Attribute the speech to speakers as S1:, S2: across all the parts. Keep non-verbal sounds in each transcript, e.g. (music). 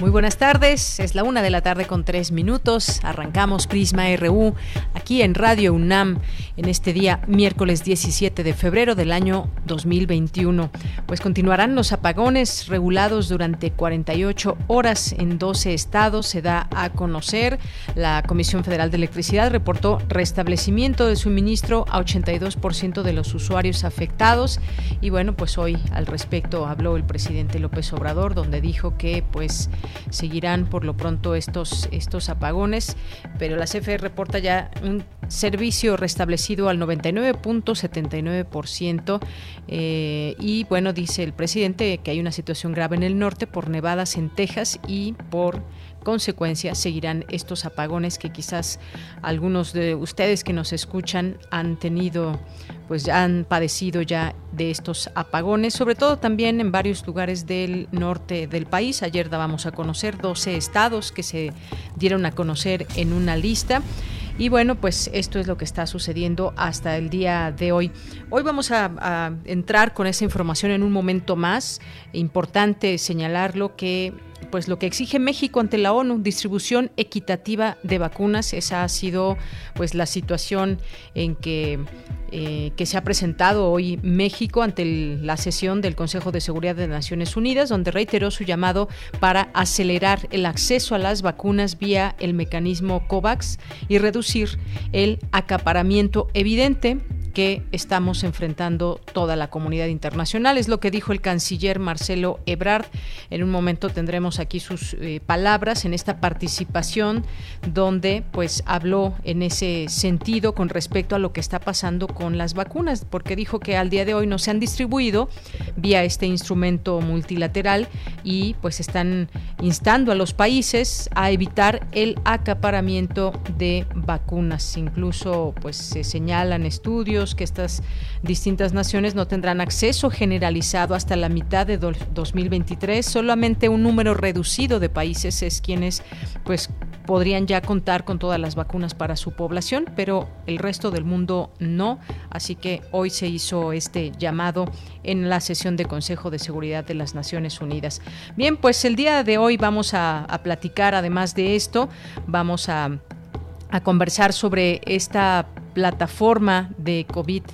S1: Muy buenas tardes, es la una de la tarde con tres minutos. Arrancamos Prisma RU aquí en Radio UNAM en este día miércoles 17 de febrero del año 2021. Pues continuarán los apagones regulados durante 48 horas en 12 estados. Se da a conocer. La Comisión Federal de Electricidad reportó restablecimiento de suministro a 82% de los usuarios afectados. Y bueno, pues hoy al respecto habló el presidente López Obrador, donde dijo que pues seguirán por lo pronto estos, estos apagones, pero la CFE reporta ya un servicio restablecido al 99.79% eh, y bueno, dice el presidente que hay una situación grave en el norte por nevadas en Texas y por consecuencia seguirán estos apagones que quizás algunos de ustedes que nos escuchan han tenido pues han padecido ya de estos apagones, sobre todo también en varios lugares del norte del país. Ayer dábamos a conocer 12 estados que se dieron a conocer en una lista. Y bueno, pues esto es lo que está sucediendo hasta el día de hoy. Hoy vamos a, entrar con esa información en un momento más. Importante señalarlo que pues lo que exige México ante la ONU, distribución equitativa de vacunas. Esa ha sido pues la situación en que, eh, que se ha presentado hoy México ante la sesión del Consejo de Seguridad de Naciones Unidas, donde reiteró su llamado para acelerar el acceso a las vacunas vía el mecanismo COVAX y reducir el acaparamiento evidente que estamos enfrentando toda la comunidad internacional. Es lo que dijo el canciller Marcelo Ebrard. En un momento tendremos aquí sus eh, palabras en esta participación donde pues habló en ese sentido con respecto a lo que está pasando con las vacunas, porque dijo que al día de hoy no se han distribuido vía este instrumento multilateral y pues están instando a los países a evitar el acaparamiento de vacunas. Incluso pues se señalan estudios que estas distintas naciones no tendrán acceso generalizado hasta la mitad de 2023. Solamente un número reducido de países es quienes pues podrían ya contar con todas las vacunas para su población, pero el resto del mundo no. Así que hoy se hizo este llamado en la sesión de Consejo de Seguridad de las Naciones Unidas. Bien, pues el día de hoy vamos a, platicar, además de esto, vamos a conversar sobre esta plataforma de COVID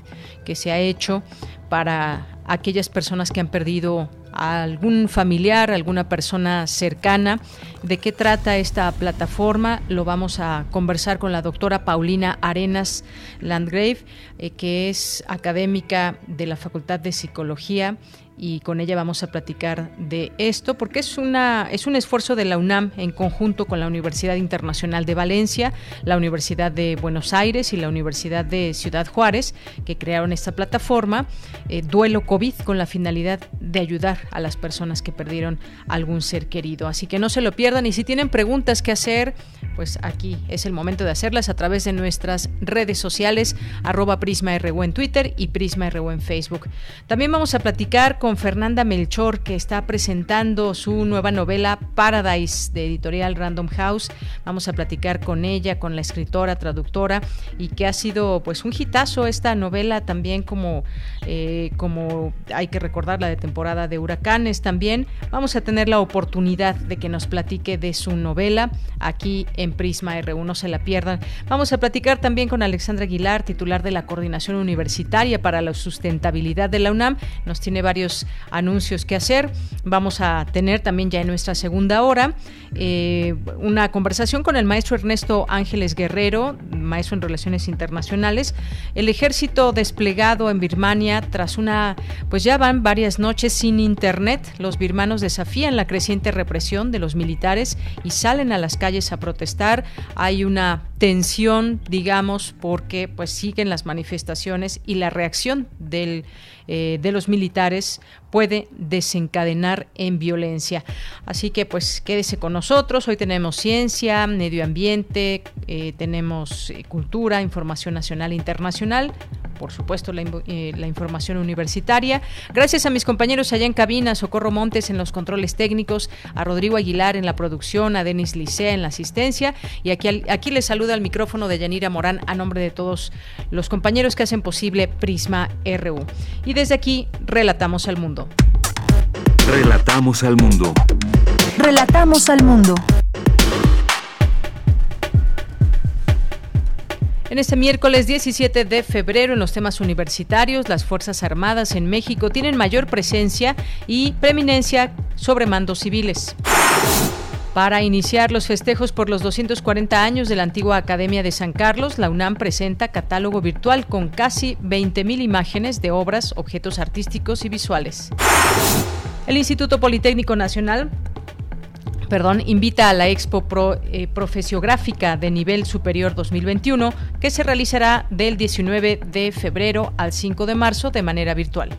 S1: que se ha hecho para aquellas personas que han perdido a algún familiar, alguna persona cercana. ¿De qué trata esta plataforma? Lo vamos a conversar con la doctora Paulina Arenas Landgrave, eh, que es académica de la Facultad de Psicología y con ella vamos a platicar de esto porque es una es un esfuerzo de la UNAM en conjunto con la Universidad Internacional de Valencia, la Universidad de Buenos Aires y la Universidad de Ciudad Juárez que crearon esta plataforma eh, Duelo COVID con la finalidad de ayudar a las personas que perdieron algún ser querido. Así que no se lo pierdan y si tienen preguntas que hacer, pues aquí es el momento de hacerlas a través de nuestras redes sociales arroba Prisma en Twitter y Prisma en Facebook. También vamos a platicar con Fernanda Melchor, que está presentando su nueva novela Paradise de editorial Random House. Vamos a platicar con ella, con la escritora, traductora, y que ha sido pues un hitazo esta novela también como, eh, como hay que recordar la de temporada de huracanes también. Vamos a tener la oportunidad de que nos platique de su novela aquí en Prisma R1, no se la pierdan. Vamos a platicar también con Alexandra Aguilar, titular de la Coordinación Universitaria para la Sustentabilidad de la UNAM. Nos tiene varios anuncios que hacer. Vamos a tener también ya en nuestra segunda hora eh, una conversación con el maestro Ernesto Ángeles Guerrero, maestro en Relaciones Internacionales. El ejército desplegado en Birmania tras una, pues ya van varias noches sin internet. Los birmanos desafían la creciente represión de los militares y salen a las calles a protestar. Hay una tensión, digamos, porque pues siguen las manifestaciones y la reacción del eh, de los militares puede desencadenar en violencia. Así que pues quédese con nosotros. Hoy tenemos ciencia, medio ambiente, eh, tenemos eh, cultura, información nacional e internacional por supuesto, la, información universitaria. Gracias a mis compañeros allá en cabina, Socorro Montes en los controles técnicos, a Rodrigo Aguilar en la producción, a Denis Licea en la asistencia. Y aquí, aquí les saluda el micrófono de Yanira Morán a nombre de todos los compañeros que hacen posible Prisma RU. Y desde aquí, relatamos al mundo.
S2: Relatamos al mundo.
S3: Relatamos al mundo.
S1: En este miércoles 17 de febrero, en los temas universitarios, las Fuerzas Armadas en México tienen mayor presencia y preeminencia sobre mandos civiles. Para iniciar los festejos por los 240 años de la antigua Academia de San Carlos, la UNAM presenta catálogo virtual con casi 20.000 imágenes de obras, objetos artísticos y visuales. El Instituto Politécnico Nacional perdón, invita a la Expo Pro, eh, Profesiográfica de Nivel Superior 2021, que se realizará del 19 de febrero al 5 de marzo de manera virtual.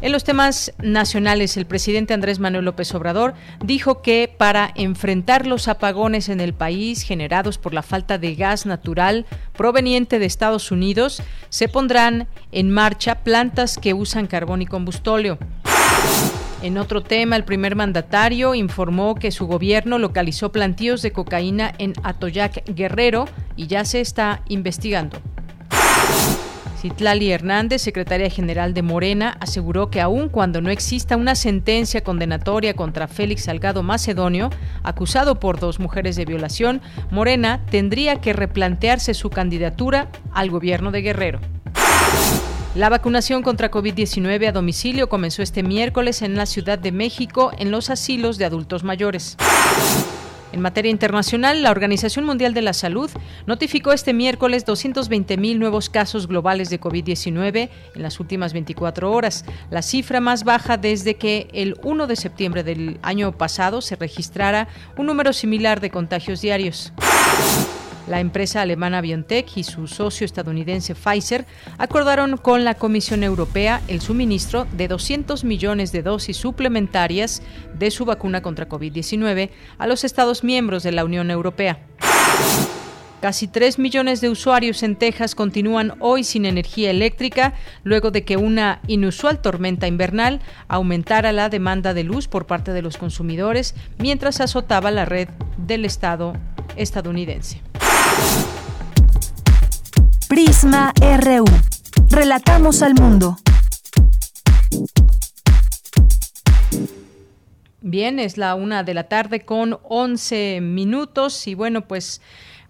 S1: En los temas nacionales, el presidente Andrés Manuel López Obrador dijo que para enfrentar los apagones en el país generados por la falta de gas natural proveniente de Estados Unidos, se pondrán en marcha plantas que usan carbón y combustóleo. En otro tema, el primer mandatario informó que su gobierno localizó plantíos de cocaína en Atoyac Guerrero y ya se está investigando. Citlali Hernández, secretaria general de Morena, aseguró que aun cuando no exista una sentencia condenatoria contra Félix Salgado Macedonio, acusado por dos mujeres de violación, Morena tendría que replantearse su candidatura al gobierno de Guerrero. La vacunación contra COVID-19 a domicilio comenzó este miércoles en la Ciudad de México en los asilos de adultos mayores. En materia internacional, la Organización Mundial de la Salud notificó este miércoles 220.000 nuevos casos globales de COVID-19 en las últimas 24 horas, la cifra más baja desde que el 1 de septiembre del año pasado se registrara un número similar de contagios diarios. La empresa alemana BioNTech y su socio estadounidense Pfizer acordaron con la Comisión Europea el suministro de 200 millones de dosis suplementarias de su vacuna contra COVID-19 a los Estados miembros de la Unión Europea. Casi 3 millones de usuarios en Texas continúan hoy sin energía eléctrica luego de que una inusual tormenta invernal aumentara la demanda de luz por parte de los consumidores mientras azotaba la red del Estado estadounidense.
S3: Prisma RU. Relatamos al mundo.
S1: Bien, es la una de la tarde con 11 minutos y bueno, pues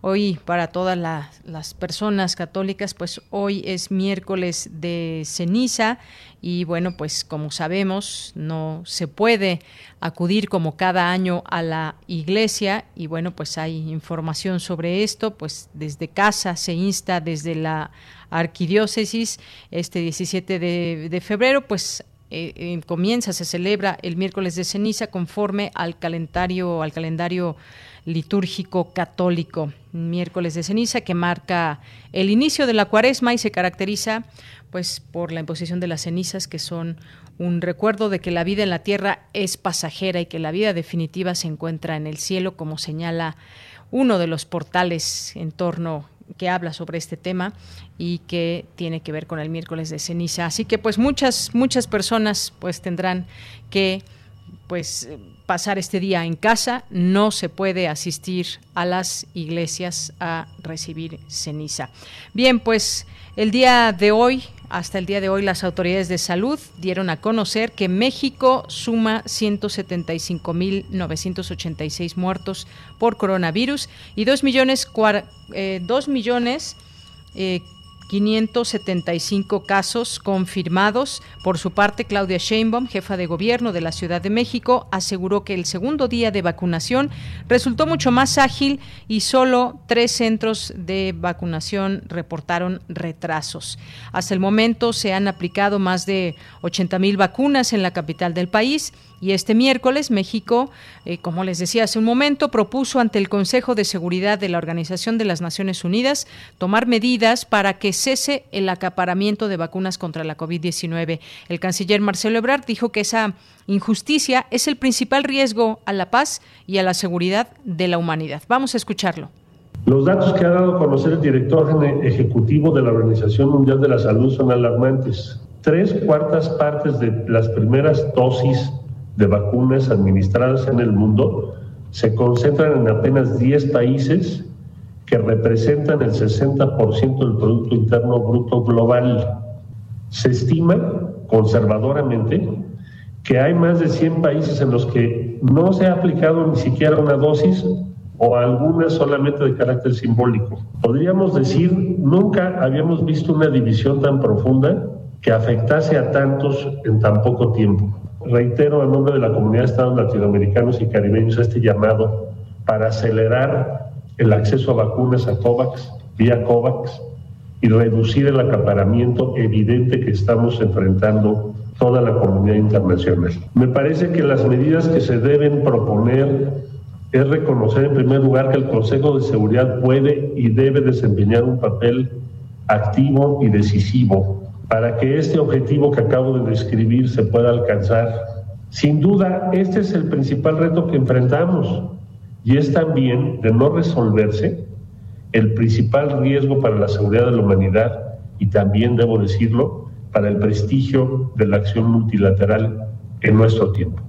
S1: Hoy para todas las personas católicas, pues hoy es miércoles de ceniza y bueno, pues como sabemos, no se puede acudir como cada año a la iglesia y bueno, pues hay información sobre esto, pues desde casa se insta desde la arquidiócesis este 17 de, febrero, pues eh, eh, comienza, se celebra el miércoles de ceniza conforme al calendario, al calendario litúrgico católico, miércoles de ceniza, que marca el inicio de la cuaresma y se caracteriza pues por la imposición de las cenizas que son un recuerdo de que la vida en la tierra es pasajera y que la vida definitiva se encuentra en el cielo, como señala uno de los portales en torno que habla sobre este tema y que tiene que ver con el miércoles de ceniza. Así que pues muchas muchas personas pues tendrán que pues pasar este día en casa, no se puede asistir a las iglesias a recibir ceniza. Bien, pues el día de hoy, hasta el día de hoy, las autoridades de salud dieron a conocer que México suma 175.986 muertos por coronavirus y 2 millones, eh, millones eh, 575 casos confirmados. Por su parte, Claudia Sheinbaum, jefa de gobierno de la Ciudad de México, aseguró que el segundo día de vacunación resultó mucho más ágil y solo tres centros de vacunación reportaron retrasos. Hasta el momento se han aplicado más de 80 mil vacunas en la capital del país Y este miércoles México, eh, como les decía hace un momento, propuso ante el Consejo de Seguridad de la Organización de las Naciones Unidas tomar medidas para que cese el acaparamiento de vacunas contra la COVID-19. El canciller Marcelo Ebrard dijo que esa injusticia es el principal riesgo a la paz y a la seguridad de la humanidad. Vamos a escucharlo.
S4: Los datos que ha dado a conocer el director ejecutivo de la Organización Mundial de la Salud son alarmantes. Tres cuartas partes de las primeras dosis de vacunas administradas en el mundo se concentran en apenas 10 países que representan el 60% del Producto Interno Bruto Global. Se estima conservadoramente que hay más de 100 países en los que no se ha aplicado ni siquiera una dosis o algunas solamente de carácter simbólico. Podríamos decir, nunca habíamos visto una división tan profunda que afectase a tantos en tan poco tiempo. Reitero en nombre de la comunidad de Estados latinoamericanos y caribeños este llamado para acelerar el acceso a vacunas a COVAX, vía COVAX, y reducir el acaparamiento evidente que estamos enfrentando toda la comunidad internacional. Me parece que las medidas que se deben proponer es reconocer en primer lugar que el Consejo de Seguridad puede y debe desempeñar un papel activo y decisivo para que este objetivo que acabo de describir se pueda alcanzar. Sin duda, este es el principal reto que enfrentamos y es también, de no resolverse, el principal riesgo para la seguridad de la humanidad y también, debo decirlo, para el prestigio de la acción multilateral en nuestro tiempo.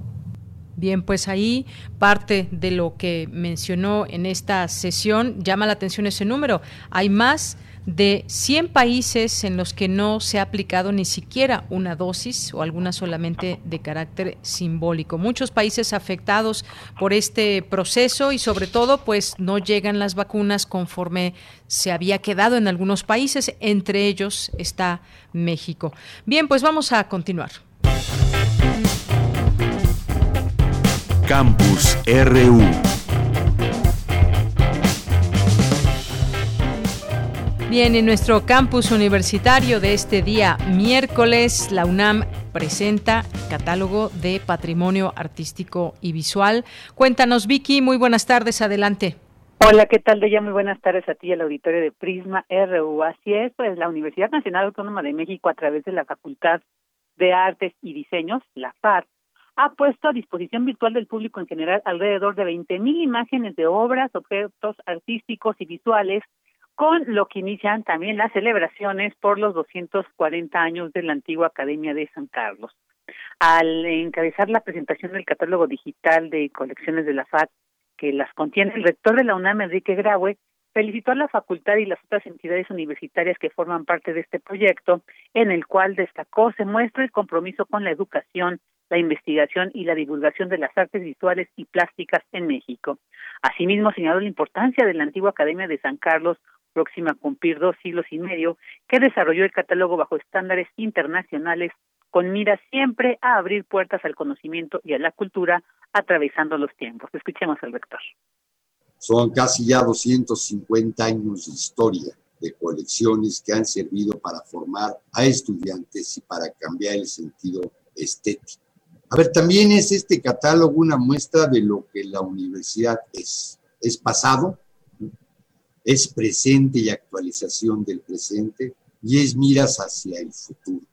S1: Bien, pues ahí parte de lo que mencionó en esta sesión llama la atención ese número. Hay más de 100 países en los que no se ha aplicado ni siquiera una dosis o alguna solamente de carácter simbólico. Muchos países afectados por este proceso y sobre todo pues no llegan las vacunas conforme se había quedado en algunos países, entre ellos está México. Bien, pues vamos a continuar.
S2: Campus RU.
S1: Bien, en nuestro campus universitario de este día miércoles, la UNAM presenta catálogo de patrimonio artístico y visual. Cuéntanos, Vicky, muy buenas tardes, adelante.
S5: Hola, ¿qué tal, Deya? Muy buenas tardes a ti y al auditorio de Prisma RU. Así es, pues la Universidad Nacional Autónoma de México, a través de la Facultad de Artes y Diseños, la FAR, ha puesto a disposición virtual del público en general alrededor de 20.000 imágenes de obras, objetos artísticos y visuales, con lo que inician también las celebraciones por los 240 años de la antigua Academia de San Carlos. Al encabezar la presentación del catálogo digital de colecciones de la FAD, que las contiene el rector de la UNAM, Enrique Graue, felicitó a la facultad y las otras entidades universitarias que forman parte de este proyecto, en el cual destacó se muestra el compromiso con la educación, la investigación y la divulgación de las artes visuales y plásticas en México. Asimismo, señaló la importancia de la antigua Academia de San Carlos, próxima a cumplir dos siglos y medio, que desarrolló el catálogo bajo estándares internacionales con mira siempre a abrir puertas al conocimiento y a la cultura atravesando los tiempos. Escuchemos al rector.
S6: Son casi ya 250 años de historia de colecciones que han servido para formar a estudiantes y para cambiar el sentido estético a ver, también es este catálogo una muestra de lo que la universidad es. Es pasado, es presente y actualización del presente y es miras hacia el futuro.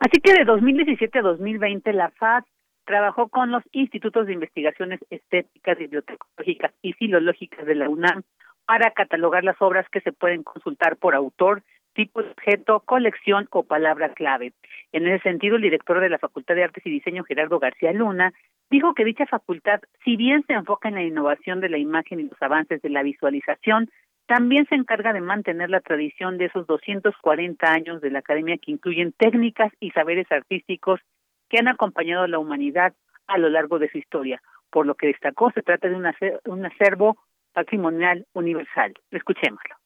S5: Así que de 2017 a 2020 la FAD trabajó con los institutos de investigaciones estéticas, bibliotecnológicas y filológicas de la UNAM para catalogar las obras que se pueden consultar por autor, tipo de objeto, colección o palabra clave. En ese sentido, el director de la Facultad de Artes y Diseño, Gerardo García Luna, dijo que dicha facultad, si bien se enfoca en la innovación de la imagen y los avances de la visualización, también se encarga de mantener la tradición de esos 240 años de la academia que incluyen técnicas y saberes artísticos que han acompañado a la humanidad a lo largo de su historia. Por lo que destacó, se trata de un acervo patrimonial universal. Escuchémoslo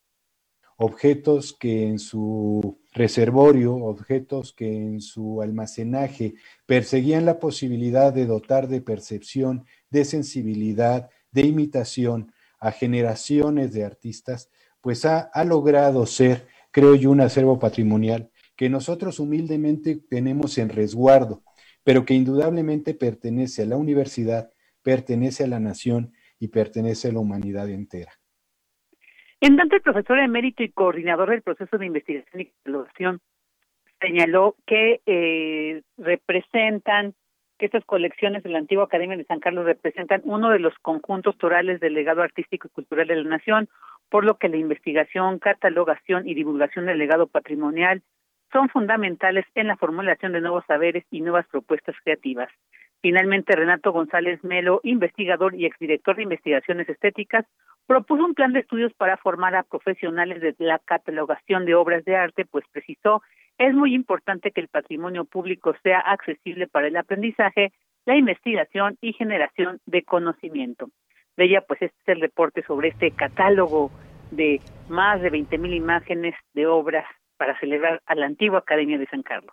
S7: objetos que en su reservorio, objetos que en su almacenaje perseguían la posibilidad de dotar de percepción, de sensibilidad, de imitación a generaciones de artistas, pues ha, logrado ser, creo yo, un acervo patrimonial que nosotros humildemente tenemos en resguardo pero que indudablemente pertenece a la universidad, pertenece a la nación y pertenece a la humanidad entera.
S5: En tanto, el profesor emérito y coordinador del proceso de investigación y evaluación señaló que eh, representan, que estas colecciones de la antigua Academia de San Carlos representan uno de los conjuntos torales del legado artístico y cultural de la nación, por lo que la investigación, catalogación y divulgación del legado patrimonial son fundamentales en la formulación de nuevos saberes y nuevas propuestas creativas. Finalmente, Renato González Melo, investigador y exdirector de investigaciones estéticas, propuso un plan de estudios para formar a profesionales de la catalogación de obras de arte, pues precisó, es muy importante que el patrimonio público sea accesible para el aprendizaje, la investigación y generación de conocimiento. De pues este es el reporte sobre este catálogo de más de 20.000 imágenes de obras para celebrar a la antigua Academia de San Carlos.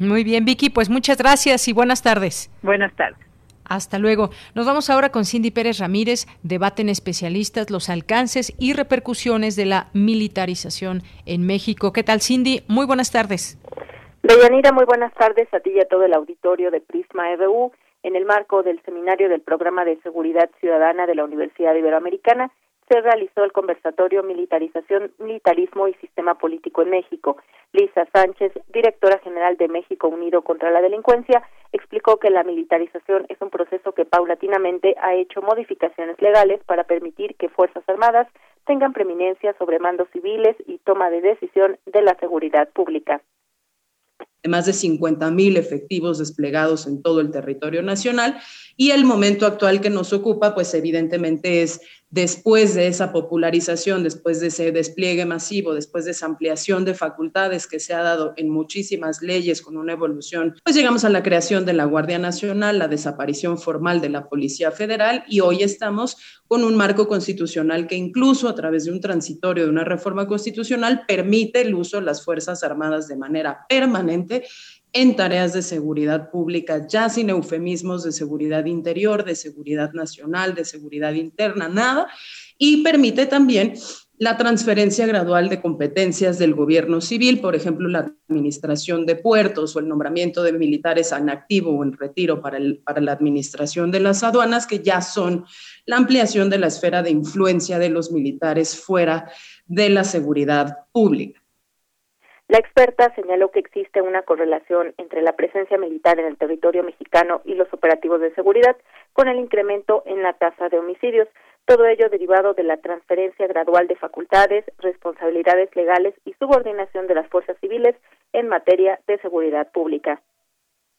S1: Muy bien, Vicky, pues muchas gracias y buenas tardes.
S5: Buenas tardes.
S1: Hasta luego. Nos vamos ahora con Cindy Pérez Ramírez. Debaten especialistas los alcances y repercusiones de la militarización en México. ¿Qué tal, Cindy? Muy buenas tardes.
S8: Deyanira, muy buenas tardes a ti y a todo el auditorio de Prisma EBU. En el marco del seminario del Programa de Seguridad Ciudadana de la Universidad Iberoamericana, se realizó el conversatorio Militarización, Militarismo y Sistema Político en México. Lisa Sánchez, directora general de México Unido contra la Delincuencia, explicó que la militarización es un proceso que paulatinamente ha hecho modificaciones legales para permitir que Fuerzas Armadas tengan preeminencia sobre mandos civiles y toma de decisión de la seguridad pública
S9: más de 50 mil efectivos desplegados en todo el territorio nacional. Y el momento actual que nos ocupa, pues evidentemente es después de esa popularización, después de ese despliegue masivo, después de esa ampliación de facultades que se ha dado en muchísimas leyes con una evolución, pues llegamos a la creación de la Guardia Nacional, la desaparición formal de la Policía Federal y hoy estamos con un marco constitucional que incluso a través de un transitorio de una reforma constitucional permite el uso de las Fuerzas Armadas de manera permanente en tareas de seguridad pública, ya sin eufemismos de seguridad interior, de seguridad nacional, de seguridad interna, nada, y permite también la transferencia gradual de competencias del gobierno civil, por ejemplo, la administración de puertos o el nombramiento de militares en activo o en retiro para, el, para la administración de las aduanas, que ya son la ampliación de la esfera de influencia de los militares fuera de la seguridad pública.
S8: La experta señaló que existe una correlación entre la presencia militar en el territorio mexicano y los operativos de seguridad con el incremento en la tasa de homicidios, todo ello derivado de la transferencia gradual de facultades, responsabilidades legales y subordinación de las fuerzas civiles en materia de seguridad pública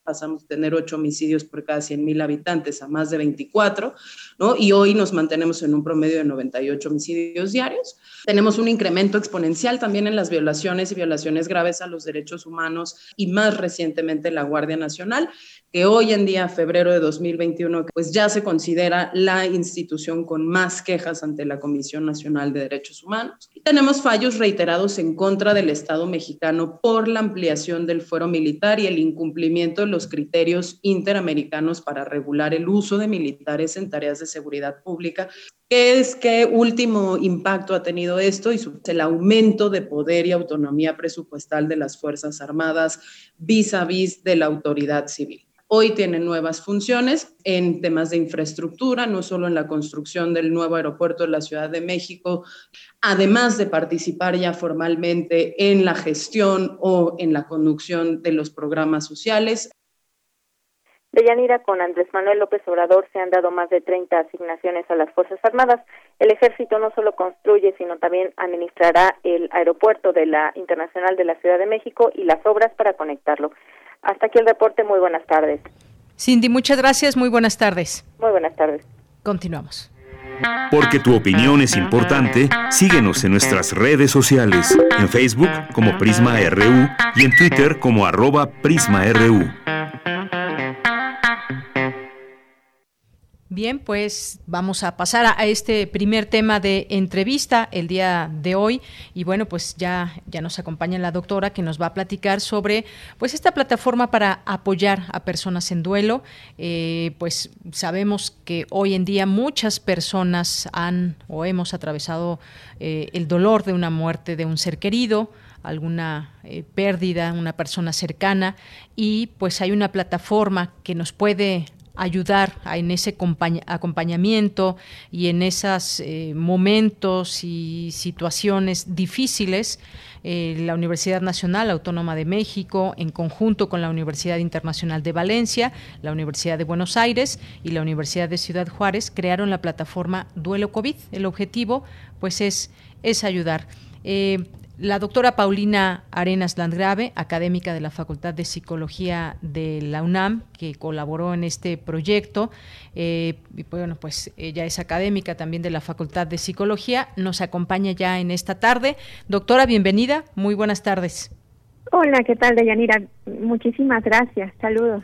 S9: pasamos de tener 8 homicidios por cada 100 mil habitantes a más de 24, ¿no? Y hoy nos mantenemos en un promedio de 98 homicidios diarios. Tenemos un incremento exponencial también en las violaciones y violaciones graves a los derechos humanos y más recientemente la Guardia Nacional, que hoy en día, febrero de 2021, pues ya se considera la institución con más quejas ante la Comisión Nacional de Derechos Humanos. Y tenemos fallos reiterados en contra del Estado mexicano por la ampliación del fuero militar y el incumplimiento de los criterios interamericanos para regular el uso de militares en tareas de seguridad pública. ¿Qué es qué último impacto ha tenido esto? Y el aumento de poder y autonomía presupuestal de las Fuerzas Armadas vis a vis de la autoridad civil. Hoy tiene nuevas funciones en temas de infraestructura, no solo en la construcción del nuevo aeropuerto de la Ciudad de México, además de participar ya formalmente en la gestión o en la conducción de los programas sociales.
S8: De Yanira, con Andrés Manuel López Obrador se han dado más de 30 asignaciones a las Fuerzas Armadas. El ejército no solo construye, sino también administrará el aeropuerto de la Internacional de la Ciudad de México y las obras para conectarlo. Hasta aquí el reporte. Muy buenas tardes.
S1: Cindy, muchas gracias. Muy buenas tardes.
S8: Muy buenas tardes.
S1: Continuamos.
S2: Porque tu opinión es importante, síguenos en nuestras redes sociales, en Facebook como Prisma RU y en Twitter como arroba PrismaRU.
S1: Bien, pues vamos a pasar a, este primer tema de entrevista el día de hoy y bueno, pues ya ya nos acompaña la doctora que nos va a platicar sobre pues esta plataforma para apoyar a personas en duelo. Eh, pues sabemos que hoy en día muchas personas han o hemos atravesado eh, el dolor de una muerte de un ser querido alguna eh, pérdida, una persona cercana y pues hay una plataforma que nos puede ayudar en ese acompañamiento y en esos eh, momentos y situaciones difíciles. Eh, la Universidad Nacional Autónoma de México, en conjunto con la Universidad Internacional de Valencia, la Universidad de Buenos Aires y la Universidad de Ciudad Juárez, crearon la plataforma Duelo COVID. El objetivo, pues, es, es ayudar. Eh, la doctora Paulina Arenas Landgrave, académica de la Facultad de Psicología de la UNAM, que colaboró en este proyecto, eh, y bueno, pues ella es académica también de la Facultad de Psicología, nos acompaña ya en esta tarde. Doctora, bienvenida, muy buenas tardes.
S10: Hola, ¿qué tal, Deyanira? Muchísimas gracias, saludos.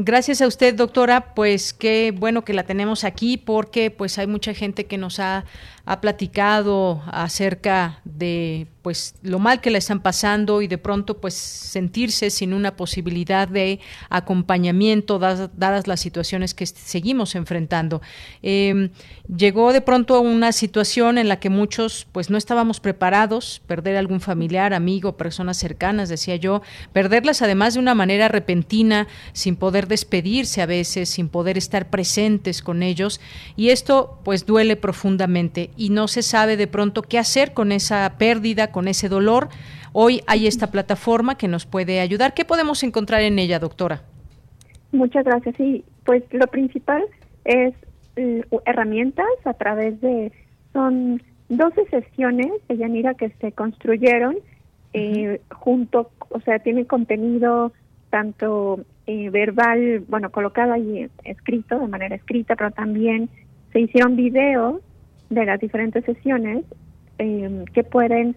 S1: Gracias a usted, doctora. Pues qué bueno que la tenemos aquí porque pues hay mucha gente que nos ha, ha platicado acerca de pues lo mal que la están pasando y de pronto pues sentirse sin una posibilidad de acompañamiento dadas, las situaciones que seguimos enfrentando. Em, llegó de pronto una situación en la que muchos pues no estábamos preparados, perder algún familiar, amigo, personas cercanas, decía yo, perderlas además de una manera repentina, sin poder despedirse a veces, sin poder estar presentes con ellos y esto pues duele profundamente y no se sabe de pronto qué hacer con esa pérdida, con ese dolor. Hoy hay esta plataforma que nos puede ayudar. ¿Qué podemos encontrar en ella, doctora?
S10: Muchas gracias. Sí, pues lo principal es eh, herramientas a través de, son 12 sesiones de Yanira que se construyeron eh, junto, o sea, tienen contenido tanto eh, verbal, bueno, colocado ahí escrito, de manera escrita, pero también se hicieron videos de las diferentes sesiones eh, que pueden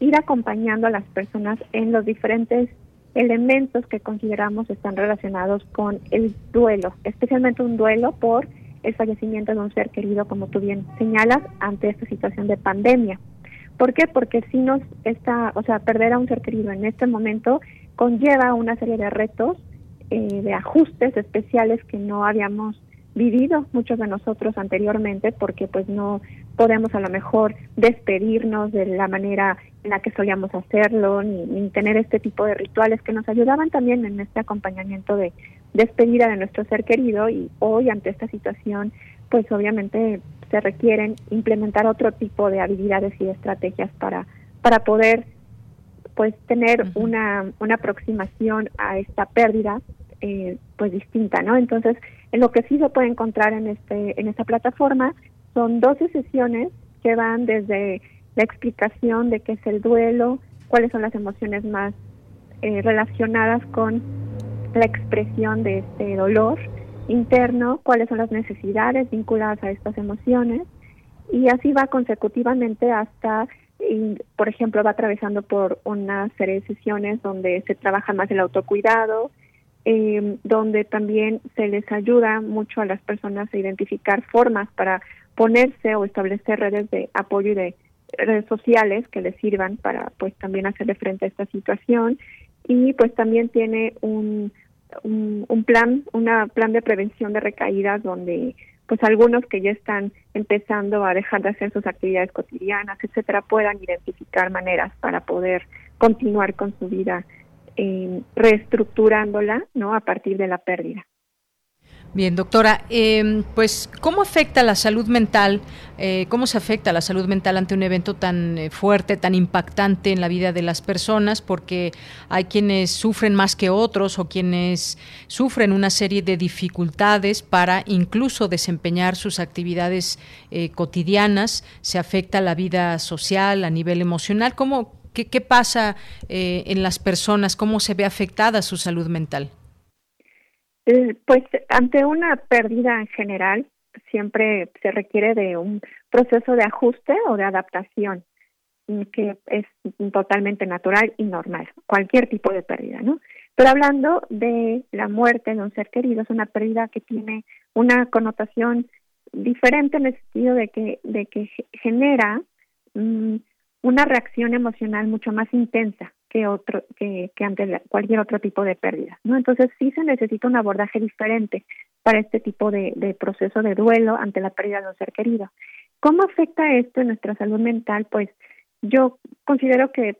S10: ir acompañando a las personas en los diferentes elementos que consideramos están relacionados con el duelo, especialmente un duelo por el fallecimiento de un ser querido, como tú bien señalas, ante esta situación de pandemia. ¿Por qué? Porque si nos está, o sea, perder a un ser querido en este momento conlleva una serie de retos, eh, de ajustes especiales que no habíamos vivido muchos de nosotros anteriormente porque pues no podemos a lo mejor despedirnos de la manera en la que solíamos hacerlo ni, tener este tipo de rituales que nos ayudaban también en este acompañamiento de despedida de nuestro ser querido y hoy ante esta situación pues obviamente se requieren implementar otro tipo de habilidades y estrategias para para poder pues tener una, una aproximación a esta pérdida eh, pues distinta, ¿no? Entonces, en lo que sí se puede encontrar en este en esta plataforma son 12 sesiones que van desde la explicación de qué es el duelo, cuáles son las emociones más eh, relacionadas con la expresión de este dolor interno, cuáles son las necesidades vinculadas a estas emociones y así va consecutivamente hasta por ejemplo, va atravesando por una serie de sesiones donde se trabaja más el autocuidado, eh, donde también se les ayuda mucho a las personas a identificar formas para ponerse o establecer redes de apoyo y de redes sociales que les sirvan para pues también hacerle frente a esta situación. Y pues también tiene un, un, un plan, una plan de prevención de recaídas donde pues algunos que ya están empezando a dejar de hacer sus actividades cotidianas, etcétera, puedan identificar maneras para poder continuar con su vida eh, reestructurándola no a partir de la pérdida.
S1: Bien, doctora, em, pues ¿cómo afecta la salud mental? Eh, ¿Cómo se afecta la salud mental ante un evento tan eh, fuerte, tan impactante en la vida de las personas? Porque hay quienes sufren más que otros o quienes sufren una serie de dificultades para incluso desempeñar sus actividades cotidianas. Se afecta la vida social a nivel emocional. ¿Cómo, ¿Qué, pasa eh, en las personas? ¿Cómo se ve afectada su salud mental?
S10: Eh, pues ante una pérdida en general, siempre se requiere de un proceso de ajuste o de adaptación mm, que es totalmente natural y normal, cualquier tipo de pérdida, ¿no? Pero hablando de la muerte de un ser querido, es una pérdida que tiene una connotación diferente en el sentido de que, de que genera mm, una reacción emocional mucho más intensa que otro que, que ante cualquier otro tipo de pérdida no entonces sí se necesita un abordaje diferente para este tipo de, de proceso de duelo ante la pérdida de un ser querido. Cómo afecta esto en nuestra salud mental pues yo considero que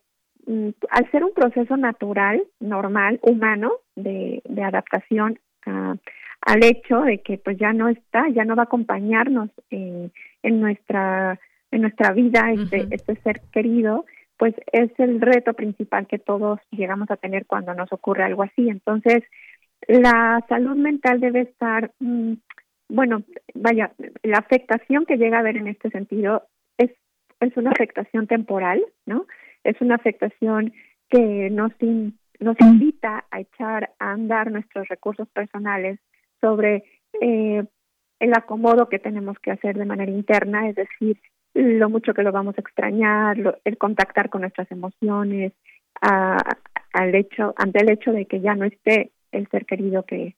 S10: mm, al ser un proceso natural, normal, humano, de, de adaptación al hecho de que pues ya no está, ya no va a acompañarnos en, en nuestra en nuestra vida este, este ser querido, pues es el reto principal que todos llegamos a tener cuando nos ocurre algo así. Entonces, la salud mental debe estar, mm, bueno, vaya, la afectación que llega a haber en este sentido es, es una afectación temporal, ¿no? Es una afectación que nos, nos invita a echar a andar nuestros recursos personales sobre eh, el acomodo que tenemos que hacer de manera interna, es decir, lo mucho que lo vamos a extrañar, el contactar con nuestras emociones, al hecho, ante el hecho de que ya no esté el ser querido que,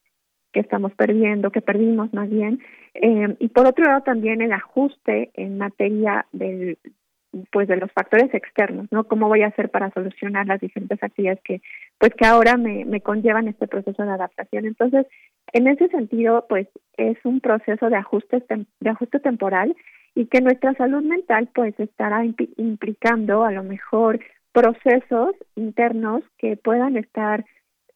S10: que estamos perdiendo, que perdimos más bien, eh, y por otro lado también el ajuste en materia del pues de los factores externos, ¿no? ¿Cómo voy a hacer para solucionar las diferentes actividades que pues que ahora me, me conllevan este proceso de adaptación? Entonces, en ese sentido, pues es un proceso de ajuste de ajuste temporal y que nuestra salud mental pues estará implicando a lo mejor procesos internos que puedan estar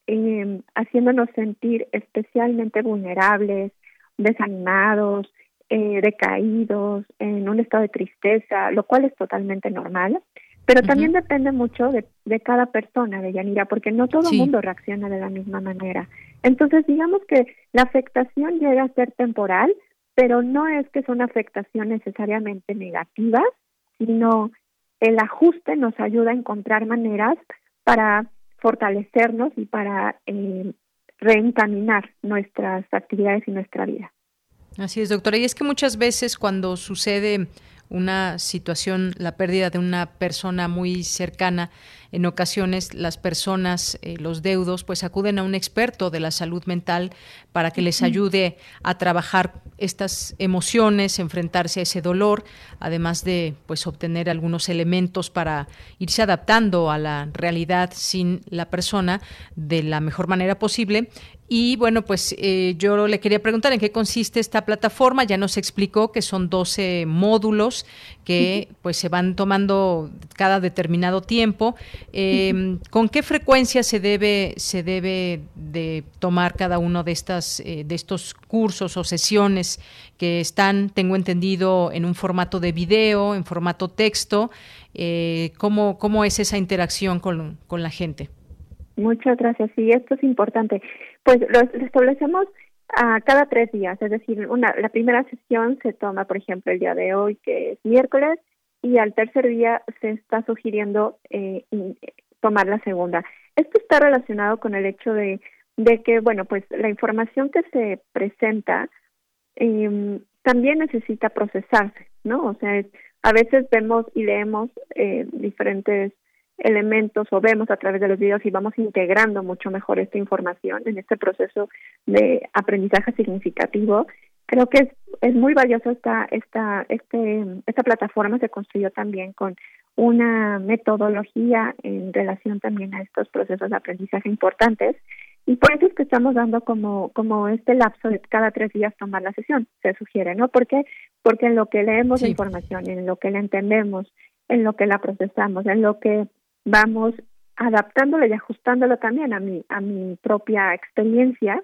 S10: eh, haciéndonos sentir especialmente vulnerables, desanimados, eh, decaídos, en un estado de tristeza, lo cual es totalmente normal. Pero también depende mucho de, de, cada persona, de Yanira, porque no todo el mundo reacciona de la misma manera. Entonces, digamos que la afectación llega a ser temporal, pero no es que son afectaciones necesariamente negativas, sino el ajuste nos ayuda a encontrar maneras para fortalecernos y para eh, reencaminar nuestras actividades y nuestra vida.
S1: Así es, doctora. Y es que muchas veces cuando sucede una situación, la pérdida de una persona muy cercana, en ocasiones las personas, eh, los deudos, pues acuden a un experto de la salud mental para que les ayude a trabajar estas emociones, enfrentarse a ese dolor, además de pues obtener algunos elementos para irse adaptando a la realidad sin la persona de la mejor manera posible y bueno, pues eh, yo le quería preguntar en qué consiste esta plataforma. Ya nos explicó que son 12 módulos que pues se van tomando cada determinado tiempo. Em, ¿Con qué frecuencia se debe se debe de tomar cada uno de estas eh, de estos cursos o sesiones que están, tengo entendido, en un formato de video, en formato texto? Eh, ¿cómo, ¿Cómo es esa interacción con, con la gente?
S10: Muchas gracias. Sí, esto es importante. Pues lo establecemos a cada tres días, es decir, una, la primera sesión se toma, por ejemplo, el día de hoy, que es miércoles, y al tercer día se está sugiriendo eh, tomar la segunda. Esto está relacionado con el hecho de, de que, bueno, pues la información que se presenta eh, también necesita procesarse, ¿no? O sea, a veces vemos y leemos eh, diferentes elementos o vemos a través de los videos y vamos integrando mucho mejor esta información en este proceso de aprendizaje significativo. Creo que es, es muy valioso esta, esta, este, esta plataforma se construyó también con una metodología en relación también a estos procesos de aprendizaje importantes y por eso es que estamos dando como, como este lapso de cada tres días tomar la sesión, se sugiere, ¿no? ¿Por qué? Porque en lo que leemos la información, en lo que la entendemos, en lo que la procesamos, en lo que vamos adaptándolo y ajustándolo también a mi, a mi propia experiencia,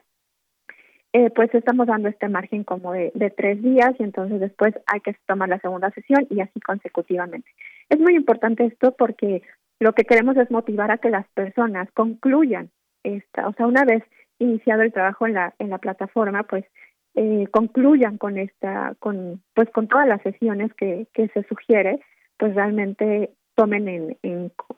S10: eh, pues estamos dando este margen como de, de, tres días y entonces después hay que tomar la segunda sesión y así consecutivamente. Es muy importante esto porque lo que queremos es motivar a que las personas concluyan esta, o sea, una vez iniciado el trabajo en la, en la plataforma, pues eh, concluyan con esta, con, pues con todas las sesiones que, que se sugiere, pues realmente tomen en,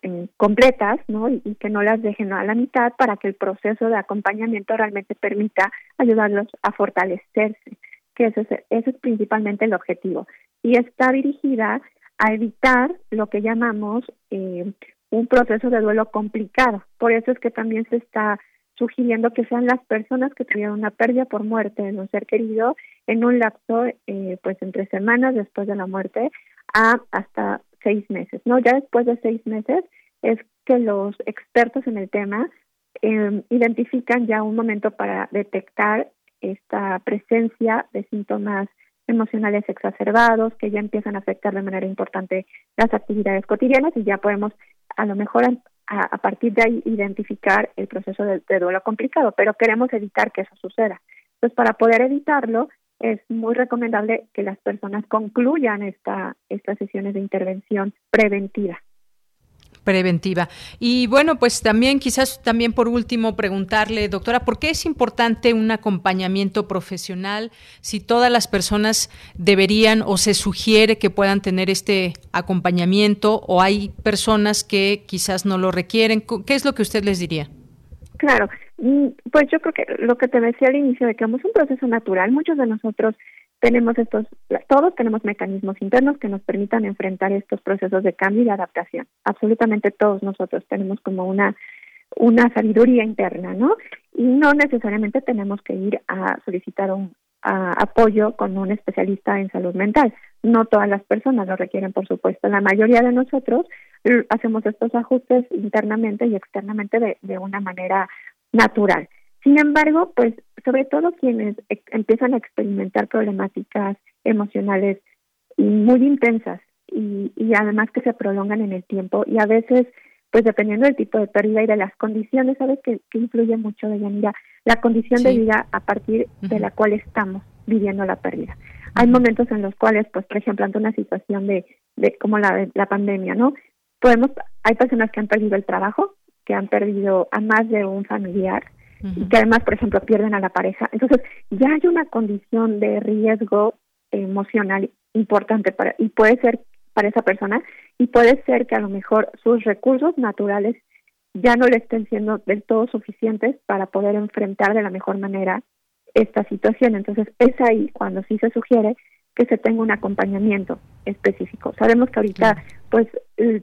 S10: en, completas ¿no? Y, que no las dejen a la mitad para que el proceso de acompañamiento realmente permita ayudarlos a fortalecerse, que ese es, ese es principalmente el objetivo. Y está dirigida a evitar lo que llamamos eh, un proceso de duelo complicado. Por eso es que también se está sugiriendo que sean las personas que tuvieron una pérdida por muerte de un ser querido en un lapso, eh, pues entre semanas después de la muerte, a hasta seis meses, ¿no? Ya después de seis meses es que los expertos en el tema eh, identifican ya un momento para detectar esta presencia de síntomas emocionales exacerbados que ya empiezan a afectar de manera importante las actividades cotidianas y ya podemos a lo mejor a, partir de ahí identificar el proceso de, duelo complicado, pero queremos evitar que eso suceda. Entonces, para poder evitarlo, es muy recomendable que las personas concluyan esta, estas sesiones de intervención preventiva
S1: preventiva. Y bueno, pues también quizás también por último preguntarle, doctora, ¿por qué es importante un acompañamiento profesional si todas las personas deberían o se sugiere que puedan tener este acompañamiento o hay personas que quizás no lo requieren? ¿Qué es lo que usted les diría?
S10: Claro, mm, pues yo creo que lo que te decía al inicio de que es un proceso natural, muchos de nosotros tenemos estos, todos tenemos mecanismos internos que nos permitan enfrentar estos procesos de cambio y de adaptación. Absolutamente todos nosotros tenemos como una una sabiduría interna, ¿no? Y no necesariamente tenemos que ir a solicitar un apoyo con un especialista en salud mental. No todas las personas lo requieren, por supuesto. La mayoría de nosotros hacemos estos ajustes internamente y externamente de, de una manera natural. Sin embargo, pues sobre todo quienes empiezan a experimentar problemáticas emocionales muy intensas y, además que se prolongan en el tiempo y a veces, pues dependiendo del tipo de pérdida y de las condiciones, sabes que, influye mucho de mira, la condición de vida a partir de la cual estamos viviendo la pérdida. Hay momentos en los cuales, pues por ejemplo, ante una situación de, de como la, la pandemia, ¿no? Podemos, hay personas que han perdido el trabajo, que han perdido a más de un familiar, y que además, por ejemplo, pierden a la pareja. Entonces, ya hay una condición de riesgo emocional importante para y puede ser para esa persona y puede ser que a lo mejor sus recursos naturales ya no le estén siendo del todo suficientes para poder enfrentar de la mejor manera esta situación. Entonces, es ahí cuando sí se sugiere que se tenga un acompañamiento específico. Sabemos que ahorita, pues,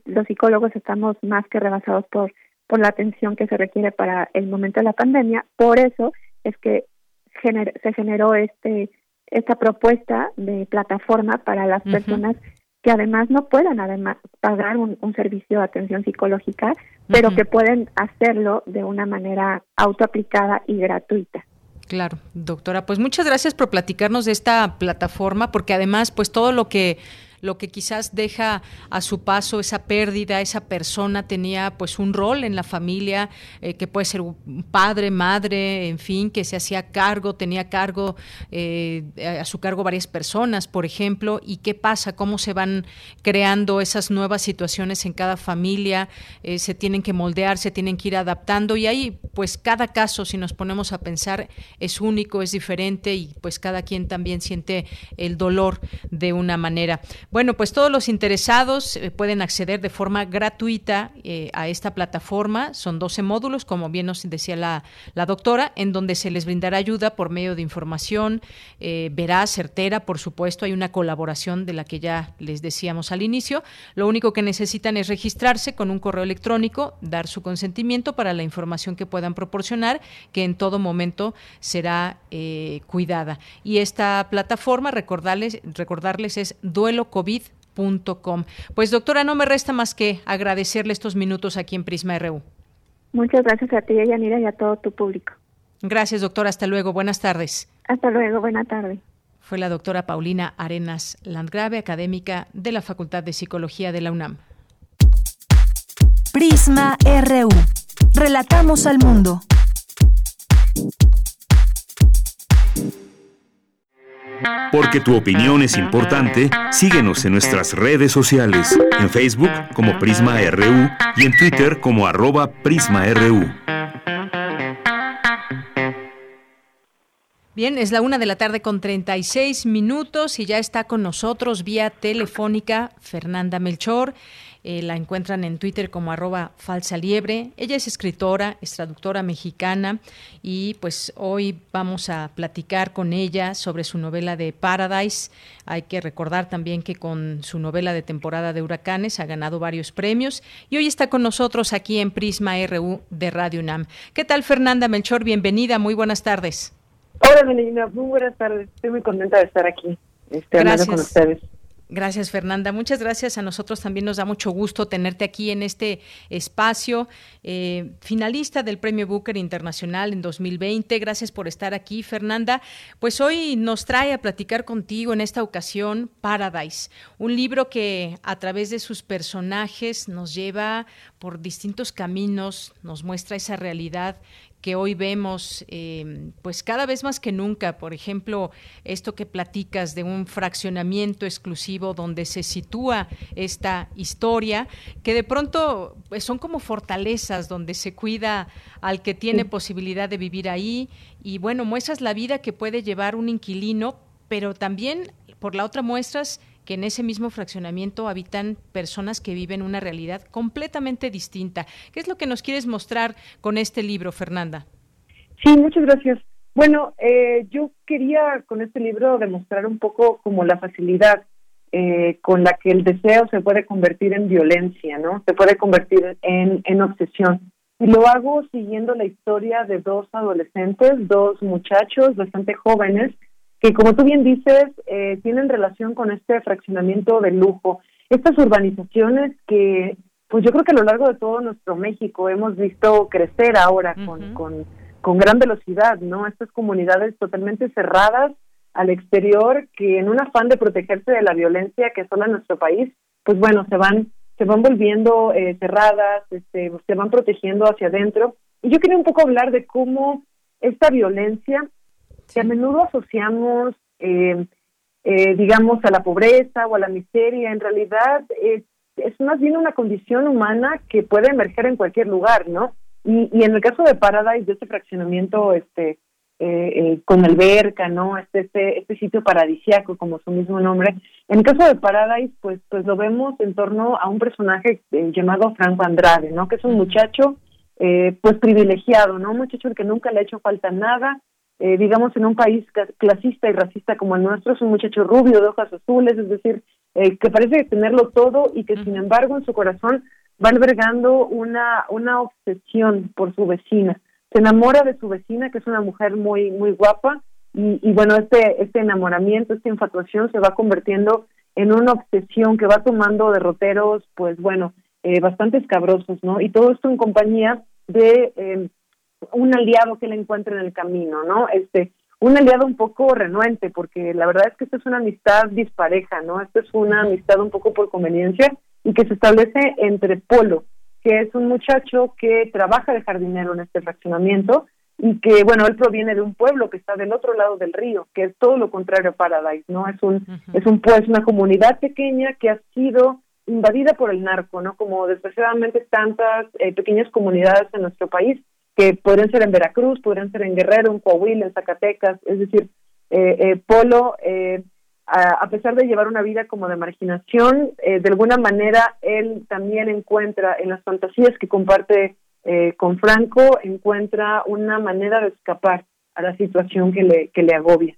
S10: los psicólogos estamos más que rebasados por por la atención que se requiere para el momento de la pandemia. Por eso es que se generó este esta propuesta de plataforma para las personas que además no puedan además pagar un, servicio de atención psicológica, pero que pueden hacerlo de una manera autoaplicada y gratuita.
S1: Claro, doctora, pues muchas gracias por platicarnos de esta plataforma, porque además, pues todo lo que lo que quizás deja a su paso esa pérdida, esa persona tenía pues un rol en la familia, eh, que puede ser padre, madre, en fin, que se hacía cargo, tenía cargo, eh, a su cargo varias personas, por ejemplo, y qué pasa, cómo se van creando esas nuevas situaciones en cada familia, eh, se tienen que moldear, se tienen que ir adaptando. Y ahí pues cada caso, si nos ponemos a pensar, es único, es diferente y pues cada quien también siente el dolor de una manera. Bueno, pues todos los interesados eh, pueden acceder de forma gratuita eh, a esta plataforma. Son 12 módulos, como bien nos decía la, doctora, en donde se les brindará ayuda por medio de información eh, veraz, certera, por supuesto. Hay una colaboración de la que ya les decíamos al inicio. Lo único que necesitan es registrarse con un correo electrónico, dar su consentimiento para la información que puedan proporcionar, que en todo momento será cuidada. Y esta plataforma, recordarles, recordarles es duelo covid.com. Pues doctora, no me resta más que agradecerle estos minutos aquí en Prisma RU.
S10: Muchas gracias a ti, Yanira, y a todo tu público.
S1: Gracias, doctora. Hasta luego. Buenas tardes.
S10: Hasta luego. Buena tarde.
S1: Fue la doctora Paulina Arenas Landgrave, académica de la Facultad de Psicología de la UNAM.
S3: Prisma RU. Relatamos al mundo.
S2: Porque tu opinión es importante, síguenos en nuestras redes sociales, en Facebook como Prisma RU y en Twitter como arroba PrismaRU.
S1: Bien, es la una de la tarde con 36 minutos y ya está con nosotros vía telefónica Fernanda Melchor. Eh, la encuentran en Twitter como arroba falsa liebre. Ella es escritora, es traductora mexicana y pues hoy vamos a platicar con ella sobre su novela de Paradise. Hay que recordar también que con su novela de temporada de huracanes ha ganado varios premios y hoy está con nosotros aquí en Prisma RU de Radio UNAM. ¿Qué tal Fernanda Melchor? Bienvenida, muy buenas tardes.
S11: Hola Melina, muy buenas tardes. Estoy muy contenta de estar aquí, este, hablando con ustedes.
S1: Gracias, Fernanda. Muchas gracias. A nosotros también nos da mucho gusto tenerte aquí en este espacio. Eh, finalista del Premio Booker Internacional en 2020. Gracias por estar aquí, Fernanda. Pues hoy nos trae a platicar contigo en esta ocasión Paradise, un libro que a través de sus personajes nos lleva por distintos caminos, nos muestra esa realidad que hoy vemos, em, pues cada vez más que nunca, por ejemplo, esto que platicas de un fraccionamiento exclusivo donde se sitúa esta historia, que de pronto pues, son como fortalezas donde se cuida al que tiene posibilidad de vivir ahí. Y bueno, muestras la vida que puede llevar un inquilino, pero también por la otra muestras que en ese mismo fraccionamiento habitan personas que viven una realidad completamente distinta. ¿Qué es lo que nos quieres mostrar con este libro, Fernanda?
S11: Sí, muchas gracias. Bueno, eh, yo quería con este libro demostrar un poco como la facilidad eh, con la que el deseo se puede convertir en violencia, ¿no? Se puede convertir en, en obsesión. Y lo hago siguiendo la historia de dos adolescentes, dos muchachos bastante jóvenes, que como tú bien dices, eh, tienen relación con este fraccionamiento de lujo. Estas urbanizaciones que, pues yo creo que a lo largo de todo nuestro México hemos visto crecer ahora con, con, con gran velocidad, ¿no? Estas comunidades totalmente cerradas al exterior que en un afán de protegerse de la violencia que asola nuestro país, pues bueno, se van se van volviendo eh, cerradas, este, se van protegiendo hacia adentro. Y yo quería un poco hablar de cómo esta violencia que a menudo asociamos, eh, eh, digamos, a la pobreza o a la miseria, en realidad es, es más bien una condición humana que puede emerger en cualquier lugar, ¿no? Y, y en el caso de Paradise, de este fraccionamiento este, eh, con alberca, ¿no? Este, este, este sitio paradisiaco, como su mismo nombre. En el caso de Paradise, pues, pues lo vemos en torno a un personaje llamado Franco Andrade, ¿no? Que es un muchacho, pues privilegiado, ¿no? Un muchacho al que nunca le ha hecho falta nada, eh, digamos, en un país clasista y racista como el nuestro, es un muchacho rubio de hojas azules, es decir, eh, que parece tenerlo todo y que sin embargo en su corazón va albergando una, una obsesión por su vecina. Se enamora de su vecina, que es una mujer muy, muy guapa, y, y bueno, este, este enamoramiento, esta infatuación se va convirtiendo en una obsesión que va tomando derroteros, pues bueno, eh, bastante escabrosos, ¿no? Y todo esto en compañía de eh, un aliado que le encuentre en el camino, ¿no? Este, un aliado un poco renuente, porque la verdad es que esto es una amistad dispareja, ¿no? Esto es una amistad un poco por conveniencia y que se establece entre Polo, que es un muchacho que trabaja de jardinero en este fraccionamiento y que, bueno, él proviene de un pueblo que está del otro lado del río, que es todo lo contrario a Paradise, ¿no? Es un, es un pues una comunidad pequeña que ha sido invadida por el narco, ¿no? Como desgraciadamente tantas eh, pequeñas comunidades en nuestro país que podrían ser en Veracruz, podrían ser en Guerrero, en Coahuila, en Zacatecas, es decir, eh, eh, Polo, eh, a, pesar de llevar una vida como de marginación, de alguna manera él también encuentra en las fantasías que comparte con Franco, encuentra una manera de escapar a la situación que le, que le agobia.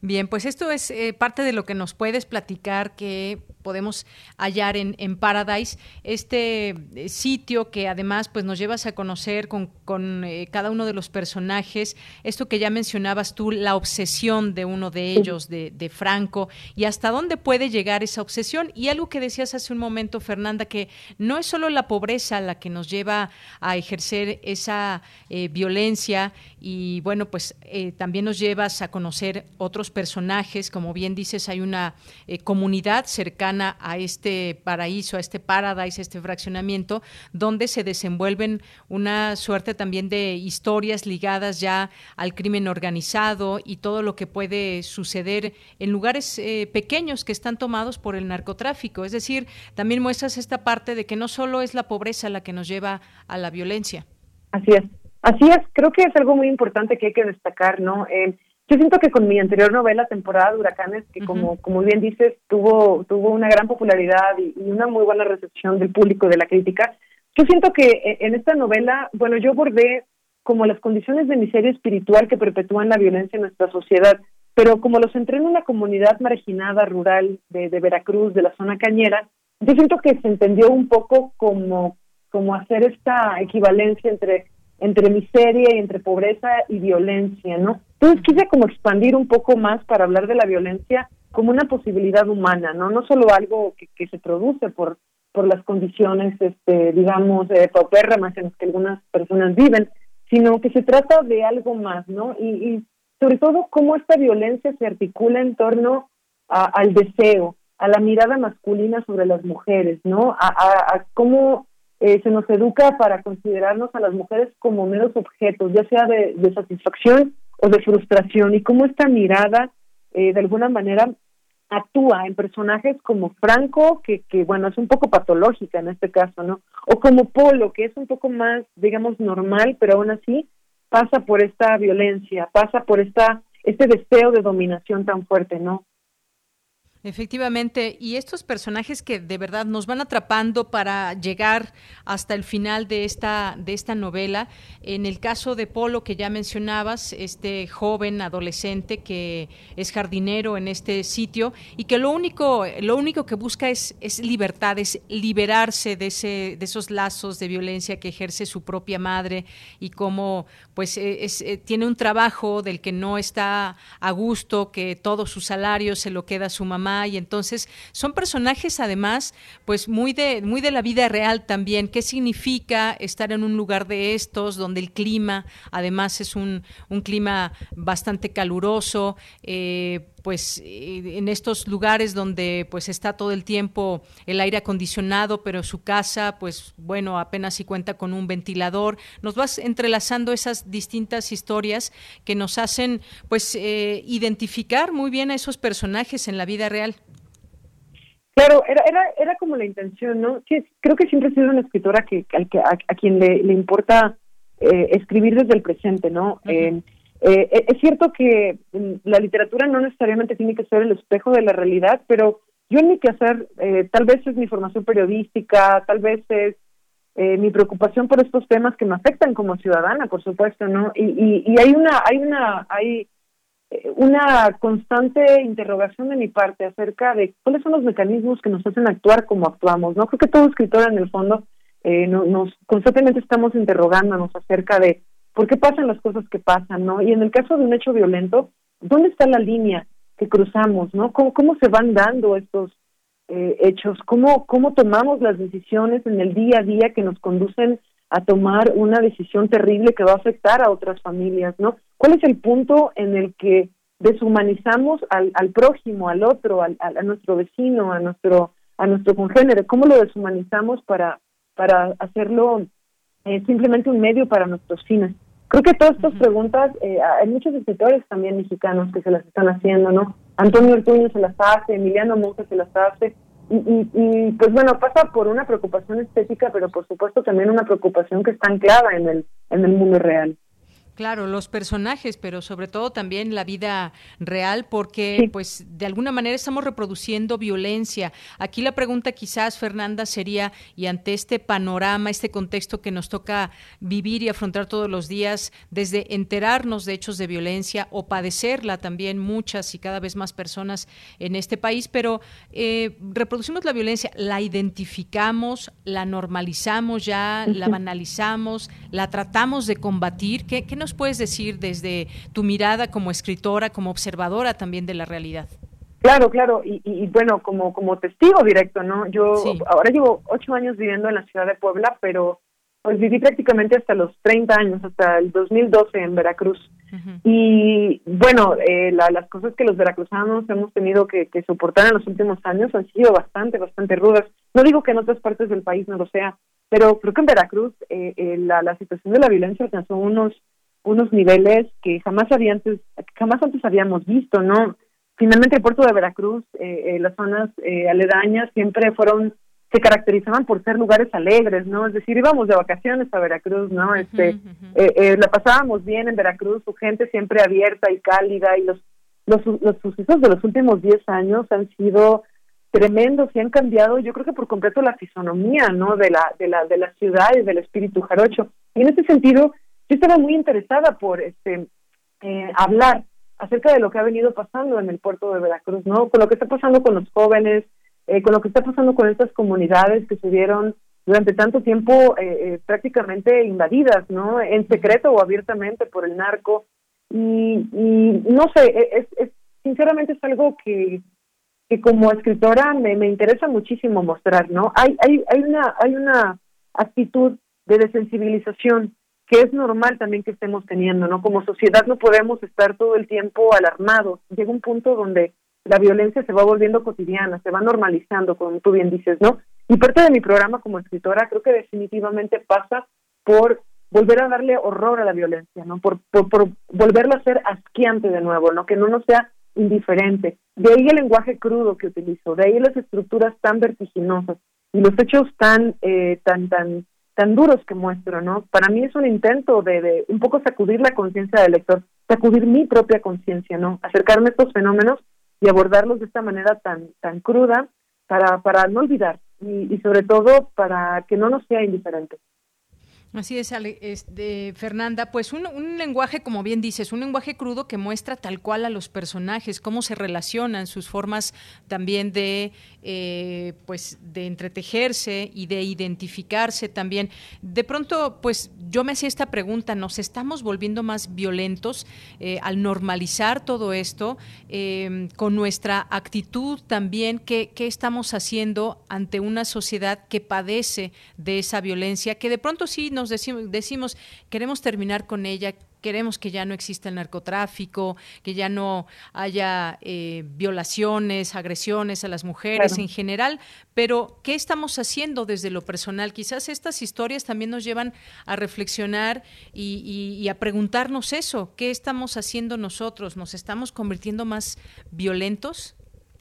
S1: Bien, pues esto es eh, parte de lo que nos puedes platicar que podemos hallar en, en Paradise, este eh, sitio que además pues nos llevas a conocer con, con eh, cada uno de los personajes, esto que ya mencionabas tú, la obsesión de uno de ellos, de, de, Franco, y hasta dónde puede llegar esa obsesión. Y algo que decías hace un momento, Fernanda, que no es solo la pobreza la que nos lleva a ejercer esa violencia y bueno, pues también nos llevas a conocer otros personajes, como bien dices, hay una eh, comunidad cercana a este paraíso, a este paradise, a este fraccionamiento, donde se desenvuelven una suerte también de historias ligadas ya al crimen organizado y todo lo que puede suceder en lugares eh, pequeños que están tomados por el narcotráfico. Es decir, también muestras esta parte de que no solo es la pobreza la que nos lleva a la violencia.
S11: Así es. Así es, creo que es algo muy importante que hay que destacar, ¿no? Eh, yo siento que con mi anterior novela, Temporada de Huracanes, que como, como bien dices, tuvo, tuvo una gran popularidad y, una muy buena recepción del público, de la crítica, yo siento que eh, en esta novela, bueno, yo abordé como las condiciones de miseria espiritual que perpetúan la violencia en nuestra sociedad, pero como los centré en una comunidad marginada, rural, de, de Veracruz, de la zona cañera, yo siento que se entendió un poco como, como hacer esta equivalencia entre entre miseria y entre pobreza y violencia, ¿no? Entonces quise como expandir un poco más para hablar de la violencia como una posibilidad humana, ¿no? No solo algo que, se produce por, por las condiciones, este, digamos, eh, en las que algunas personas viven, sino que se trata de algo más, ¿no? Y, y sobre todo cómo esta violencia se articula en torno al deseo, a la mirada masculina sobre las mujeres, ¿no? A, cómo eh, se nos educa para considerarnos a las mujeres como meros objetos, ya sea de, satisfacción o de frustración, y cómo esta mirada, eh, de alguna manera, actúa en personajes como Franco, que, que, bueno, es un poco patológica en este caso, ¿no? O como Polo, que es un poco más, digamos, normal, pero aún así pasa por esta violencia, pasa por esta este deseo de dominación tan fuerte, ¿no?
S1: Efectivamente, y estos personajes que de verdad nos van atrapando para llegar hasta el final de esta de esta novela. En el caso de Polo que ya mencionabas, este joven adolescente que es jardinero en este sitio y que lo único lo único que busca es es libertad, es liberarse de ese de esos lazos de violencia que ejerce su propia madre y cómo pues eh, eh, tiene un trabajo del que no está a gusto, que todo su salario se lo queda a su mamá y entonces son personajes además pues muy de muy de la vida real también. Qué significa estar en un lugar de estos donde el clima además es un, un clima bastante caluroso eh, pues eh, en estos lugares donde pues está todo el tiempo el aire acondicionado, pero su casa pues bueno, apenas si cuenta con un ventilador. Nos vas entrelazando esas distintas historias que nos hacen pues eh, identificar muy bien a esos personajes en la vida real.
S11: Claro, era, era, era como la intención, ¿no? creo que siempre he sido una escritora que, a, quien le, le importa eh, escribir desde el presente, ¿no? Eh, e-, es cierto que mm, la literatura no necesariamente tiene que ser el espejo de la realidad, pero yo en mi quehacer, eh, tal vez es mi formación periodística, tal vez es eh, mi preocupación por estos temas que me afectan como ciudadana, por supuesto, ¿no? Y, y, y hay una, hay una, hay eh, una constante interrogación de mi parte acerca de cuáles son los mecanismos que nos hacen actuar como actuamos, ¿no? Creo que todo escritor en el fondo eh, nos constantemente estamos interrogándonos acerca de por qué pasan las cosas que pasan, ¿no? Y en el caso de un hecho violento, ¿dónde está la línea que cruzamos, ¿no? ¿Cómo, cómo se van dando estos eh, hechos? ¿Cómo, ¿Cómo tomamos las decisiones en el día a día que nos conducen a tomar una decisión terrible que va a afectar a otras familias, ¿no? ¿Cuál es el punto en el que deshumanizamos al, al prójimo, al otro, al, a nuestro vecino, a nuestro a nuestro congénere? ¿Cómo lo deshumanizamos para para hacerlo eh, simplemente un medio para nuestros fines? Creo que todas estas preguntas, eh, hay muchos escritores también mexicanos que se las están haciendo, ¿no? Antonio Ortuño se las hace, Emiliano Monge se las hace, y, y, pues bueno, pasa por una preocupación estética, pero por supuesto también una preocupación que está anclada en el, en el mundo real.
S1: Claro, los personajes, pero sobre todo también la vida real, porque pues de alguna manera estamos reproduciendo violencia. Aquí la pregunta quizás, Fernanda, sería, y ante este panorama, este contexto que nos toca vivir y afrontar todos los días, desde enterarnos de hechos de violencia o padecerla también muchas y cada vez más personas en este país, pero eh, reproducimos la violencia, la identificamos, la normalizamos ya, la banalizamos, la tratamos de combatir. ¿Qué, qué nos puedes decir desde tu mirada como escritora, como observadora también de la realidad?
S11: Claro, claro, y, bueno, como como testigo directo, ¿no? Yo ahora llevo ocho años viviendo en la ciudad de Puebla, pero pues viví prácticamente hasta los 30 años, hasta el 2012 en Veracruz. Y bueno, eh, las cosas que los veracruzanos hemos tenido que, soportar en los últimos años han sido bastante, bastante rudas. No digo que en otras partes del país no lo sea, pero creo que en Veracruz eh, eh, la, la situación de la violencia alcanzó unos unos niveles que jamás había antes, jamás antes habíamos visto, ¿no? Finalmente el puerto de Veracruz, eh, eh, las zonas eh, aledañas siempre fueron, se caracterizaban por ser lugares alegres, ¿no? Es decir, íbamos de vacaciones a Veracruz, ¿no? Este, la pasábamos bien en Veracruz, su gente siempre abierta y cálida y los los, los sucesos de los últimos 10 años han sido tremendos y han cambiado, yo creo que por completo la fisonomía, ¿no? De la de la de la ciudad y del espíritu jarocho. Y en ese sentido, yo estaba muy interesada por este eh, hablar acerca de lo que ha venido pasando en el puerto de Veracruz, ¿no? Con lo que está pasando con los jóvenes, eh, con lo que está pasando con estas comunidades que se vieron durante tanto tiempo eh, prácticamente invadidas, ¿no? En secreto o abiertamente por el narco. Y, y no sé, e, es, es, sinceramente es algo que, que como escritora me, me interesa muchísimo mostrar, ¿no? Hay, hay, hay, una, hay una actitud de desensibilización que es normal también que estemos teniendo, ¿no? Como sociedad no podemos estar todo el tiempo alarmados. Llega un punto donde la violencia se va volviendo cotidiana, se va normalizando, como tú bien dices, ¿no? Y parte de mi programa como escritora creo que definitivamente pasa por volver a darle horror a la violencia, ¿no? Por, por, por volverlo a ser asquiante de nuevo, ¿no? Que no nos sea indiferente. De ahí el lenguaje crudo que utilizo, de ahí las estructuras tan vertiginosas y los hechos tan, eh, tan, tan, tan duros que muestro, ¿no? Para mí es un intento de, de un poco sacudir la conciencia del lector, sacudir mi propia conciencia, ¿no? Acercarme a estos fenómenos y abordarlos de esta manera tan, tan cruda para, para no olvidar y, y sobre todo para que no nos sea indiferente.
S1: Así es, este, Fernanda. Pues un, lenguaje, como bien dices, un lenguaje crudo que muestra tal cual a los personajes, cómo se relacionan, sus formas también de, eh, pues, de entretejerse y de identificarse también. De pronto, pues, yo me hacía esta pregunta: ¿nos estamos volviendo más violentos eh, al normalizar todo esto eh, con nuestra actitud también? ¿qué, ¿Qué estamos haciendo ante una sociedad que padece de esa violencia? Que de pronto sí nos decimos, decimos, queremos terminar con ella, queremos que ya no exista el narcotráfico, que ya no haya eh, violaciones, agresiones a las mujeres claro. en general, pero ¿qué estamos haciendo desde lo personal? Quizás estas historias también nos llevan a reflexionar y, y, y a preguntarnos eso, ¿qué estamos haciendo nosotros? ¿Nos estamos convirtiendo más violentos?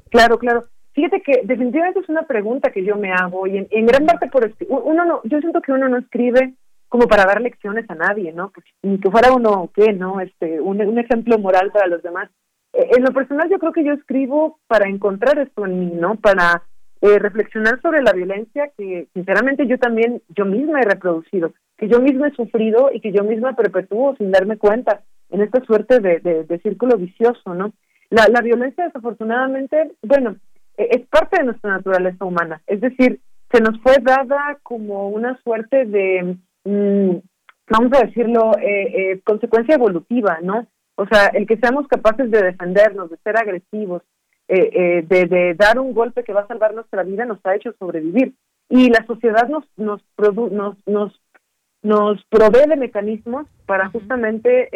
S11: Claro, claro. Fíjate que definitivamente es una pregunta que yo me hago y en, en gran parte por uno no, yo siento que uno no escribe como para dar lecciones a nadie, ¿no? Pues, ni que fuera uno, ¿qué? ¿No? Este, un, un ejemplo moral para los demás. Eh, en lo personal yo creo que yo escribo para encontrar esto en mí, ¿no? Para eh, reflexionar sobre la violencia que sinceramente yo también, yo misma he reproducido, que yo misma he sufrido y que yo misma perpetúo sin darme cuenta en esta suerte de, de, de círculo vicioso, ¿no? La, la violencia desafortunadamente, bueno, eh, es parte de nuestra naturaleza humana, es decir, se nos fue dada como una suerte de Mm, vamos a decirlo, eh, eh, consecuencia evolutiva, ¿no? O sea, el que seamos capaces de defendernos, de ser agresivos, eh, de, de, dar un golpe que va a salvar nuestra vida, nos ha hecho sobrevivir. Y la sociedad nos nos nos, nos, nos provee de mecanismos para justamente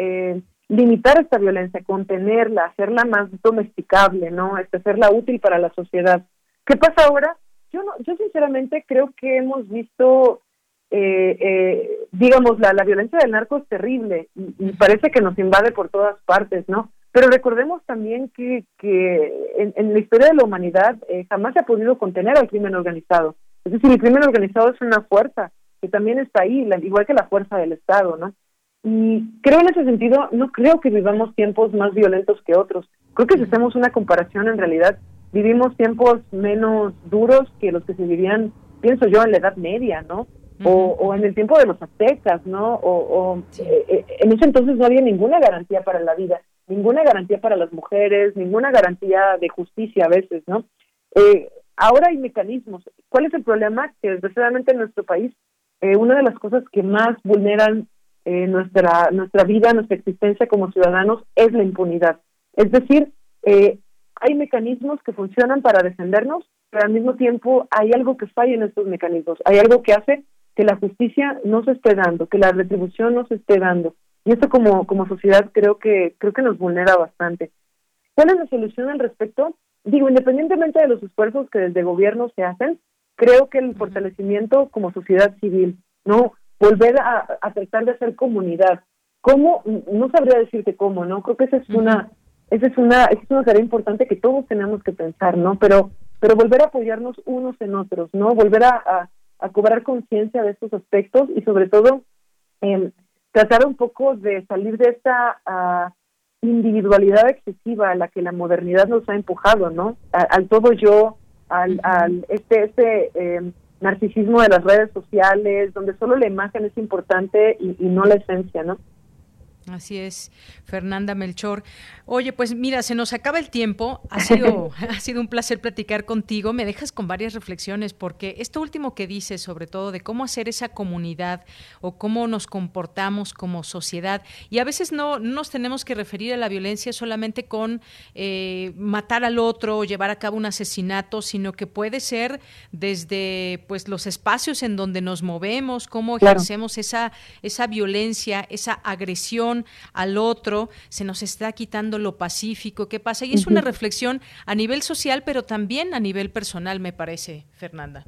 S11: limitar esta violencia, contenerla, hacerla más domesticable, ¿no? Este, hacerla útil para la sociedad. ¿Qué pasa ahora? Yo no, yo sinceramente creo que hemos visto eh, eh, digamos, la, la violencia del narco es terrible y, parece que nos invade por todas partes, ¿no? Pero recordemos también que, que en, la historia de la humanidad eh, jamás se ha podido contener al crimen organizado. Es decir, el crimen organizado es una fuerza que también está ahí, igual que la fuerza del Estado, ¿no? Y creo en ese sentido, no creo que vivamos tiempos más violentos que otros. Creo que si hacemos una comparación, en realidad vivimos tiempos menos duros que los que se vivían, pienso yo, en la Edad Media, ¿no? O, o, en el tiempo de los aztecas, ¿no? O, o sí. eh, eh, en ese entonces no había ninguna garantía para la vida, ninguna garantía para las mujeres, ninguna garantía de justicia a veces, ¿no? Eh, ahora hay mecanismos. ¿Cuál es el problema? Que desgraciadamente en nuestro país eh, una de las cosas que más vulneran eh, nuestra nuestra vida, nuestra existencia como ciudadanos es la impunidad. Es decir, eh, hay mecanismos que funcionan para defendernos, pero al mismo tiempo hay algo que falla en estos mecanismos, hay algo que hace que la justicia no se esté dando, que la retribución no se esté dando. Y esto como, como sociedad creo que, creo que nos vulnera bastante. ¿Cuál es la solución al respecto? Digo, independientemente de los esfuerzos que desde gobierno se hacen, creo que el fortalecimiento como sociedad civil, ¿no? Volver a, a tratar de hacer comunidad. ¿Cómo? No sabría decirte cómo, ¿no? Creo que esa es una, esa es una, esa es una tarea importante que todos tenemos que pensar, ¿no? Pero, pero volver a apoyarnos unos en otros, ¿no? Volver a, a a cobrar conciencia de estos aspectos y sobre todo eh, tratar un poco de salir de esta uh, individualidad excesiva a la que la modernidad nos ha empujado, ¿no? A, al todo yo, al, al este este eh, narcisismo de las redes sociales, donde solo la imagen es importante y, y no la esencia, ¿no?
S1: Así es, Fernanda Melchor. Oye, pues mira, se nos acaba el tiempo. Ha sido, (laughs) ha sido un placer platicar contigo. Me dejas con varias reflexiones porque esto último que dices, sobre todo de cómo hacer esa comunidad o cómo nos comportamos como sociedad, y a veces no, nos tenemos que referir a la violencia solamente con eh, matar al otro o llevar a cabo un asesinato, sino que puede ser desde pues los espacios en donde nos movemos, cómo ejercemos esa, esa violencia, esa agresión al otro, se nos está quitando lo pacífico, ¿qué pasa? Y es una reflexión a nivel social, pero también a nivel personal, me parece, Fernanda.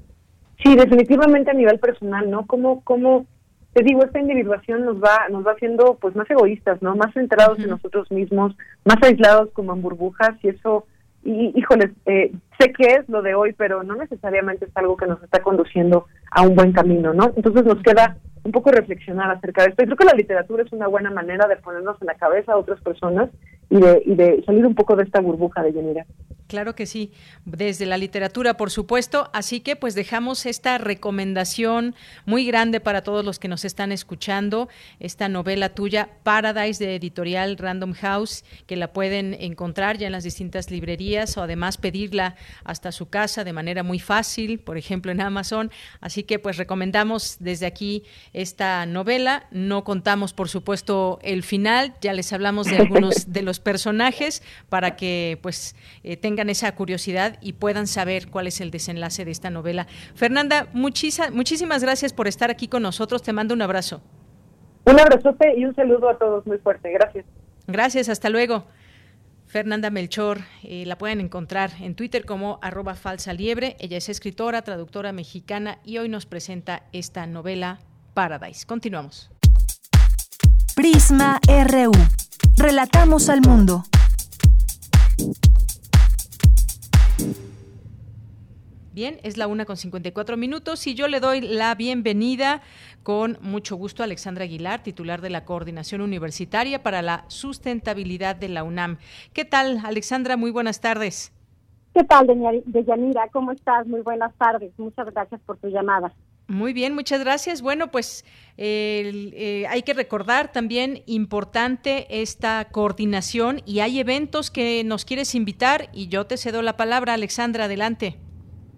S11: Sí, definitivamente a nivel personal, ¿no? Como, como te digo, esta individuación nos va, nos va haciendo pues más egoístas, ¿no? Más centrados en nosotros mismos, más aislados como en burbujas y eso, y, híjoles, eh, sé que es lo de hoy, pero no necesariamente es algo que nos está conduciendo a un buen camino, ¿no? Entonces nos queda un poco reflexionar acerca de esto. Y creo que la literatura es una buena manera de ponernos en la cabeza a otras personas y de, y de salir un poco de esta burbuja de Yanira.
S1: Claro que sí, desde la literatura, por supuesto. Así que pues dejamos esta recomendación muy grande para todos los que nos están escuchando, esta novela tuya, Paradise, de editorial Random House, que la pueden encontrar ya en las distintas librerías o además pedirla hasta su casa de manera muy fácil, por ejemplo en Amazon. Así que pues recomendamos desde aquí esta novela. No contamos, por supuesto, el final, ya les hablamos de (laughs) algunos de los personajes para que pues eh, tengan esa curiosidad y puedan saber cuál es el desenlace de esta novela. Fernanda, muchísimas gracias por estar aquí con nosotros. Te mando un abrazo.
S11: Un abrazote y un saludo a todos muy fuerte. Gracias.
S1: Gracias, hasta luego. Fernanda Melchor, eh, la pueden encontrar en Twitter como arroba falsa liebre. Ella es escritora, traductora mexicana y hoy nos presenta esta novela Paradise. Continuamos.
S3: Prisma RU. Relatamos al mundo.
S1: Bien, es la una con 54 minutos y yo le doy la bienvenida con mucho gusto a Alexandra Aguilar, titular de la Coordinación Universitaria para la Sustentabilidad de la UNAM. ¿Qué tal, Alexandra? Muy buenas tardes.
S12: ¿Qué tal, Deyanira? ¿Cómo estás? Muy buenas tardes. Muchas gracias por tu llamada.
S1: Muy bien, muchas gracias. Bueno, pues eh, hay que recordar también importante esta coordinación y hay eventos que nos quieres invitar y yo te cedo la palabra, Alexandra, adelante.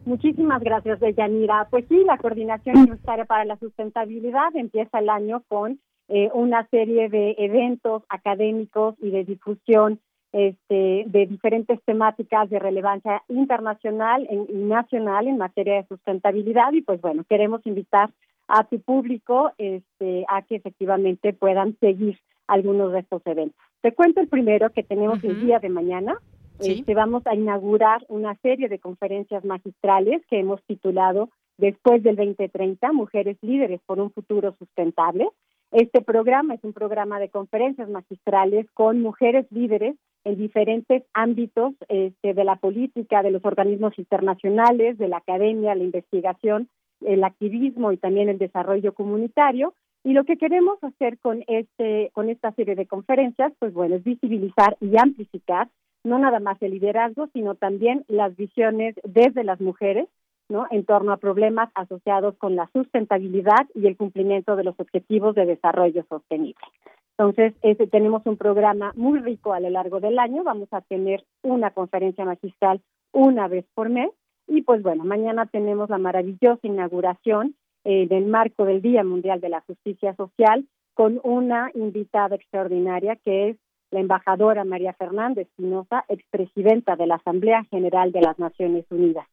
S12: Muchísimas gracias, Deyanira. Pues sí, la Coordinación Universitaria para la Sustentabilidad empieza el año con eh, una serie de eventos académicos y de difusión este, de diferentes temáticas de relevancia internacional y nacional en materia de sustentabilidad y pues bueno, queremos invitar a tu público este, a que efectivamente puedan seguir algunos de estos eventos. Te cuento el primero que tenemos el día de mañana. Este, vamos a inaugurar una serie de conferencias magistrales que hemos titulado Después del 2030, Mujeres Líderes por un Futuro Sustentable. Este programa es un programa de conferencias magistrales con mujeres líderes en diferentes ámbitos este, de la política, de los organismos internacionales, de la academia, la investigación, el activismo y también el desarrollo comunitario. Y lo que queremos hacer con este, con esta serie de conferencias, pues bueno, es visibilizar y amplificar no nada más el liderazgo, sino también las visiones desde las mujeres, ¿no? En torno a problemas asociados con la sustentabilidad y el cumplimiento de los objetivos de desarrollo sostenible. Entonces, este, tenemos un programa muy rico a lo largo del año. Vamos a tener una conferencia magistral una vez por mes. Y pues bueno, mañana tenemos la maravillosa inauguración eh, del marco del Día Mundial de la Justicia Social con una invitada extraordinaria que es la embajadora María Fernández Espinosa, expresidenta de la Asamblea General de las Naciones Unidas.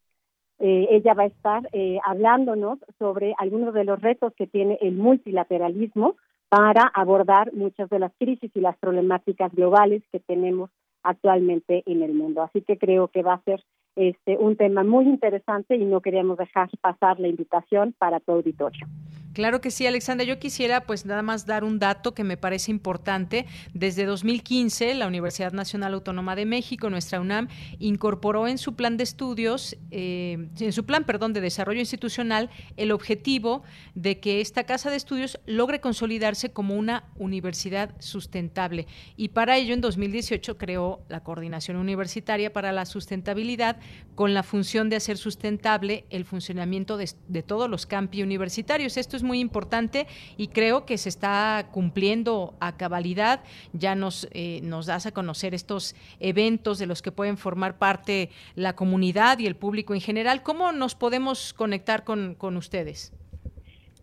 S12: Eh, ella va a estar eh, hablándonos sobre algunos de los retos que tiene el multilateralismo para abordar muchas de las crisis y las problemáticas globales que tenemos actualmente en el mundo. Así que creo que va a ser este un tema muy interesante y no queríamos dejar pasar la invitación para tu auditorio.
S1: Claro que sí, Alexandra. Yo quisiera pues nada más dar un dato que me parece importante. Desde 2015, la Universidad Nacional Autónoma de México, nuestra UNAM, incorporó en su plan de estudios, eh, en su plan, perdón, de desarrollo institucional, el objetivo de que esta casa de estudios logre consolidarse como una universidad sustentable. Y para ello, en 2018 creó la Coordinación Universitaria para la Sustentabilidad con la función de hacer sustentable el funcionamiento de, de todos los campi universitarios. Esto es muy importante y creo que se está cumpliendo a cabalidad. Ya nos, eh, nos das a conocer estos eventos de los que pueden formar parte la comunidad y el público en general. ¿Cómo nos podemos conectar con, con ustedes?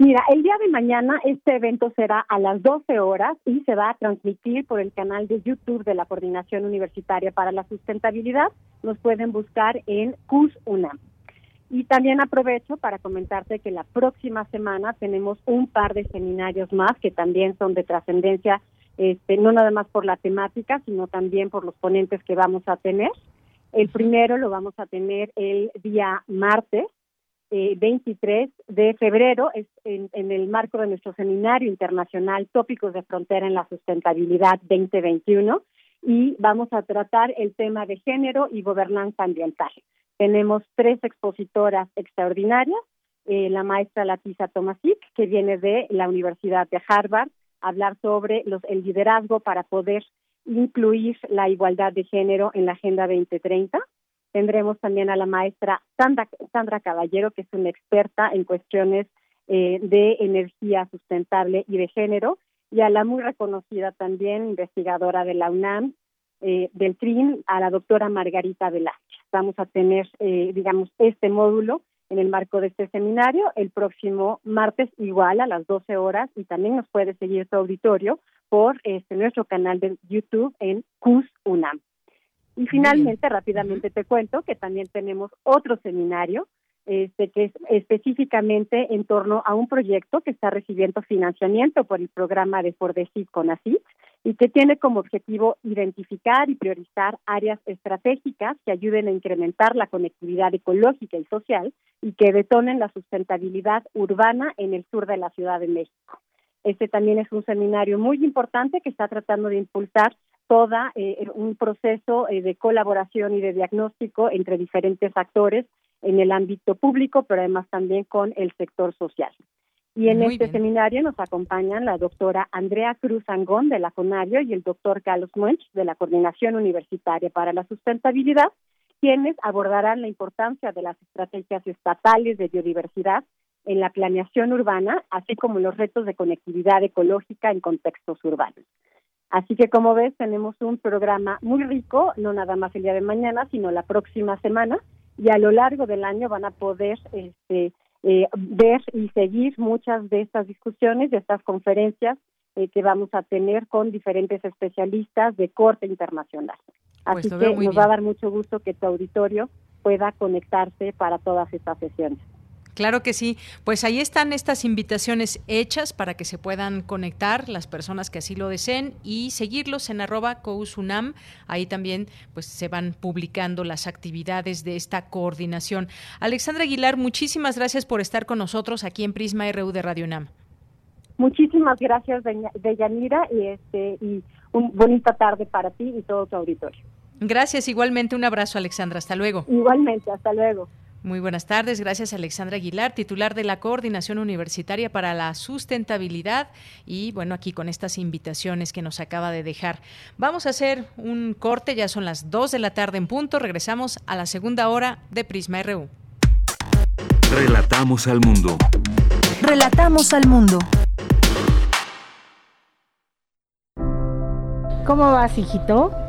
S12: Mira, el día de mañana este evento será a las 12 horas y se va a transmitir por el canal de YouTube de la Coordinación Universitaria para la Sustentabilidad. Nos pueden buscar en CUS UNAM. Y también aprovecho para comentarte que la próxima semana tenemos un par de seminarios más que también son de trascendencia, este, no nada más por la temática, sino también por los ponentes que vamos a tener. El primero lo vamos a tener el día martes 23 eh, de febrero es en, el marco de nuestro seminario internacional Tópicos de Frontera en la Sustentabilidad 2021 y vamos a tratar el tema de género y gobernanza ambiental. Tenemos tres expositoras extraordinarias, eh, la maestra Latisa Tomasic, que viene de la Universidad de Harvard, hablar sobre los, el liderazgo para poder incluir la igualdad de género en la Agenda 2030. Tendremos también a la maestra Sandra, Caballero, que es una experta en cuestiones eh, de energía sustentable y de género, y a la muy reconocida también investigadora de la UNAM, eh, del TRIN, a la doctora Margarita Velázquez. Vamos a tener, eh, digamos, este módulo en el marco de este seminario el próximo martes igual a las 12 horas y también nos puede seguir su auditorio por este, nuestro canal de YouTube en CUS UNAM. Y finalmente, rápidamente te cuento que también tenemos otro seminario este, que es específicamente en torno a un proyecto que está recibiendo financiamiento por el programa de Fordesit con ACID y que tiene como objetivo identificar y priorizar áreas estratégicas que ayuden a incrementar la conectividad ecológica y social y que detonen la sustentabilidad urbana en el sur de la Ciudad de México. Este también es un seminario muy importante que está tratando de impulsar toda eh, un proceso eh, de colaboración y de diagnóstico entre diferentes actores en el ámbito público, pero además también con el sector social. Y en este seminario nos acompañan la doctora Andrea Cruz Angón de la CONARIO y el doctor Carlos Muench de la Coordinación Universitaria para la Sustentabilidad, quienes abordarán la importancia de las estrategias estatales de biodiversidad en la planeación urbana, así como los retos de conectividad ecológica en contextos urbanos. Así que como ves, tenemos un programa muy rico, no nada más el día de mañana, sino la próxima semana, y a lo largo del año van a poder este, eh, ver y seguir muchas de estas discusiones, de estas conferencias eh, que vamos a tener con diferentes especialistas de corte internacional. Pues Así que nos va a dar mucho gusto que tu auditorio pueda conectarse para todas estas sesiones.
S1: Claro que sí. Pues ahí están estas invitaciones hechas para que se puedan conectar las personas que así lo deseen y seguirlos en arroba cousunam. Ahí también pues se van publicando las actividades de esta coordinación. Alexandra Aguilar, muchísimas gracias por estar con nosotros aquí en Prisma RU de Radio UNAM.
S12: Muchísimas gracias, Deyanira, y, este, y una bonita tarde para ti y todo tu auditorio.
S1: Gracias, igualmente un abrazo, Alexandra. Hasta luego.
S12: Igualmente, hasta luego.
S1: Muy buenas tardes, gracias Alexandra Aguilar, titular de la Coordinación Universitaria para la Sustentabilidad y bueno, aquí con estas invitaciones que nos acaba de dejar. Vamos a hacer un corte, ya son las 2 de la tarde en punto, regresamos a la segunda hora de Prisma RU.
S2: Relatamos al mundo.
S3: Relatamos al mundo.
S13: ¿Cómo vas, hijito?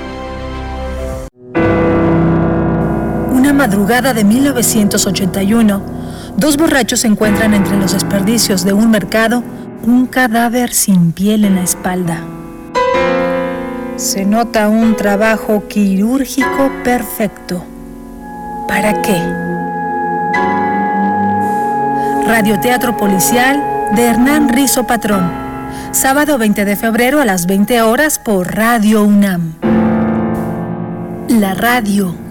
S3: Madrugada de 1981, dos borrachos encuentran entre los desperdicios de un mercado un cadáver sin piel en la espalda. Se nota un trabajo quirúrgico perfecto. ¿Para qué? Radioteatro Policial de Hernán Rizo Patrón. Sábado 20 de febrero a las 20 horas por Radio UNAM. La radio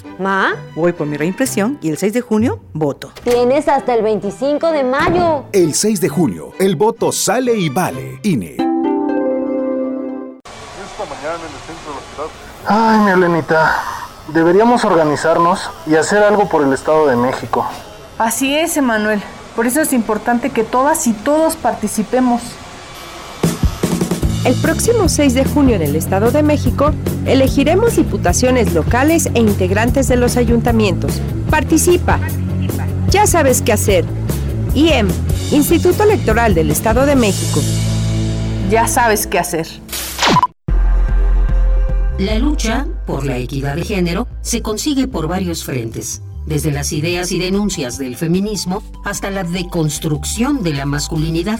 S14: ¿Ma?
S15: Voy por mi reimpresión y el 6 de junio voto.
S14: Tienes hasta el 25 de mayo.
S16: El 6 de junio, el voto sale y vale. INE.
S17: Ay, mi Elenita, deberíamos organizarnos y hacer algo por el Estado de México.
S18: Así es, Emanuel. Por eso es importante que todas y todos participemos.
S19: El próximo 6 de junio en el Estado de México elegiremos diputaciones locales e integrantes de los ayuntamientos. Participa. Ya sabes qué hacer. IEM, Instituto Electoral del Estado de México.
S18: Ya sabes qué hacer.
S20: La lucha por la equidad de género se consigue por varios frentes, desde las ideas y denuncias del feminismo hasta la deconstrucción de la masculinidad.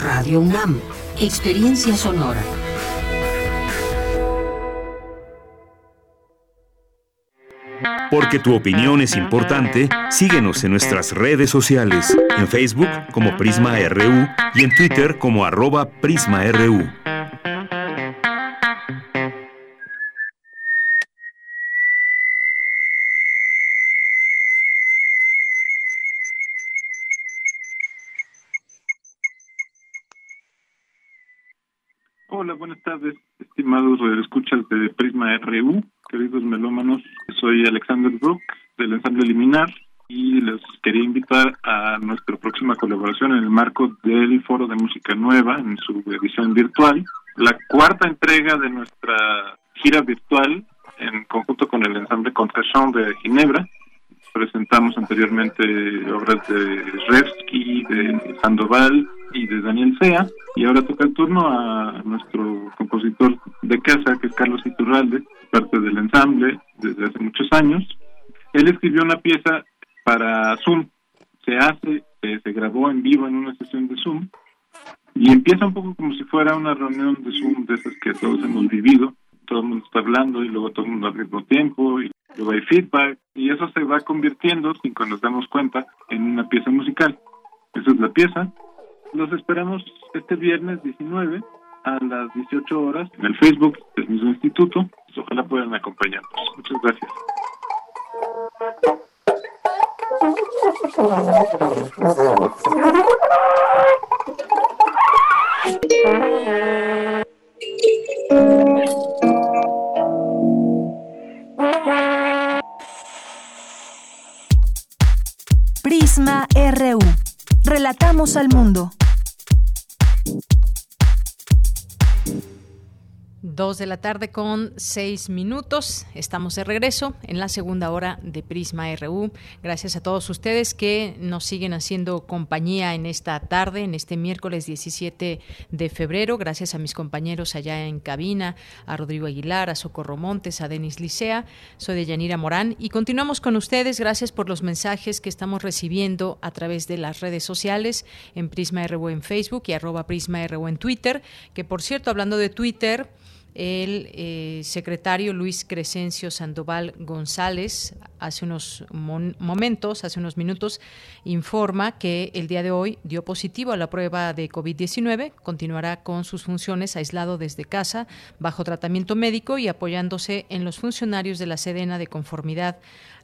S20: Radio UNAM, experiencia sonora.
S2: Porque tu opinión es importante, síguenos en nuestras redes sociales, en Facebook como Prisma RU y en Twitter como arroba PrismaRU.
S21: Tardes, estimados escuchas de Prisma RU, queridos melómanos. Soy Alexander Brook del ensamble Eliminar y les quería invitar a nuestra próxima colaboración en el marco del Foro de Música Nueva en su edición virtual, la cuarta entrega de nuestra gira virtual en conjunto con el ensamble Contrachant de Ginebra. Presentamos anteriormente obras de Revsky, de Sandoval y de Daniel Sea, y ahora toca el turno a nuestro compositor de casa, que es Carlos Iturralde, parte del ensamble desde hace muchos años. Él escribió una pieza para Zoom, se hace, se, se grabó en vivo en una sesión de Zoom, y empieza un poco como si fuera una reunión de Zoom de esas que todos hemos vivido, todo el mundo está hablando y luego todo el mundo al mismo tiempo y luego hay feedback y eso se va convirtiendo sin que nos demos cuenta en una pieza musical. Esa es la pieza. Los esperamos este viernes 19 a las 18 horas en el Facebook del mismo instituto. Pues ojalá puedan acompañarnos. Muchas gracias.
S3: Prisma RU. Relatamos al mundo.
S1: Dos de la tarde con seis minutos. Estamos de regreso en la segunda hora de Prisma RU. Gracias a todos ustedes que nos siguen haciendo compañía en esta tarde, en este miércoles 17 de febrero. Gracias a mis compañeros allá en cabina, a Rodrigo Aguilar, a Socorro Montes, a Denis Licea. Soy de Yanira Morán y continuamos con ustedes. Gracias por los mensajes que estamos recibiendo a través de las redes sociales en Prisma RU en Facebook y arroba Prisma RU en Twitter. Que por cierto, hablando de Twitter, el eh, secretario Luis Crescencio Sandoval González hace unos momentos, hace unos minutos, informa que el día de hoy dio positivo a la prueba de COVID-19, continuará con sus funciones aislado desde casa, bajo tratamiento médico y apoyándose en los funcionarios de la Sedena de conformidad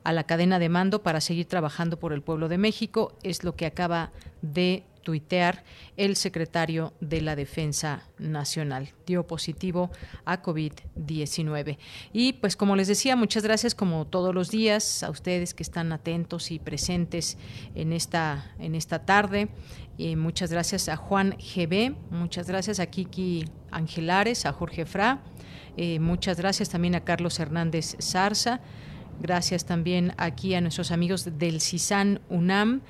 S1: a la cadena de mando para seguir trabajando por el pueblo de México, es lo que acaba de tuitear el secretario de la Defensa Nacional. Dio positivo a COVID-19. Y pues como les decía, muchas gracias como todos los días a ustedes que están atentos y presentes en esta, en esta tarde. Y muchas gracias a Juan GB, muchas gracias a Kiki Angelares, a Jorge Fra, eh, muchas gracias también a Carlos Hernández Zarza. Gracias también aquí a nuestros amigos del CISAN UNAM.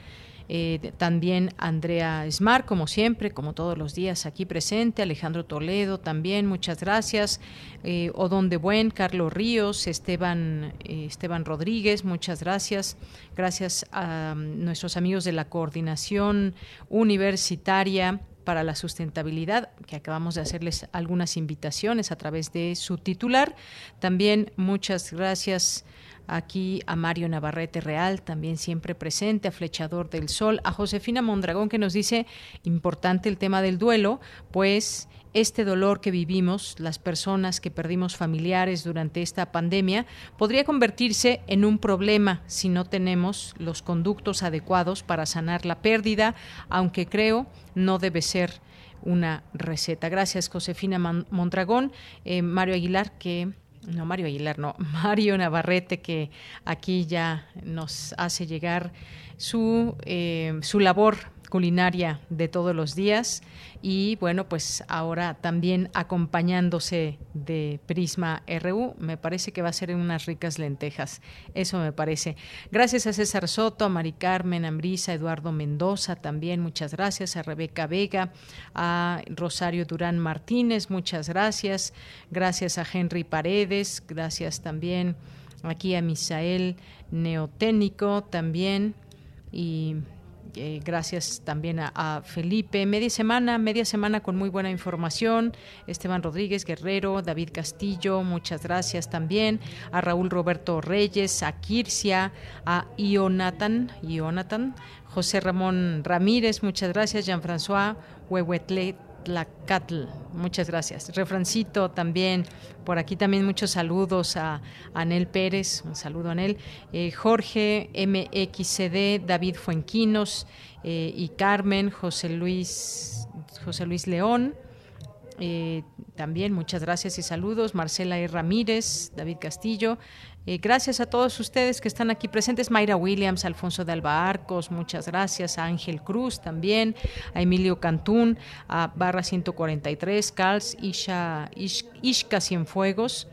S1: Eh, también Andrea Smar, como siempre, como todos los días aquí presente, Alejandro Toledo también, muchas gracias, eh, Odón de Buen, Carlos Ríos, Esteban, eh, Esteban Rodríguez, muchas gracias, gracias a mm, nuestros amigos de la Coordinación Universitaria para la sustentabilidad, que acabamos de hacerles algunas invitaciones a través de su titular. También muchas gracias aquí a Mario Navarrete Real, también siempre presente, a Flechador del Sol, a Josefina Mondragón que nos dice importante el tema del duelo, pues este dolor que vivimos, las personas que perdimos familiares durante esta pandemia, podría convertirse en un problema si no tenemos los conductos adecuados para sanar la pérdida, aunque creo no debe ser una receta. Gracias, Josefina Mondragón. Eh, Mario Aguilar, que no Mario Aguilar, no, (laughs) Mario Navarrete, que aquí ya nos hace llegar su, eh, su labor culinaria de todos los días y bueno, pues ahora también acompañándose de Prisma RU, me parece que va a ser unas ricas lentejas, eso me parece. Gracias a César Soto, a Mari Carmen Ambrisa, Eduardo Mendoza también, muchas gracias, a Rebeca Vega, a Rosario Durán Martínez, muchas gracias, gracias a Henry Paredes, gracias también aquí a Misael Neotécnico también y eh, gracias también a, Felipe. Media semana, media semana con muy buena información. Esteban Rodríguez Guerrero, David Castillo, muchas gracias también. A Raúl Roberto Reyes, a Kirsia, a Ionatan, Ionatan José Ramón Ramírez, muchas gracias. Jean-François Huehuetlet Catl, Muchas gracias. Refrancito también, por aquí también muchos saludos a Anel Pérez, un saludo a Anel, eh, Jorge MXCD, David Fuenquinos eh, y Carmen, José Luis, José Luis León. Eh, también muchas gracias y saludos. Marcela E. Ramírez, David Castillo, eh, gracias a todos ustedes que están aquí presentes. Mayra Williams, Alfonso de Alba Arcos, muchas gracias. A Ángel Cruz también, a Emilio Cantún, a Barra 143, Carls, Isha, Ishka Cienfuegos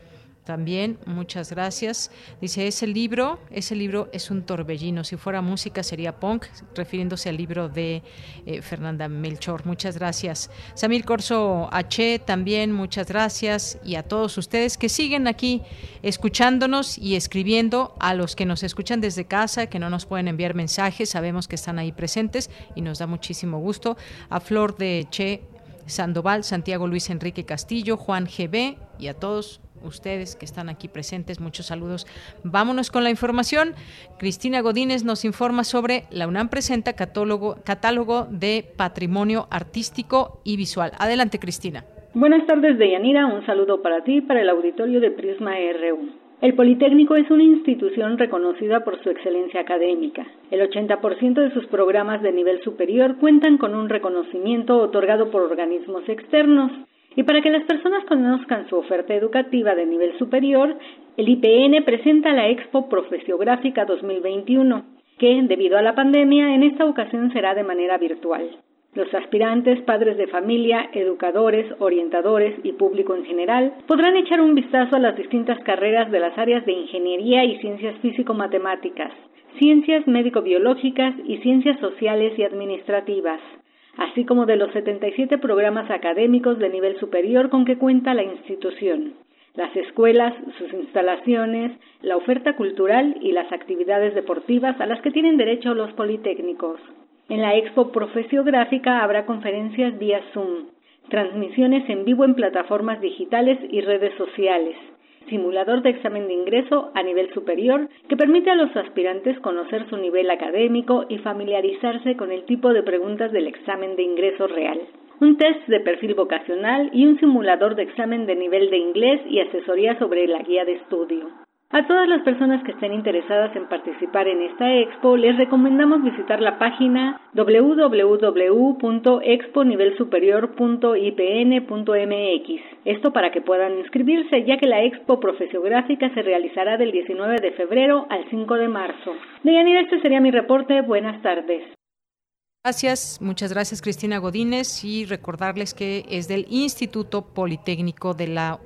S1: también, muchas gracias. Dice, ese libro, ese libro es un torbellino. Si fuera música sería punk, refiriéndose al libro de eh, Fernanda Melchor. Muchas gracias. Samir Corso H, también muchas gracias. Y a todos ustedes que siguen aquí escuchándonos y escribiendo, a los que nos escuchan desde casa, que no nos pueden enviar mensajes, sabemos que están ahí presentes y nos da muchísimo gusto. A Flor de Che Sandoval, Santiago Luis Enrique Castillo, Juan GB y a todos ustedes que están aquí presentes. Muchos saludos. Vámonos con la información. Cristina Godínez nos informa sobre la UNAM presenta catálogo, de patrimonio artístico y visual. Adelante, Cristina.
S22: Buenas tardes, Deyanira. Un saludo para ti y para el auditorio de Prisma RU. El Politécnico es una institución reconocida por su excelencia académica. El 80% de sus programas de nivel superior cuentan con un reconocimiento otorgado por organismos externos. Y para que las personas conozcan su oferta educativa de nivel superior, el IPN presenta la Expo Profesiográfica 2021, que, debido a la pandemia, en esta ocasión será de manera virtual. Los aspirantes, padres de familia, educadores, orientadores y público en general podrán echar un vistazo a las distintas carreras de las áreas de ingeniería y ciencias físico-matemáticas, ciencias médico-biológicas y ciencias sociales y administrativas, así como de los 77 programas académicos de nivel superior con que cuenta la institución, las escuelas, sus instalaciones, la oferta cultural y las actividades deportivas a las que tienen derecho los politécnicos. En la Expo Profesiográfica habrá conferencias vía Zoom, transmisiones en vivo en plataformas digitales y redes sociales, simulador de examen de ingreso a nivel superior que permite a los aspirantes conocer su nivel académico y familiarizarse con el tipo de preguntas del examen de ingreso real. Un test de perfil vocacional y un simulador de examen de nivel de inglés y asesoría sobre la guía de estudio. A todas las personas que estén interesadas en participar en esta expo, les recomendamos visitar la página www.exponivelsuperior.ipn.mx. Esto para que puedan inscribirse, ya que la expo profesiográfica se realizará del 19 de febrero al 5 de marzo. Deyanira, este sería mi reporte. Buenas tardes.
S1: Gracias, muchas gracias Cristina Godínez y recordarles que es del Instituto Politécnico de la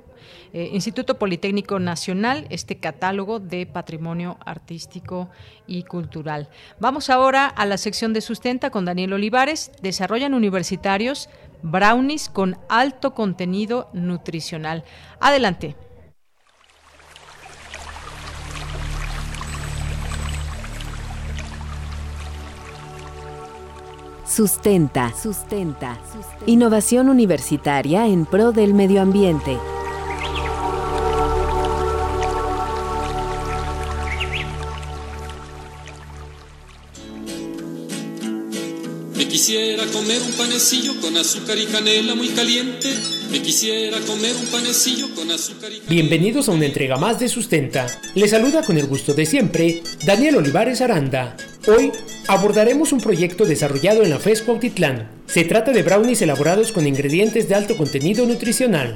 S1: eh, Instituto Politécnico Nacional, este catálogo de patrimonio artístico y cultural. Vamos ahora a la sección de sustenta con Daniel Olivares. Desarrollan universitarios brownies con alto contenido nutricional. Adelante.
S23: Sustenta. Sustenta. Innovación universitaria en pro del medio ambiente.
S24: Quisiera comer un panecillo con azúcar y canela muy caliente. Me quisiera comer un panecillo con azúcar y canela.
S25: Bienvenidos a una entrega más de Sustenta. Les saluda con el gusto de siempre Daniel Olivares Aranda. Hoy abordaremos un proyecto desarrollado en la FES Cuautitlán. Se trata de brownies elaborados con ingredientes de alto contenido nutricional.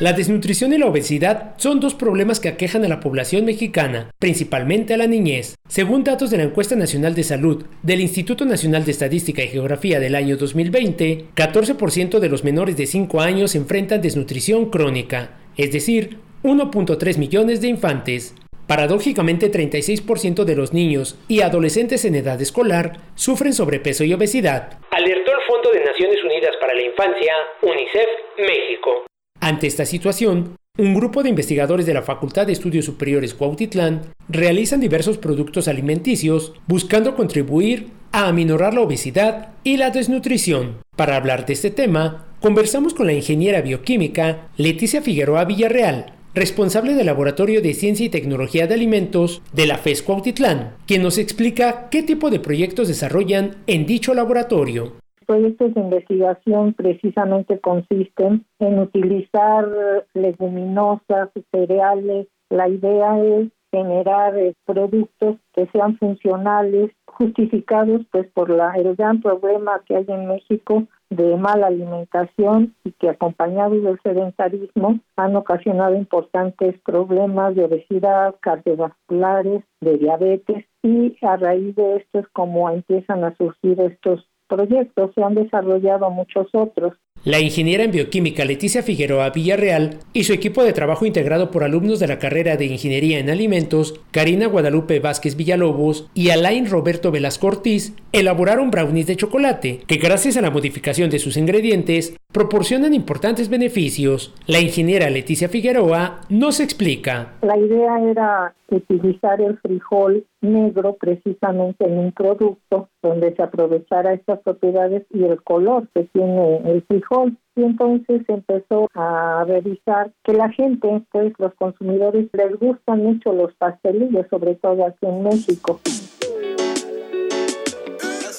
S25: La desnutrición y la obesidad son dos problemas que aquejan a la población mexicana, principalmente a la niñez. Según datos de la Encuesta Nacional de Salud del Instituto Nacional de Estadística y Geografía del año 2020, 14% de los menores de 5 años enfrentan desnutrición crónica, es decir, 1.3 millones de infantes. Paradójicamente, 36% de los niños y adolescentes en edad escolar sufren sobrepeso y obesidad. Alertó el Fondo de Naciones Unidas para la Infancia, UNICEF, México. Ante esta situación, un grupo de investigadores de la Facultad de Estudios Superiores Cuautitlán realizan diversos productos alimenticios buscando contribuir a aminorar la obesidad y la desnutrición. Para hablar de este tema, conversamos con la ingeniera bioquímica Leticia Figueroa Villarreal, responsable del Laboratorio de Ciencia y Tecnología de Alimentos de la FES Cuautitlán, quien nos explica qué tipo de proyectos desarrollan en dicho laboratorio
S26: proyectos de investigación precisamente consisten en utilizar leguminosas, cereales. La idea es generar eh, productos que sean funcionales, justificados pues por la, el gran problema que hay en México de mala alimentación y que acompañados del sedentarismo han ocasionado importantes problemas de obesidad, cardiovasculares, de diabetes y a raíz de esto es como empiezan a surgir estos proyectos, se han desarrollado muchos otros.
S25: La ingeniera en bioquímica Leticia Figueroa Villarreal y su equipo de trabajo integrado por alumnos de la carrera de Ingeniería en Alimentos, Karina Guadalupe Vázquez Villalobos y Alain Roberto Velasco Ortiz, elaboraron brownies de chocolate, que gracias a la modificación de sus ingredientes, proporcionan importantes beneficios. La ingeniera Leticia Figueroa nos explica.
S26: La idea era utilizar el frijol negro precisamente en un producto donde se aprovechara estas propiedades y el color que tiene el frijol. Y entonces empezó a revisar que la gente, pues los consumidores, les gustan mucho los pastelillos, sobre todo aquí en México.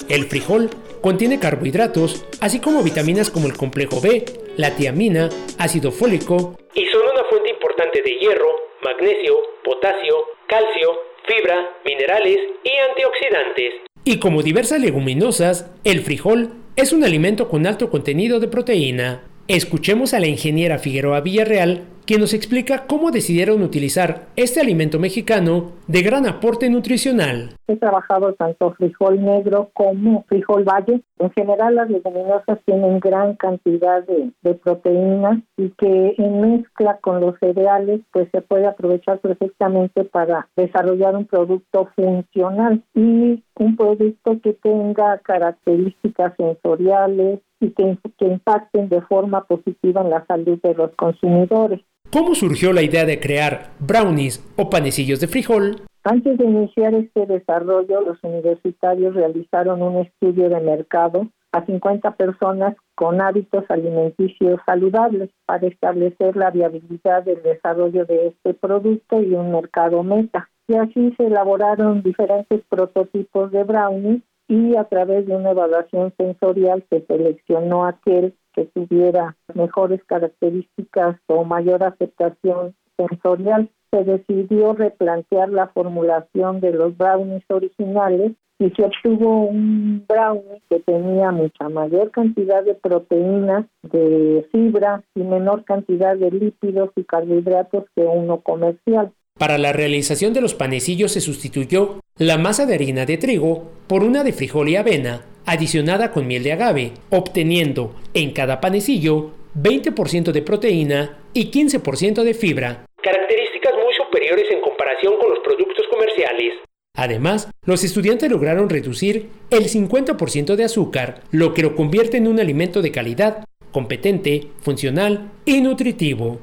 S25: El frijol contiene carbohidratos, así como vitaminas como el complejo B, la tiamina, ácido fólico y son una fuente importante de hierro, magnesio, potasio, calcio, fibra, minerales y antioxidantes. Y como diversas leguminosas, el frijol es un alimento con alto contenido de proteína. Escuchemos a la ingeniera Figueroa Villarreal quien nos explica cómo decidieron utilizar este alimento mexicano de gran aporte nutricional.
S26: He trabajado tanto frijol negro como frijol valle. En general las leguminosas tienen gran cantidad de, de proteínas y que en mezcla con los cereales pues se puede aprovechar perfectamente para desarrollar un producto funcional y un producto que tenga características sensoriales y que, que impacten de forma positiva en la salud de los consumidores.
S25: ¿Cómo surgió la idea de crear brownies o panecillos de frijol?
S26: Antes de iniciar este desarrollo, los universitarios realizaron un estudio de mercado a 50 personas con hábitos alimenticios saludables para establecer la viabilidad del desarrollo de este producto y un mercado meta. Y así se elaboraron diferentes prototipos de brownie y a través de una evaluación sensorial se seleccionó aquel que tuviera mejores características o mayor aceptación sensorial. Se decidió replantear la formulación de los brownies originales y se obtuvo un brownie que tenía mucha mayor cantidad de proteínas, de fibra y menor cantidad de lípidos y carbohidratos que uno comercial.
S25: Para la realización de los panecillos se sustituyó la masa de harina de trigo por una de frijol y avena, adicionada con miel de agave, obteniendo en cada panecillo 20% de proteína y 15% de fibra, características muy superiores en comparación con los productos comerciales. Además, los estudiantes lograron reducir el 50% de azúcar, lo que lo convierte en un alimento de calidad, competente, funcional y nutritivo.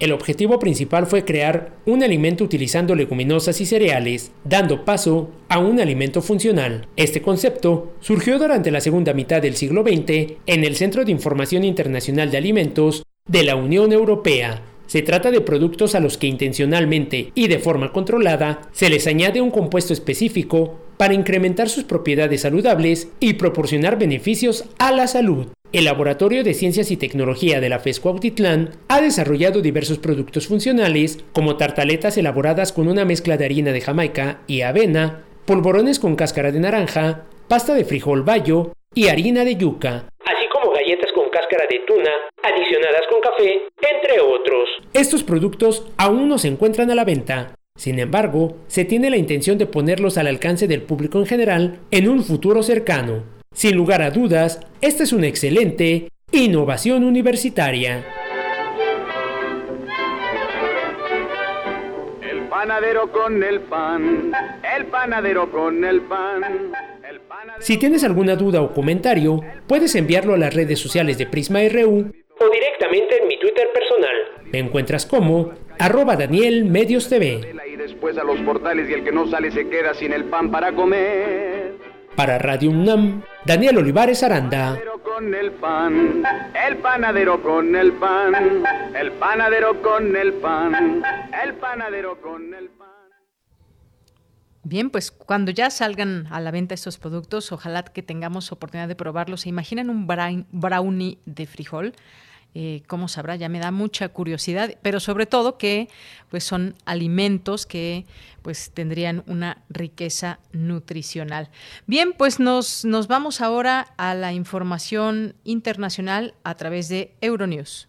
S25: El objetivo principal fue crear un alimento utilizando leguminosas y cereales, dando paso a un alimento funcional. Este concepto surgió durante la segunda mitad del siglo XX en el Centro de Información Internacional de Alimentos de la Unión Europea. Se trata de productos a los que intencionalmente y de forma controlada se les añade un compuesto específico para incrementar sus propiedades saludables y proporcionar beneficios a la salud. El Laboratorio de Ciencias y Tecnología de la FES Cuautitlán ha desarrollado diversos productos funcionales como tartaletas elaboradas con una mezcla de harina de Jamaica y avena, polvorones con cáscara de naranja, pasta de frijol bayo y harina de yuca, así como galletas con cáscara de tuna adicionadas con café, entre otros. Estos productos aún no se encuentran a la venta. Sin embargo, se tiene la intención de ponerlos al alcance del público en general en un futuro cercano. Sin lugar a dudas, esta es una excelente innovación universitaria.
S27: El panadero con el pan, el panadero con el pan.
S25: Si tienes alguna duda o comentario, puedes enviarlo a las redes sociales de Prisma RU o directamente en mi Twitter personal. Me encuentras como arroba Daniel Medios TV.
S27: Después a los portales y el que no sale se queda sin el pan para comer.
S25: Para Radio UNAM, Daniel Olivares Aranda.
S27: Con el pan, el panadero con el pan, el panadero con el pan, el panadero con el pan.
S1: Bien, pues cuando ya salgan a la venta estos productos, ojalá que tengamos oportunidad de probarlos. ¿Se imaginan un brownie de frijol? Eh, cómo sabrá, ya me da mucha curiosidad, pero sobre todo que pues son alimentos que pues tendrían una riqueza nutricional. Bien, pues nos, nos vamos ahora a la información internacional a través de Euronews.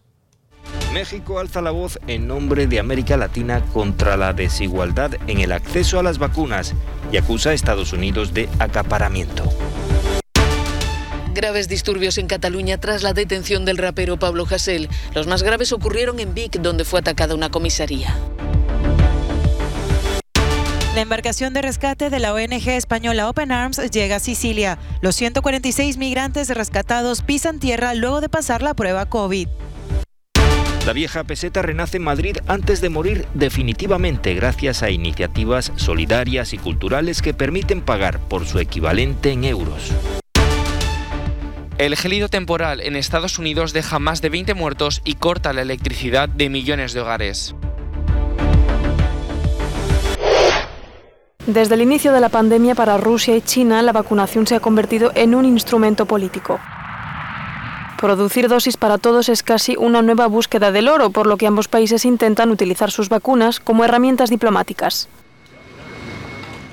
S28: México alza la voz en nombre de América Latina contra la desigualdad en el acceso a las vacunas y acusa a Estados Unidos de acaparamiento.
S29: Graves disturbios en Cataluña tras la detención del rapero Pablo Hasél. Los más graves ocurrieron en Vic, donde fue atacada una comisaría.
S30: La embarcación de rescate de la ONG española Open Arms llega a Sicilia. Los 146 migrantes rescatados pisan tierra luego de pasar la prueba COVID.
S28: La vieja peseta renace en Madrid antes de morir definitivamente gracias a iniciativas solidarias y culturales que permiten pagar por su equivalente en euros.
S31: El gélido temporal en Estados Unidos deja más de 20 muertos y corta la electricidad de millones de hogares.
S32: Desde el inicio de la pandemia para Rusia y China, la vacunación se ha convertido en un instrumento político. Producir dosis para todos es casi una nueva búsqueda del oro, por lo que ambos países intentan utilizar sus vacunas como herramientas diplomáticas.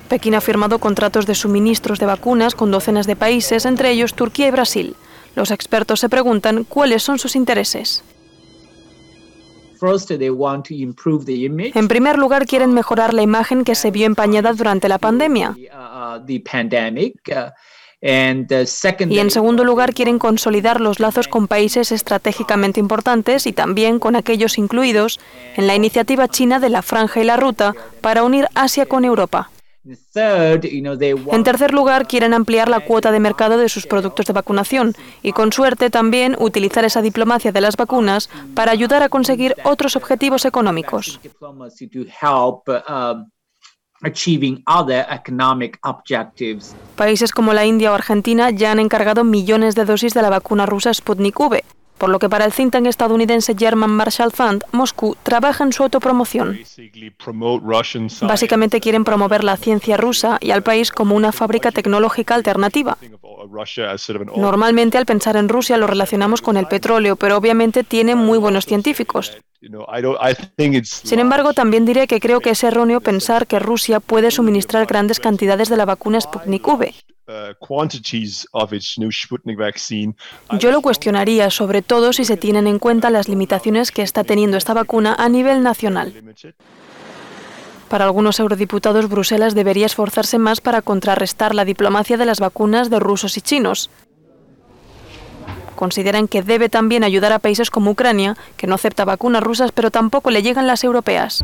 S32: Pekín ha firmado contratos de suministros de vacunas con docenas de países, entre ellos Turquía y Brasil. Los expertos se preguntan cuáles son sus intereses. En primer lugar, quieren mejorar la imagen que se vio empañada durante la pandemia. Y en segundo lugar, quieren consolidar los lazos con países estratégicamente importantes y también con aquellos incluidos en la iniciativa china de la Franja y la Ruta para unir Asia con Europa. En tercer lugar, quieren ampliar la cuota de mercado de sus productos de vacunación y, con suerte, también utilizar esa diplomacia de las vacunas para ayudar a conseguir otros objetivos económicos. objectives.
S22: Países como la India o Argentina ya han encargado millones de dosis de la vacuna rusa Sputnik V, por lo que para el think tank estadounidense German Marshall Fund, Moscú trabaja en su autopromoción. Básicamente quieren promover la ciencia rusa y al país como una fábrica tecnológica alternativa. Normalmente al pensar en Rusia lo relacionamos con el petróleo, pero obviamente tiene muy buenos científicos. Sin embargo, también diré que creo que es erróneo pensar que Rusia puede suministrar grandes cantidades de la vacuna Sputnik V. Yo lo cuestionaría, sobre todo si se tienen en cuenta las limitaciones que está teniendo esta vacuna a nivel nacional. Para algunos eurodiputados, Bruselas debería esforzarse más para contrarrestar la diplomacia de las vacunas de rusos y chinos. Consideran que debe también ayudar a países como Ucrania, que no acepta vacunas rusas pero tampoco le llegan las europeas.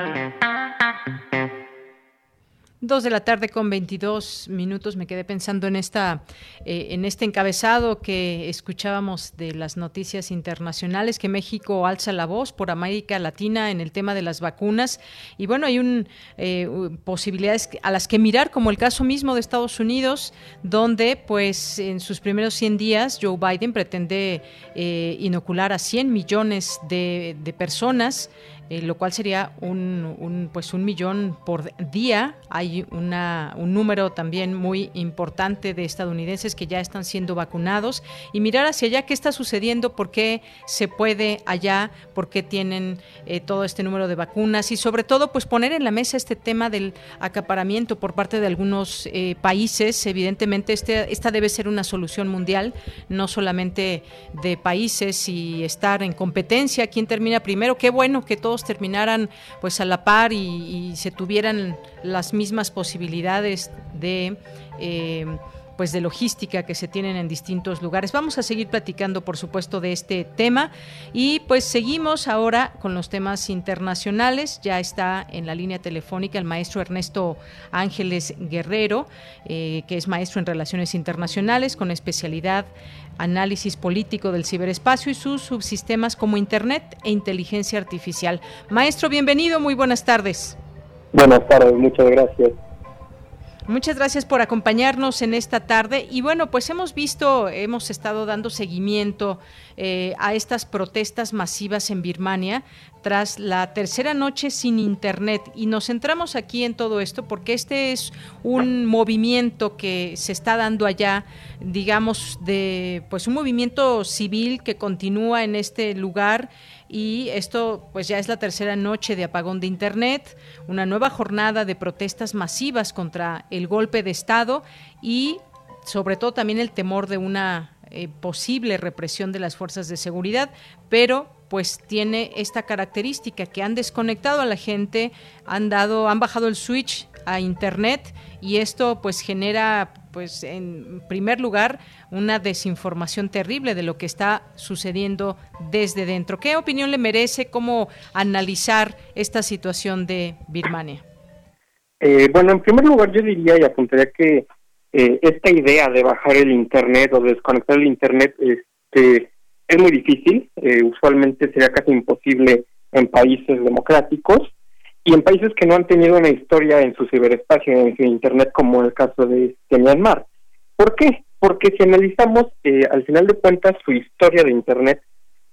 S1: Dos de la tarde con 22 minutos. Me quedé pensando en esta, eh, en este encabezado que escuchábamos de las noticias internacionales que México alza la voz por América Latina en el tema de las vacunas y bueno hay un eh, posibilidades a las que mirar como el caso mismo de Estados Unidos donde pues en sus primeros 100 días Joe Biden pretende eh, inocular a 100 millones de, de personas eh, lo cual sería un, pues un millón por día. Hay una, un número también muy importante de estadounidenses que ya están siendo vacunados y mirar hacia allá qué está sucediendo, por qué se puede allá, por qué tienen eh, todo este número de vacunas y sobre todo pues poner en la mesa este tema del acaparamiento por parte de algunos eh, países. Evidentemente este, esta debe ser una solución mundial, no solamente de países y estar en competencia. ¿Quién termina primero? Qué bueno que todos terminaran pues a la par y, se tuvieran las mismas posibilidades de eh, pues de logística que se tienen en distintos lugares. Vamos a seguir platicando, por supuesto, de este tema y pues seguimos ahora con los temas internacionales. Ya está en la línea telefónica el maestro Ernesto Ángeles Guerrero, eh, que es maestro en relaciones internacionales con especialidad análisis político del ciberespacio y sus subsistemas como Internet e inteligencia artificial. Maestro, bienvenido, muy buenas tardes.
S33: Buenas tardes, muchas gracias.
S1: Muchas gracias por acompañarnos en esta tarde. Y bueno, pues hemos visto, hemos estado dando seguimiento eh, a estas protestas masivas en Birmania tras la tercera noche sin Internet. Y nos centramos aquí en todo esto porque este es un movimiento que se está dando allá, digamos, de pues un movimiento civil que continúa en este lugar y esto pues ya es la tercera noche de apagón de Internet, una nueva jornada de protestas masivas contra el golpe de Estado y sobre todo también el temor de una eh, posible represión de las fuerzas de seguridad, pero pues tiene esta característica que han desconectado a la gente, han dado, han bajado el switch a internet y esto pues genera pues en primer lugar una desinformación terrible de lo que está sucediendo desde dentro. ¿Qué opinión le merece cómo analizar esta situación de Birmania?
S33: Eh, bueno, en primer lugar yo diría y apuntaría que eh, esta idea de bajar el internet o de desconectar el internet este, es muy difícil, eh, usualmente sería casi imposible en países democráticos y en países que no han tenido una historia en su ciberespacio, en su Internet, como el caso de, Myanmar. ¿Por qué? Porque si analizamos, eh, al final de cuentas, su historia de Internet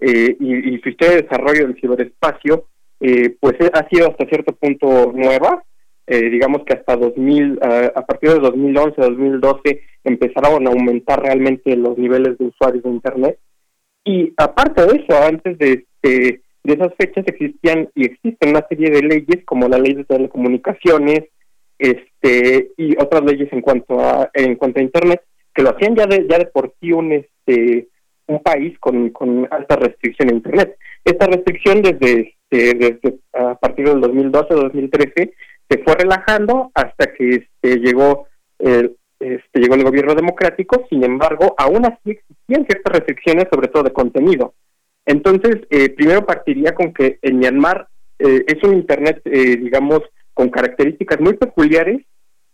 S33: eh, y, su historia de desarrollo del ciberespacio, eh, pues ha sido hasta cierto punto nueva. digamos que hasta 2000, a partir de 2011, 2012, empezaron a aumentar realmente los niveles de usuarios de Internet. Y aparte de eso, antes de, este de esas fechas existían y existen una serie de leyes como la ley de telecomunicaciones este y otras leyes en cuanto a en cuanto a internet que lo hacían ya de ya de por sí un este un país con, con alta restricción a internet esta restricción desde este, desde a partir del 2012 2013 se fue relajando hasta que este llegó el este, llegó el gobierno democrático, sin embargo, aún así existían ciertas restricciones, sobre todo de contenido. Entonces, eh, primero partiría con que en Myanmar eh, es un Internet, eh, digamos, con características muy peculiares,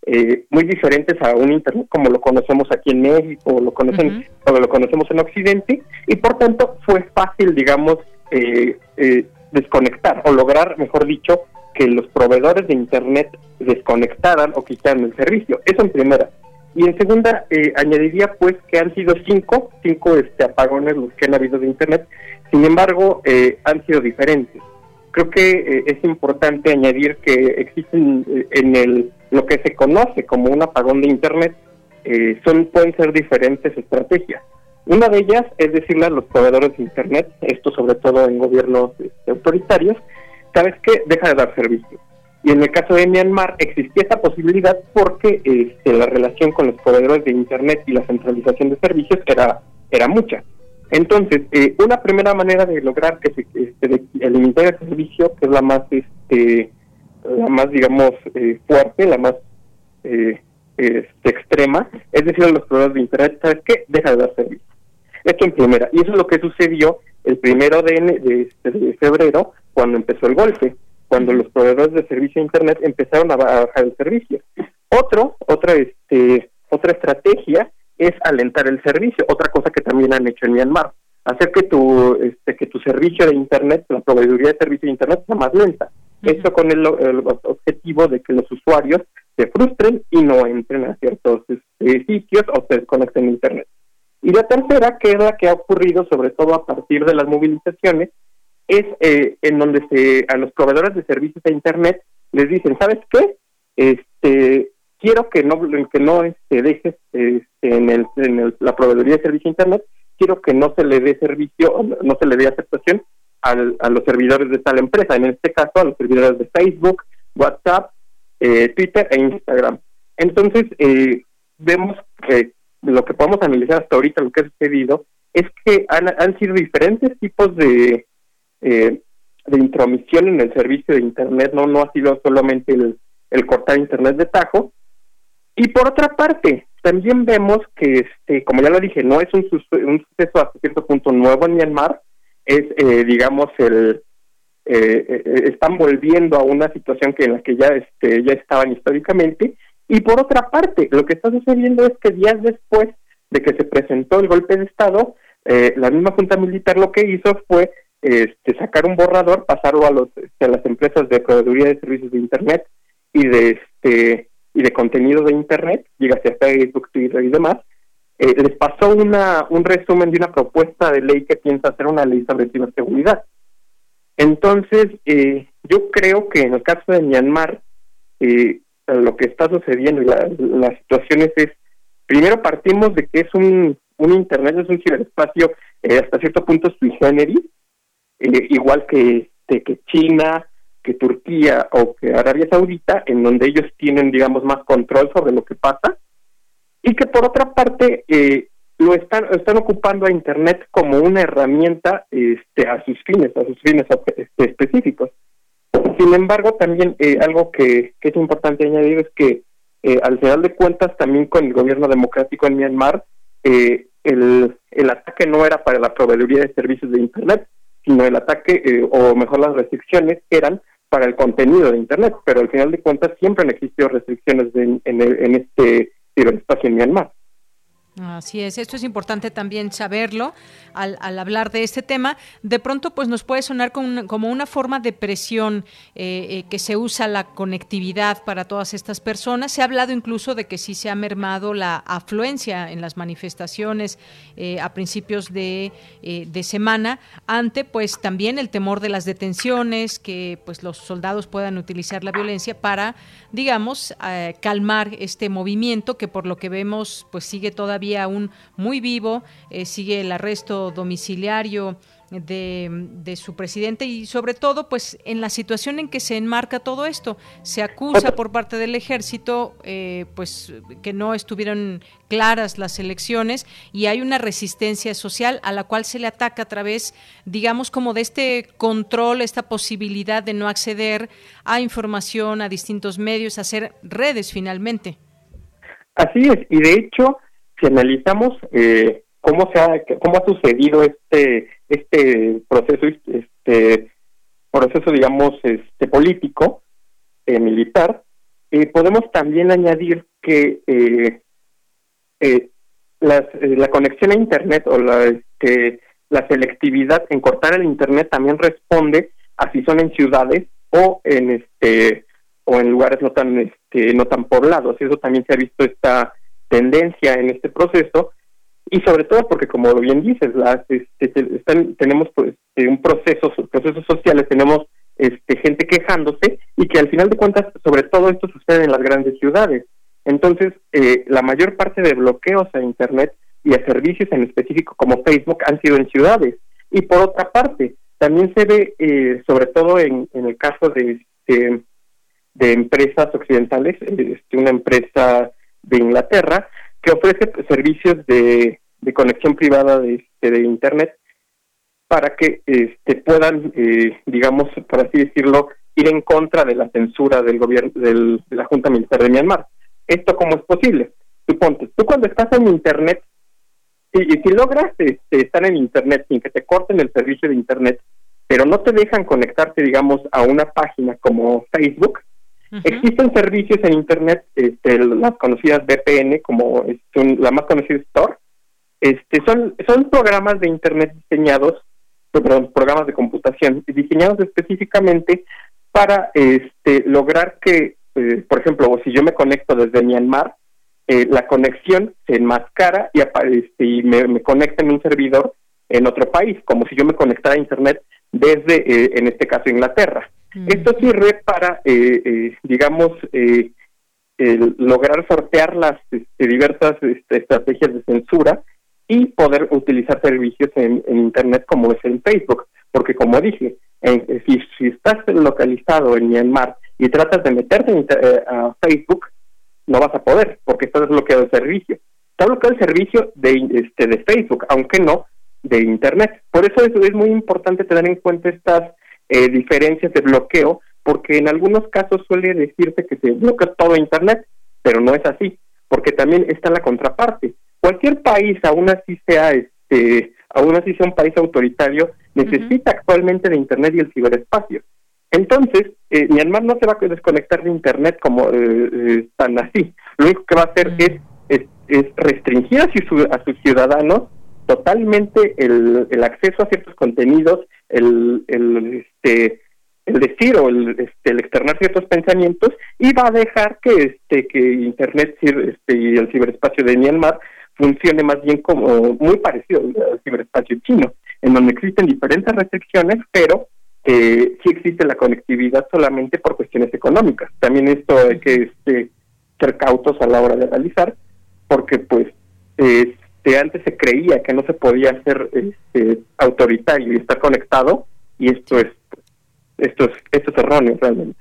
S33: eh, muy diferentes a un Internet como lo conocemos aquí en México o lo, conocen, o lo conocemos en Occidente, y por tanto fue fácil, digamos, eh, eh, desconectar o lograr, mejor dicho, que los proveedores de Internet desconectaran o quitaran el servicio. Eso en primera. Y en segunda, eh, añadiría pues que han sido cinco, cinco este, apagones los que han habido de Internet, sin embargo, eh, han sido diferentes. Creo que eh, es importante añadir que existen en el lo que se conoce como un apagón de Internet, son pueden ser diferentes estrategias. Una de ellas es decirle a los proveedores de Internet, esto sobre todo en gobiernos este, autoritarios, sabes qué, deja de dar servicio. Y en el caso de Myanmar existía esa posibilidad porque este, la relación con los proveedores de Internet y la centralización de servicios era, era mucha. Entonces, eh, una primera manera de lograr que se este, eliminar el servicio, que es la más, este, la más digamos, eh, fuerte, la más eh, este, extrema, es decir, a los proveedores de Internet, ¿sabes qué? Deja de dar servicio. Esto en primera. Y eso es lo que sucedió el primero de, de, de febrero, cuando empezó el golpe, cuando los proveedores de servicio de Internet empezaron a bajar el servicio. Otro, otra, este, otra estrategia es alentar el servicio, otra cosa que también han hecho en Myanmar, hacer que tu, este, que tu servicio de Internet, la proveeduría de servicio de Internet sea más lenta. Esto con el, objetivo de que los usuarios se frustren y no entren a ciertos este, sitios o se desconecten de Internet. Y la tercera, que es la que ha ocurrido sobre todo a partir de las movilizaciones, es eh, en donde se a los proveedores de servicios de internet les dicen, ¿sabes qué? Este quiero que no que no este, dejes este, en, el, en la proveeduría de servicio de internet, quiero que no se le dé servicio, no se le dé aceptación al, a los servidores de tal empresa, en este caso a los servidores de Facebook, WhatsApp, eh, Twitter e Instagram. Entonces, eh, vemos que lo que podemos analizar hasta ahorita, lo que ha sucedido, es que han, han sido diferentes tipos de, eh, de intromisión en el servicio de Internet, no, no ha sido solamente el, cortar Internet de tajo. Y por otra parte, también vemos que, este, como ya lo dije, no es un, un suceso hasta cierto punto nuevo en Myanmar, es, eh, digamos, el eh, están volviendo a una situación que en la que ya, este, ya estaban históricamente. Y por otra parte, lo que está sucediendo es que días después de que se presentó el golpe de Estado, la misma Junta Militar lo que hizo fue este, sacar un borrador, pasarlo a, los, este, a las empresas de proveeduría de servicios de Internet y de este y de contenido de Internet, dígase Facebook, Twitter y demás, eh, les pasó una, un resumen de una propuesta de ley que piensa hacer una ley sobre ciberseguridad. Entonces, eh, yo creo que en el caso de Myanmar, eh, lo que está sucediendo y la, las situaciones es, primero partimos de que es un, un Internet, es un ciberespacio hasta cierto punto sui generis, eh, igual que, que China, que Turquía o que Arabia Saudita, en donde ellos tienen, digamos, más control sobre lo que pasa, y que por otra parte eh, lo están, ocupando a Internet como una herramienta este, a sus fines, a sus fines este, específicos. Sin embargo, también eh, algo que, es importante añadir es que al final de cuentas, también con el gobierno democrático en Myanmar, el, el ataque no era para la proveeduría de servicios de Internet, sino el ataque eh, o mejor las restricciones eran para el contenido de Internet, pero al final de cuentas siempre han existido restricciones en, en este ciberespacio en Myanmar.
S1: Así es, esto es importante también saberlo al, hablar de este tema. De pronto, pues nos puede sonar como una, forma de presión eh, eh, que se usa la conectividad para todas estas personas. Se ha hablado incluso de que sí se ha mermado la afluencia en las manifestaciones eh, a principios de, de, semana, ante pues también el temor de las detenciones, que pues los soldados puedan utilizar la violencia para, digamos, calmar este movimiento que por lo que vemos pues sigue todavía aún muy vivo, eh, sigue el arresto domiciliario de, su presidente y sobre todo pues en la situación en que se enmarca todo esto se acusa por parte del ejército eh, pues que no estuvieron claras las elecciones y hay una resistencia social a la cual se le ataca a través digamos como de este control esta posibilidad de no acceder a información a distintos medios a hacer redes finalmente.
S33: Así es y de hecho si analizamos eh, cómo se ha cómo ha sucedido este este proceso este proceso digamos este político eh, militar, eh, podemos también añadir que eh, la conexión a Internet o la, este, la selectividad en cortar el Internet también responde a si son en ciudades o en este o en lugares no tan este, no tan poblados. Eso también se ha visto esta tendencia en este proceso y sobre todo porque como bien dices las este, tenemos pues un proceso procesos sociales tenemos este, gente quejándose y que al final de cuentas sobre todo esto sucede en las grandes ciudades. Entonces eh, la mayor parte de bloqueos a internet y a servicios en específico como Facebook han sido en ciudades. Y por otra parte también se ve eh, sobre todo en, en el caso de este, de empresas occidentales este, una empresa de Inglaterra que ofrece servicios de, conexión privada de, de Internet para que este, puedan, eh, digamos, por así decirlo, ir en contra de la censura del gobierno de la Junta Militar de Myanmar. ¿Esto cómo es posible? Suponte, tú cuando estás en Internet, y, si logras este, estar en Internet sin que te corten el servicio de Internet, pero no te dejan conectarte, digamos, a una página como Facebook, Existen servicios en Internet, este, las conocidas VPN, como la más conocida Store, este, son, son programas de Internet diseñados, programas de computación diseñados específicamente para este, lograr que, eh, por ejemplo, si yo me conecto desde Myanmar, eh, la conexión se enmascara y, este, y me, me, conecta en un servidor en otro país, como si yo me conectara a Internet desde, eh, en este caso, Inglaterra. Esto sirve para, eh, eh, digamos, eh, lograr sortear las este, diversas este, estrategias de censura y poder utilizar servicios en, Internet como es en Facebook. Porque como dije, si, si, estás localizado en Myanmar y tratas de meterte a Facebook, no vas a poder porque estás bloqueado el servicio. Está bloqueado el servicio de, este, de Facebook, aunque no de Internet. Por eso es muy importante tener en cuenta estas eh, diferencias de bloqueo, porque en algunos casos suele decirse que se bloquea todo Internet, pero no es así, porque también está la contraparte. Cualquier país, aún así sea este, aún así sea un país autoritario, necesita actualmente de Internet y el ciberespacio. Entonces, eh, Myanmar no se va a desconectar de Internet como eh, eh tan así. Lo único que va a hacer es, es, restringir a, a sus ciudadanos totalmente el, el acceso a ciertos contenidos, el, el, este, el decir o el, este, el externar ciertos pensamientos y va a dejar que este que internet este, y el ciberespacio de Myanmar funcione más bien como muy parecido al ciberespacio chino en donde existen diferentes restricciones pero eh, sí existe la conectividad solamente por cuestiones económicas. También esto hay que este, ser cautos a la hora de realizar porque pues eh, este, antes se creía que no se podía ser este, autoritario y estar conectado y esto es esto es esto es erróneo realmente.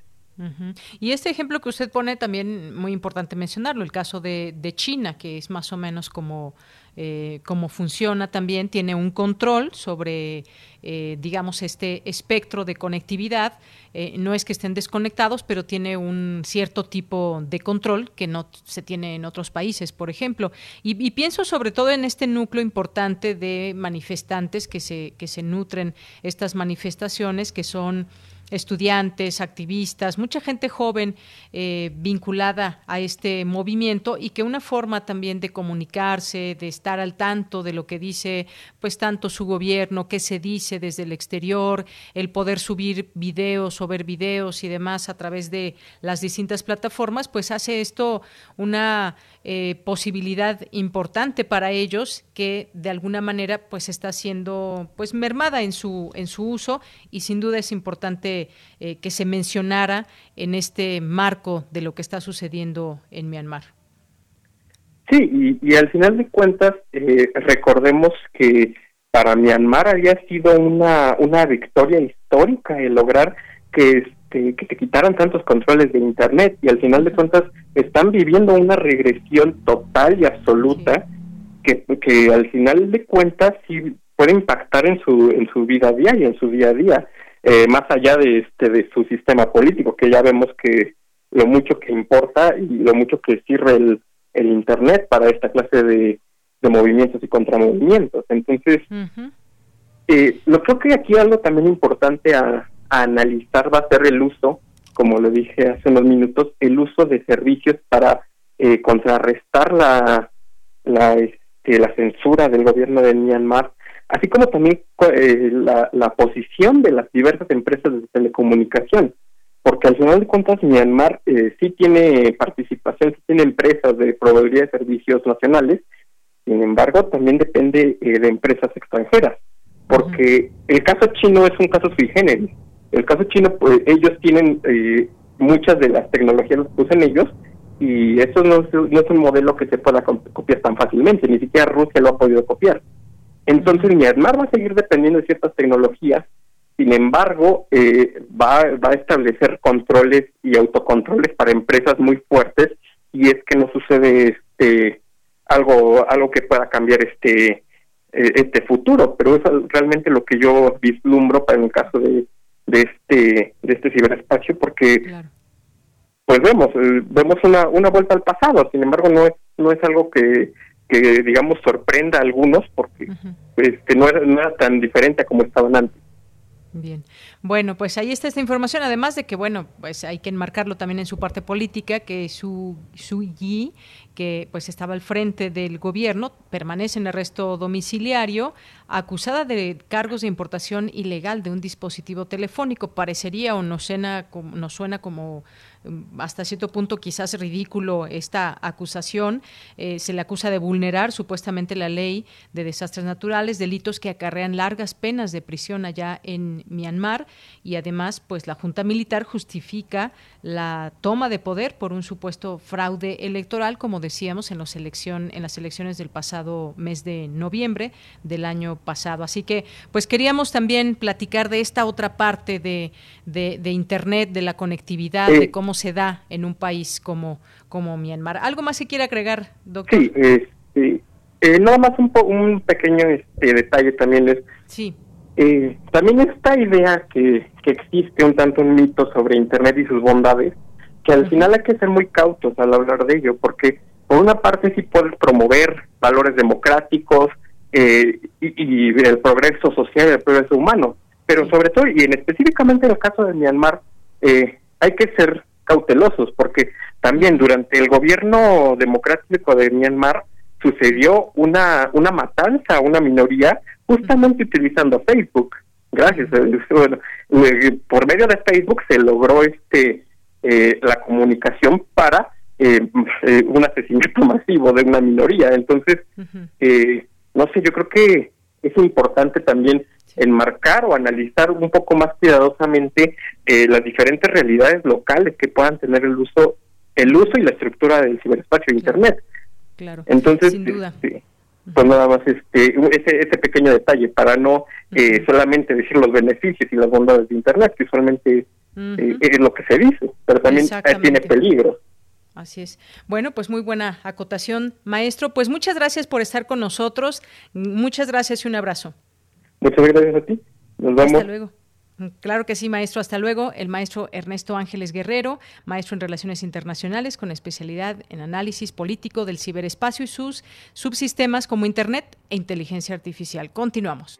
S1: Y este ejemplo que usted pone también muy importante mencionarlo, el caso de China, que es más o menos como eh, cómo funciona también, tiene un control sobre, eh, digamos, este espectro de conectividad. Eh, no es que estén desconectados, pero tiene un cierto tipo de control que no se tiene en otros países, por ejemplo. Y, pienso sobre todo en este núcleo importante de manifestantes que se, que se nutren estas manifestaciones, que son estudiantes, activistas, mucha gente joven eh, vinculada a este movimiento y que una forma también de comunicarse, de estar al tanto de lo que dice pues tanto su gobierno, qué se dice desde el exterior, el poder subir videos o ver videos y demás a través de las distintas plataformas, pues hace esto una eh, posibilidad importante para ellos que de alguna manera pues está siendo pues mermada en su en su uso y sin duda es importante eh, que se mencionara en este marco de lo que está sucediendo en Myanmar.
S33: Sí, y, al final de cuentas eh, recordemos que para Myanmar había sido una, una victoria histórica el lograr que este, que te quitaran tantos controles de internet y al final de cuentas están viviendo una regresión total y absoluta que, que al final de cuentas sí puede impactar en su en su vida diaria, en su día a día. Eh, más allá de este de su sistema político que ya vemos que lo mucho que importa y lo mucho que sirve el, el internet para esta clase de, de movimientos y contramovimientos. Entonces eh, lo creo que aquí algo también importante a, analizar va a ser el uso como lo dije hace unos minutos, el uso de servicios para eh, contrarrestar la, la, este, la censura del gobierno de Myanmar, así como también eh, la, la posición de las diversas empresas de telecomunicación, porque al final de cuentas Myanmar eh, sí tiene participación, sí tiene empresas de proveeduría de servicios nacionales, sin embargo también depende eh, de empresas extranjeras, porque el caso chino es un caso sui generis. El caso chino, pues ellos tienen eh, muchas de las tecnologías las usan ellos y eso no es, no es un modelo que se pueda copiar tan fácilmente, ni siquiera Rusia lo ha podido copiar. Entonces Myanmar va a seguir dependiendo de ciertas tecnologías, sin embargo eh, va, va a establecer controles y autocontroles para empresas muy fuertes y es que no sucede este algo algo que pueda cambiar este este futuro, pero eso es realmente lo que yo vislumbro para el caso de, de este de este ciberespacio porque pues vemos eh, vemos una una vuelta al pasado, sin embargo no es no es algo que que digamos sorprenda a algunos porque este, no, era, no era tan diferente como estaban antes.
S1: Bien. Bueno, pues ahí está esta información, además de que, bueno, pues hay que enmarcarlo también en su parte política, que su, su Yi, que pues estaba al frente del gobierno, permanece en arresto domiciliario, acusada de cargos de importación ilegal de un dispositivo telefónico. Parecería o nos suena, nos suena como hasta cierto punto quizás ridículo esta acusación. Eh, se le acusa de vulnerar supuestamente la ley de desastres naturales, delitos que acarrean largas penas de prisión allá en Myanmar y además pues la Junta Militar justifica la toma de poder por un supuesto fraude electoral, como decíamos en, los elección, en las elecciones del pasado mes de noviembre del año pasado. Así que pues queríamos también platicar de esta otra parte de, de, Internet, de la conectividad, de cómo se da en un país como, como Myanmar. ¿Algo más que quiere agregar, doctor?
S33: Sí, este, eh, nada más un, un pequeño este, detalle también es...
S1: Sí.
S33: Eh, también esta idea que, que existe un tanto un mito sobre Internet y sus bondades, que al final hay que ser muy cautos al hablar de ello, porque por una parte sí puedes promover valores democráticos eh, y, y, el progreso social y el progreso humano, pero sobre todo, y en específicamente en el caso de Myanmar, eh, hay que ser cautelosos, porque también durante el gobierno democrático de Myanmar sucedió una, una matanza a una minoría justamente utilizando Facebook. Gracias. Eh, (laughs) bueno, eh, por medio de Facebook se logró este eh, la comunicación para un asesinato (laughs) masivo de una minoría. Entonces, no sé, yo creo que es importante también enmarcar o analizar un poco más cuidadosamente eh, las diferentes realidades locales que puedan tener el uso el uso y la estructura del ciberespacio de internet.
S1: Claro
S33: entonces
S1: sin duda.
S33: Este, pues nada más este ese, ese pequeño detalle para no eh, solamente decir los beneficios y las bondades de internet que usualmente eh, es lo que se dice pero también tiene peligro
S1: Así es. Bueno, pues muy buena acotación, maestro. Pues muchas gracias por estar con nosotros. Muchas gracias y un abrazo.
S33: Muchas gracias a ti. Nos vemos.
S1: Hasta luego. Claro que sí, maestro. Hasta luego. El maestro Ernesto Ángeles Guerrero, maestro en Relaciones Internacionales con especialidad en análisis político del ciberespacio y sus subsistemas como Internet e inteligencia artificial. Continuamos.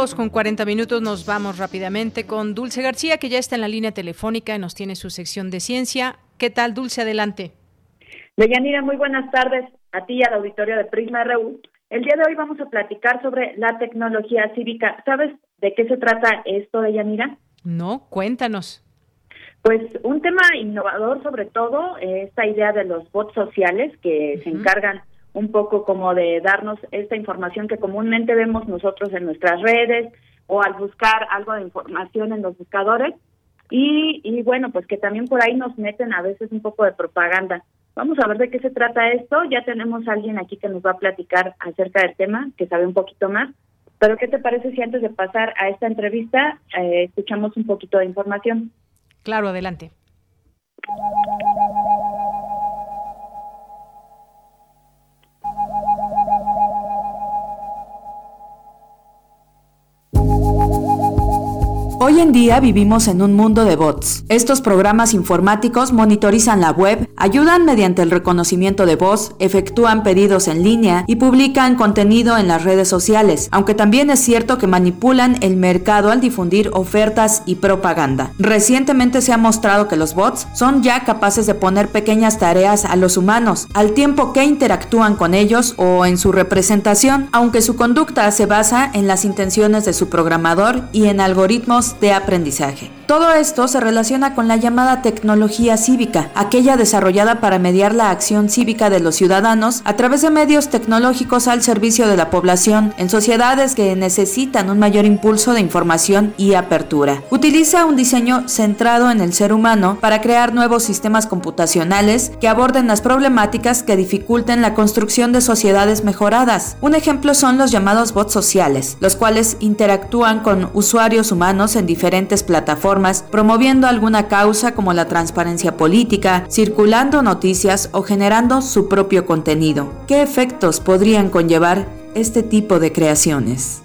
S1: Con 40 minutos nos vamos rápidamente con Dulce García, que ya está en la línea telefónica y nos tiene su sección de ciencia. ¿Qué tal, Dulce? Adelante.
S34: Deyanira, muy buenas tardes a ti y al auditorio de Prisma RU. El día de hoy vamos a platicar sobre la tecnología cívica. ¿Sabes de qué se trata esto, Deyanira?
S1: No, cuéntanos.
S34: Pues un tema innovador sobre todo, eh, esta idea de los bots sociales que se encargan un poco como de darnos esta información que comúnmente vemos nosotros en nuestras redes o al buscar algo de información en los buscadores y, y bueno, pues que también por ahí nos meten a veces un poco de propaganda. Vamos a ver de qué se trata esto. Ya tenemos a alguien aquí que nos va a platicar acerca del tema, que sabe un poquito más. Pero ¿qué te parece si antes de pasar a esta entrevista eh, escuchamos un poquito de información?
S1: Claro, adelante.
S35: Hoy en día vivimos en un mundo de bots. Estos programas informáticos monitorizan la web, ayudan mediante el reconocimiento de voz, efectúan pedidos en línea y publican contenido en las redes sociales, aunque también es cierto que manipulan el mercado al difundir ofertas y propaganda. Recientemente se ha mostrado que los bots son ya capaces de poner pequeñas tareas a los humanos, al tiempo que interactúan con ellos o en su representación, aunque su conducta se basa en las intenciones de su programador y en algoritmos de aprendizaje. Todo esto se relaciona con la llamada tecnología cívica, aquella desarrollada para mediar la acción cívica de los ciudadanos a través de medios tecnológicos al servicio de la población en sociedades que necesitan un mayor impulso de información y apertura. Utiliza un diseño centrado en el ser humano para crear nuevos sistemas computacionales que aborden las problemáticas que dificulten la construcción de sociedades mejoradas. Un ejemplo son los llamados bots sociales, los cuales interactúan con usuarios humanos en diferentes plataformas, promoviendo alguna causa como la transparencia política, circulando noticias o generando su propio contenido. ¿Qué efectos podrían conllevar este tipo de creaciones?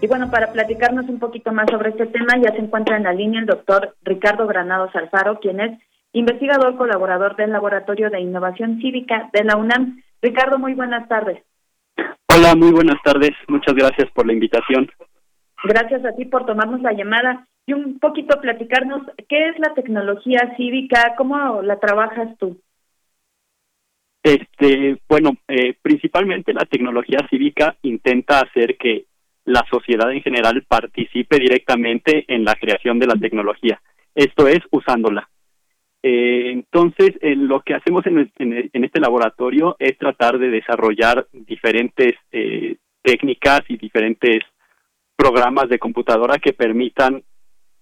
S34: Y bueno, para platicarnos un poquito más sobre este tema, ya se encuentra en la línea el doctor Ricardo Granados Alfaro, quien es investigador colaborador del Laboratorio de Innovación Cívica de la UNAM. Ricardo, muy buenas tardes.
S36: Hola, muy buenas tardes. Muchas gracias por la invitación.
S34: Gracias a ti por tomarnos la llamada y un poquito platicarnos qué es la tecnología cívica, cómo la trabajas tú.
S36: Este, bueno, eh, principalmente la tecnología cívica intenta hacer que la sociedad en general participe directamente en la creación de la tecnología. Esto es usándola. Eh, entonces, lo que hacemos en, este laboratorio es tratar de desarrollar diferentes eh, técnicas y diferentes programas de computadora que permitan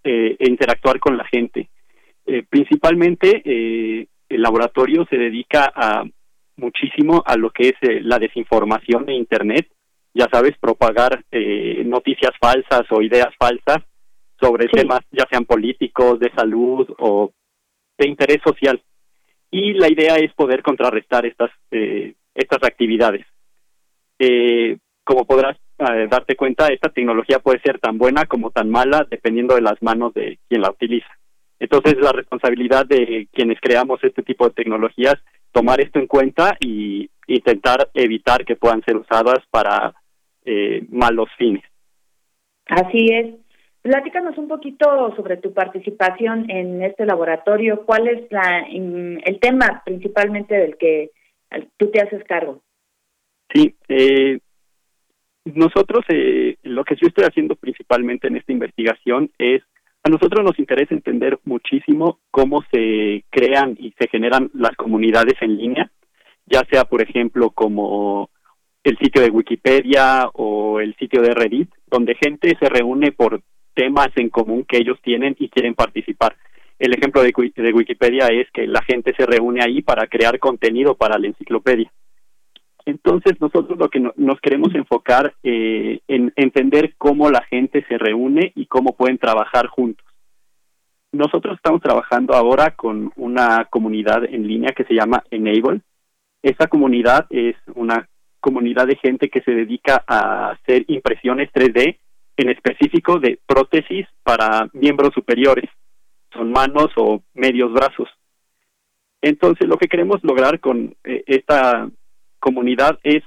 S36: eh, interactuar con la gente. Eh, principalmente, eh, el laboratorio se dedica a muchísimo a lo que es eh, la desinformación de Internet, ya sabes, propagar noticias falsas o ideas falsas sobre temas ya sean políticos, de salud o de interés social. Y la idea es poder contrarrestar estas, estas actividades. como podrás darte cuenta, esta tecnología puede ser tan buena como tan mala dependiendo de las manos de quien la utiliza. Entonces, la responsabilidad de quienes creamos este tipo de tecnologías, tomar esto en cuenta y intentar evitar que puedan ser usadas para eh, malos fines.
S34: Así es. Platícanos un poquito sobre tu participación en este laboratorio. ¿Cuál es la, el tema principalmente del que tú te haces cargo?
S36: Sí, eh, nosotros, eh, lo que yo estoy haciendo principalmente en esta investigación es, a nosotros nos interesa entender muchísimo cómo se crean y se generan las comunidades en línea, ya sea, por ejemplo, como el sitio de Wikipedia o el sitio de Reddit, donde gente se reúne por temas en común que ellos tienen y quieren participar. El ejemplo de, de Wikipedia es que la gente se reúne ahí para crear contenido para la enciclopedia. Entonces nosotros lo que nos queremos enfocar eh, en entender cómo la gente se reúne y cómo pueden trabajar juntos. Nosotros estamos trabajando ahora con una comunidad en línea que se llama Enable. Esa comunidad es una comunidad de gente que se dedica a hacer impresiones 3D, en específico de prótesis para miembros superiores, son manos o medios brazos. Entonces, lo que queremos lograr con eh, esta comunidad es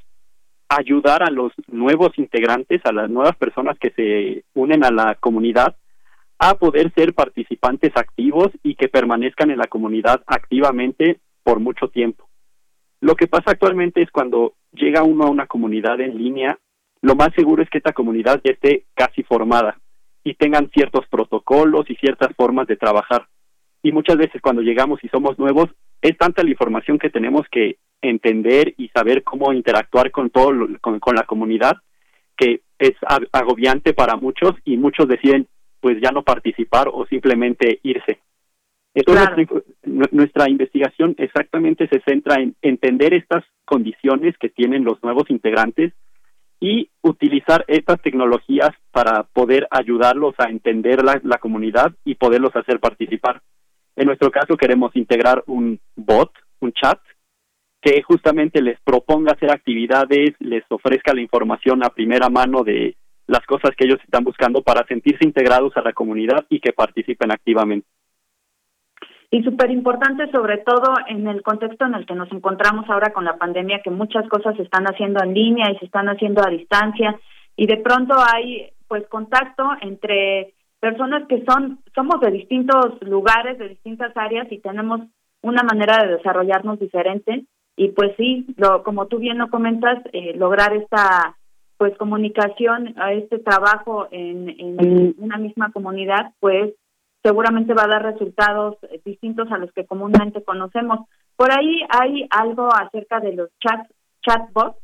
S36: ayudar a los nuevos integrantes, a las nuevas personas que se unen a la comunidad, a poder ser participantes activos y que permanezcan en la comunidad activamente por mucho tiempo. Lo que pasa actualmente es cuando llega uno a una comunidad en línea, lo más seguro es que esta comunidad ya esté casi formada y tengan ciertos protocolos y ciertas formas de trabajar. Y muchas veces cuando llegamos y somos nuevos, es tanta la información que tenemos que entender y saber cómo interactuar con todo con, la comunidad que es agobiante para muchos y muchos deciden pues ya no participar o simplemente irse. Entonces nuestra, investigación exactamente se centra en entender estas condiciones que tienen los nuevos integrantes y utilizar estas tecnologías para poder ayudarlos a entender la, la comunidad y poderlos hacer participar. En nuestro caso queremos integrar un bot, un chat, que justamente les proponga hacer actividades, les ofrezca la información a primera mano de las cosas que ellos están buscando para sentirse integrados a la comunidad y que participen activamente.
S34: Y súper importante, sobre todo en el contexto en el que nos encontramos ahora con la pandemia, que muchas cosas se están haciendo en línea y se están haciendo a distancia, y de pronto hay pues contacto entre personas que son somos de distintos lugares, de distintas áreas y tenemos una manera de desarrollarnos diferente y pues sí, lo, como tú bien lo comentas, eh, lograr esta pues comunicación, a este trabajo en, en una misma comunidad, pues seguramente va a dar resultados distintos a los que comúnmente conocemos. Por ahí hay algo acerca de los chat, chatbots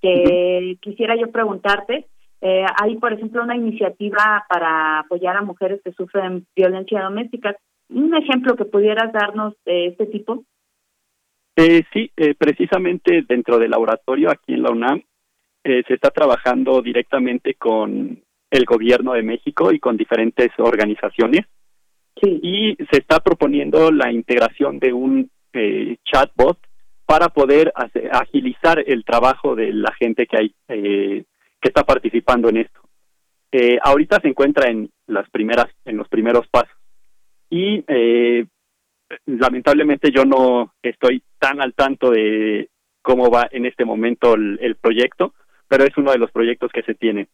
S34: que quisiera yo preguntarte. Eh, hay, por ejemplo, una iniciativa para apoyar a mujeres que sufren violencia doméstica. ¿Un ejemplo que pudieras darnos de este tipo?
S36: Eh, sí, eh, precisamente dentro del laboratorio aquí en la UNAM eh, se está trabajando directamente con el gobierno de México y con diferentes organizaciones. Y se está proponiendo la integración de un eh, chatbot para poder agilizar el trabajo de la gente que hay eh, que está participando en esto. Eh, ahorita se encuentra en las primeras en los primeros pasos y eh, lamentablemente yo no estoy tan al tanto de cómo va en este momento el, proyecto, pero es uno de los proyectos que se tiene.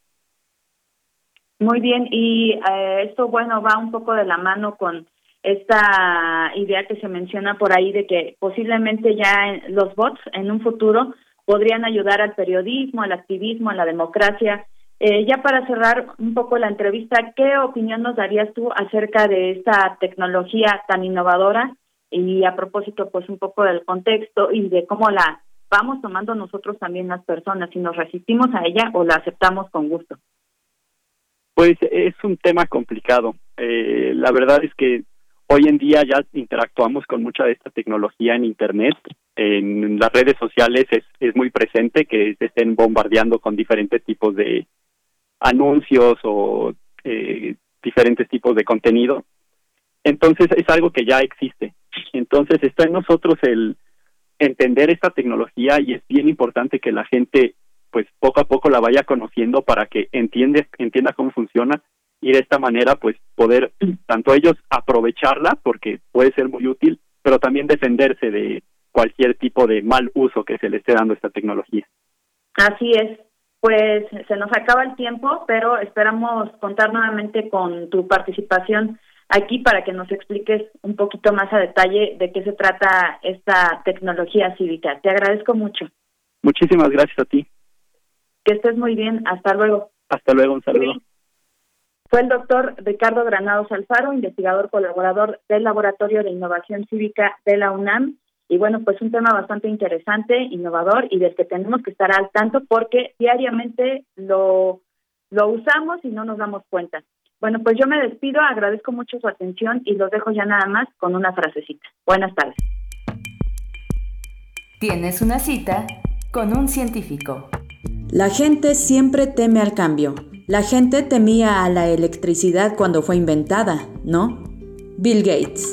S34: Muy bien, y eh, esto, bueno, va un poco de la mano con esta idea que se menciona por ahí de que posiblemente ya los bots en un futuro podrían ayudar al periodismo, al activismo, a la democracia. Eh, ya para cerrar un poco la entrevista, ¿qué opinión nos darías tú acerca de esta tecnología tan innovadora y a propósito pues un poco del contexto y de cómo la vamos tomando nosotros también las personas, si nos resistimos a ella o la aceptamos con gusto?
S36: Pues es un tema complicado. Eh, la verdad es que hoy en día ya interactuamos con mucha de esta tecnología en Internet. En las redes sociales es, es muy presente que se estén bombardeando con diferentes tipos de anuncios o eh, diferentes tipos de contenido. Entonces es algo que ya existe. Entonces está en nosotros el entender esta tecnología y es bien importante que la gente pues poco a poco la vaya conociendo para que entiende, entienda cómo funciona y de esta manera pues poder tanto ellos aprovecharla porque puede ser muy útil, pero también defenderse de cualquier tipo de mal uso que se le esté dando esta tecnología.
S34: Así es. Pues se nos acaba el tiempo, pero esperamos contar nuevamente con tu participación aquí para que nos expliques un poquito más a detalle de qué se trata esta tecnología cívica. Te agradezco mucho.
S36: Muchísimas gracias a ti.
S34: Que estés muy bien. Hasta luego.
S36: Hasta luego. Un saludo.
S34: Fue el doctor Ricardo Granados Alfaro, investigador colaborador del Laboratorio de Innovación Cívica de la UNAM. Y bueno, pues un tema bastante interesante, innovador y del que tenemos que estar al tanto porque diariamente lo, lo usamos y no nos damos cuenta. Bueno, pues yo me despido, agradezco mucho su atención y los dejo ya nada más con una frasecita. Buenas tardes.
S23: Tienes una cita con un científico.
S35: La gente siempre teme al cambio. La gente temía a la electricidad cuando fue inventada, ¿no? Bill Gates.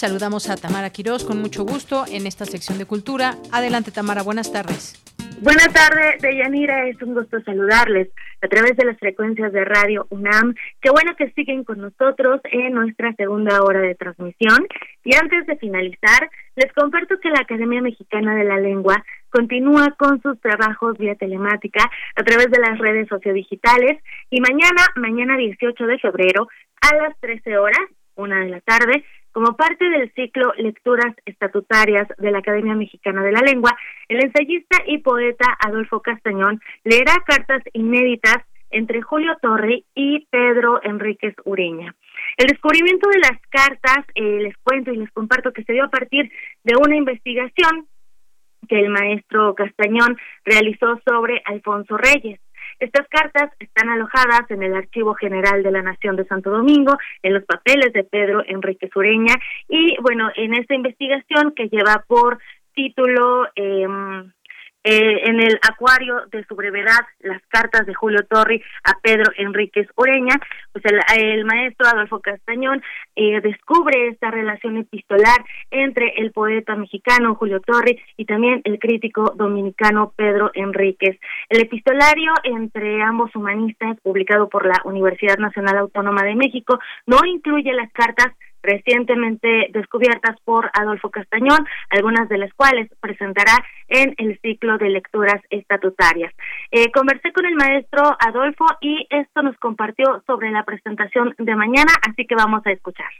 S1: Saludamos a Tamara Quirós con mucho gusto en esta sección de cultura. Adelante, Tamara, buenas tardes.
S37: Buenas tardes, Deyanira. Es un gusto saludarles a través de las frecuencias de Radio UNAM. Qué bueno que siguen con nosotros en nuestra segunda hora de transmisión. Y antes de finalizar, les comparto que la Academia Mexicana de la Lengua continúa con sus trabajos vía telemática a través de las redes sociodigitales y mañana, mañana 18 de febrero, a las 13 horas, una de la tarde, Como parte del ciclo Lecturas Estatutarias de la Academia Mexicana de la Lengua, el ensayista y poeta Adolfo Castañón leerá cartas inéditas entre Julio Torri y Pedro Enríquez Ureña. El descubrimiento de las cartas, eh, les cuento y les comparto que se dio a partir de una investigación que el maestro Castañón realizó sobre Alfonso Reyes. Estas cartas están alojadas en el Archivo General de la Nación de Santo Domingo, en los papeles de Pedro Enrique Sureña, y bueno, en esta investigación que lleva por título eh, eh, en el acuario de su brevedad, las cartas de Julio Torri a Pedro Enríquez Oreña, pues el, maestro Adolfo Castañón eh, descubre esta relación epistolar entre el poeta mexicano Julio Torri y también el crítico dominicano Pedro Enríquez. El epistolario entre ambos humanistas, publicado por la Universidad Nacional Autónoma de México, no incluye las cartas recientemente descubiertas por Adolfo Castañón, algunas de las cuales presentará en el ciclo de lecturas estatutarias. Eh, conversé con el maestro Adolfo y esto nos compartió sobre la presentación de mañana, así que vamos a escuchar.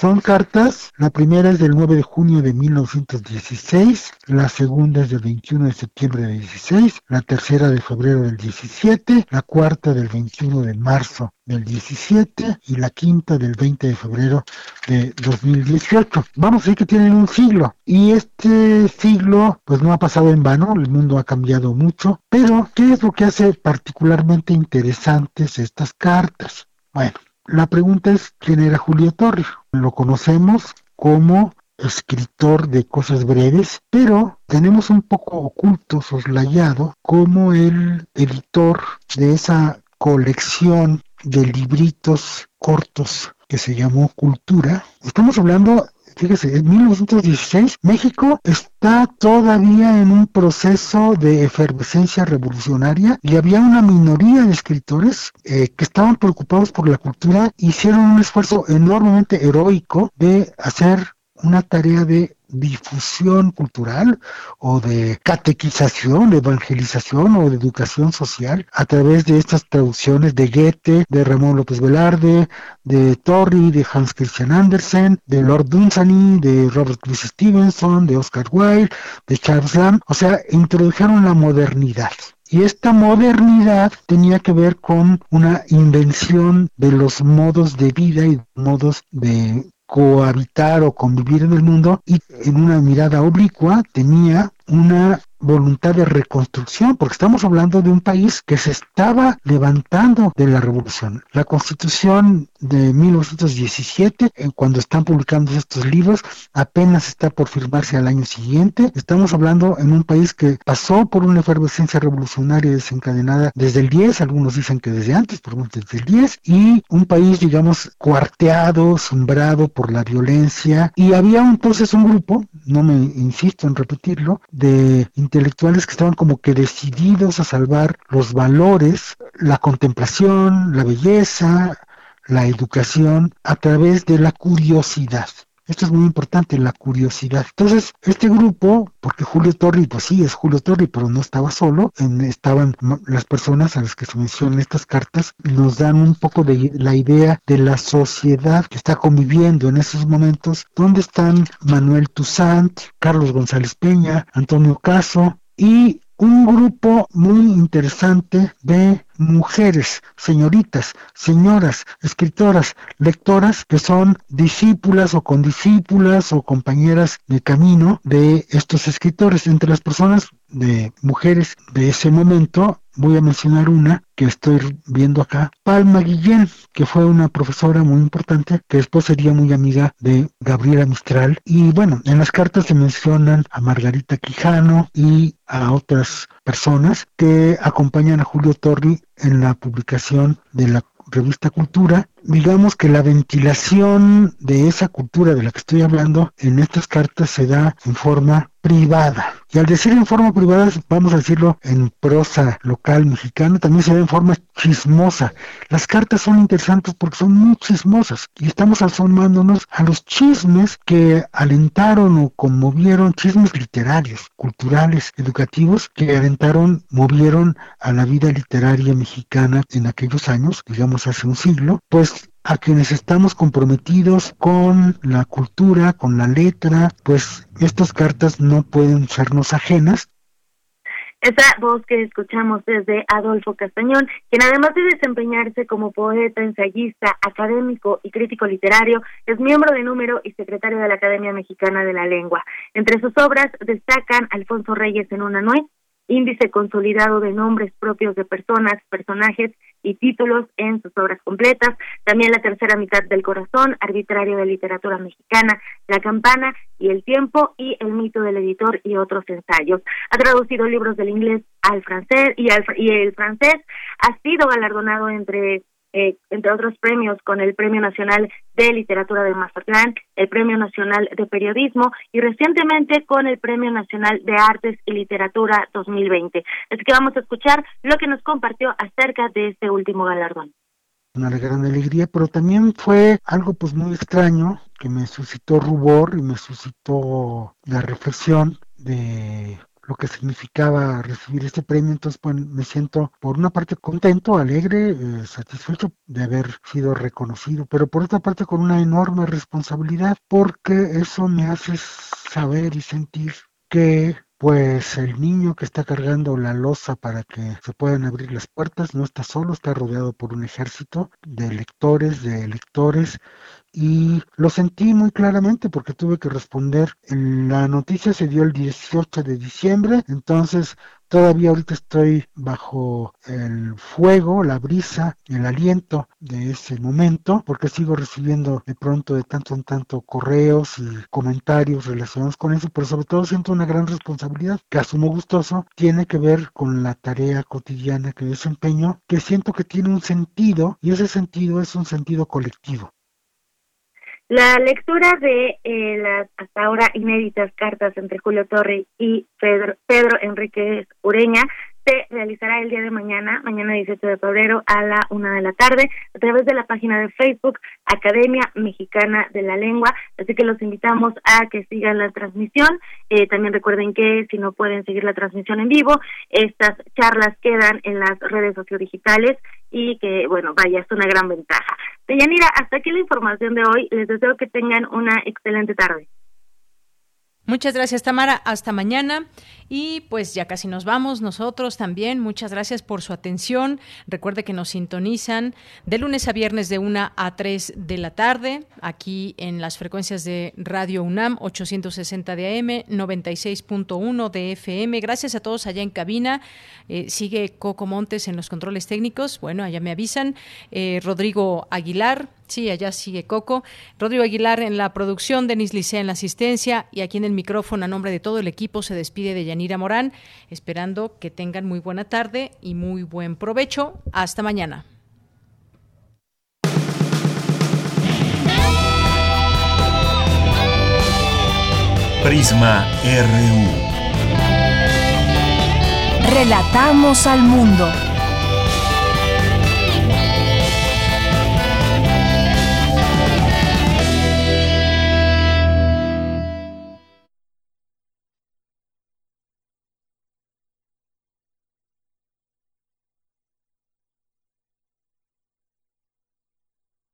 S38: Son cartas, la primera es del 9 de junio de 1916, la segunda es del 21 de septiembre de 16, la tercera de febrero del 17, la cuarta del 21 de marzo del 17 y la quinta del 20 de febrero de 2018. Vamos a decir que tienen un siglo y este siglo pues no ha pasado en vano, el mundo ha cambiado mucho, pero ¿qué es lo que hace particularmente interesantes estas cartas? Bueno, la pregunta es quién era Julio Torri. Lo conocemos como escritor de cosas breves, pero tenemos un poco oculto, soslayado, como el editor de esa colección de libritos cortos que se llamó Cultura. Estamos hablando Fíjese, en 1916 México está todavía en un proceso de efervescencia revolucionaria y había una minoría de escritores eh, que estaban preocupados por la cultura, hicieron un esfuerzo enormemente heroico de hacer una tarea de difusión cultural o de catequización, evangelización o de educación social a través de estas traducciones de Goethe, de Ramón López Velarde, de Torrey, de Hans Christian Andersen, de Lord Dunsany, de Robert Louis Stevenson, de Oscar Wilde, de Charles Lamb, o sea, introdujeron la modernidad. Y esta modernidad tenía que ver con una invención de los modos de vida y modos de cohabitar o convivir en el mundo y en una mirada oblicua tenía una voluntad de reconstrucción, porque estamos hablando de un país que se estaba levantando de la revolución. La constitución de 1917, eh, cuando están publicando estos libros, apenas está por firmarse al año siguiente. Estamos hablando en un país que pasó por una efervescencia revolucionaria desencadenada desde el 10, algunos dicen que desde antes, pero desde el 10, y un país, digamos, cuarteado, sombrado por la violencia, y había entonces un grupo, no me insisto en repetirlo, de intelectuales que estaban como que decididos a salvar los valores, la contemplación, la belleza, la educación a través de la curiosidad. Esto es muy importante, la curiosidad. Entonces, este grupo, porque Julio Torri, pues sí, es Julio Torri, pero no estaba solo, estaban las personas a las que se mencionan estas cartas, nos dan un poco de la idea de la sociedad que está conviviendo en esos momentos, donde están Manuel Toussaint, Carlos González Peña, Antonio Caso y un grupo muy interesante de mujeres, señoritas, señoras, escritoras, lectoras que son discípulas o condiscípulas o compañeras de camino de estos escritores. Entre las personas de mujeres de ese momento voy a mencionar una que estoy viendo acá, Palma Guillén, que fue una profesora muy importante, que después sería muy amiga de Gabriela Mistral. Y bueno, en las cartas se mencionan a Margarita Quijano y a otras personas que acompañan a Julio Torri en la publicación de la revista Cultura, digamos que la ventilación de esa cultura de la que estoy hablando en estas cartas se da en forma privada. Y al decir en forma privada, vamos a decirlo en prosa local mexicana, también se da en forma chismosa. Las cartas son interesantes porque son muy chismosas y estamos asomándonos a los chismes que alentaron o conmovieron, chismes literarios, culturales, educativos, que alentaron, movieron a la vida literaria mexicana en aquellos años, digamos hace un siglo, pues a quienes estamos comprometidos con la cultura, con la letra, pues estas cartas no pueden sernos ajenas
S37: esa voz que escuchamos desde Adolfo Castañón, quien además de desempeñarse como poeta, ensayista, académico y crítico literario, es miembro de número y secretario de la Academia Mexicana de la Lengua. Entre sus obras destacan Alfonso Reyes en una nuez, índice consolidado de nombres propios de personas, personajes y títulos en sus obras completas, también La tercera mitad del corazón, Arbitrario de literatura mexicana, La campana y El tiempo y El mito del editor y otros ensayos. Ha traducido libros del inglés al francés y, al, y el francés, ha sido galardonado entre eh, entre otros premios, con el Premio Nacional de Literatura de Mazatlán, el Premio Nacional de Periodismo y recientemente con el Premio Nacional de Artes y Literatura 2020. Así que vamos a escuchar lo que nos compartió acerca de este último galardón.
S38: Una gran alegría, pero también fue algo pues muy extraño que me suscitó rubor y me suscitó la reflexión de lo que significaba recibir este premio, entonces pues, me siento por una parte contento, alegre, eh, satisfecho de haber sido reconocido, pero por otra parte con una enorme responsabilidad porque eso me hace saber y sentir que pues el niño que está cargando la losa para que se puedan abrir las puertas no está solo, está rodeado por un ejército de lectores, de electores y lo sentí muy claramente porque tuve que responder. La noticia se dio el 18 de diciembre, entonces todavía ahorita estoy bajo el fuego, la brisa, el aliento de ese momento, porque sigo recibiendo de pronto de tanto en tanto correos y comentarios relacionados con eso, pero sobre todo siento una gran responsabilidad que asumo gustoso, tiene que ver con la tarea cotidiana que desempeño, que siento que tiene un sentido y ese sentido es un sentido colectivo.
S37: La lectura de eh, las hasta ahora inéditas cartas entre Julio Torre y Pedro, Pedro Enríquez Ureña se realizará el día de mañana, mañana 18 de febrero a la una de la tarde, a través de la página de Facebook Academia Mexicana de la Lengua. Así que los invitamos a que sigan la transmisión. Eh, también recuerden que si no pueden seguir la transmisión en vivo, estas charlas quedan en las redes sociodigitales y que, bueno, vaya, es una gran ventaja. Deyanira, hasta aquí la información de hoy. Les deseo que tengan una excelente tarde.
S1: Muchas gracias, Tamara. Hasta mañana. Y pues ya casi nos vamos nosotros también. Muchas gracias por su atención. Recuerde que nos sintonizan de lunes a viernes de 1 a 3 de la tarde, aquí en las frecuencias de Radio UNAM, 860 de AM, 96.1 de FM. Gracias a todos allá en cabina. Eh, sigue Coco Montes en los controles técnicos. Bueno, allá me avisan. Eh, Rodrigo Aguilar Sí, allá sigue Coco. Rodrigo Aguilar en la producción, Denis Licea en la asistencia y aquí en el micrófono a nombre de todo el equipo se despide de Yanira Morán, esperando que tengan muy buena tarde y muy buen provecho. Hasta mañana.
S2: Prisma RU.
S3: Relatamos al mundo.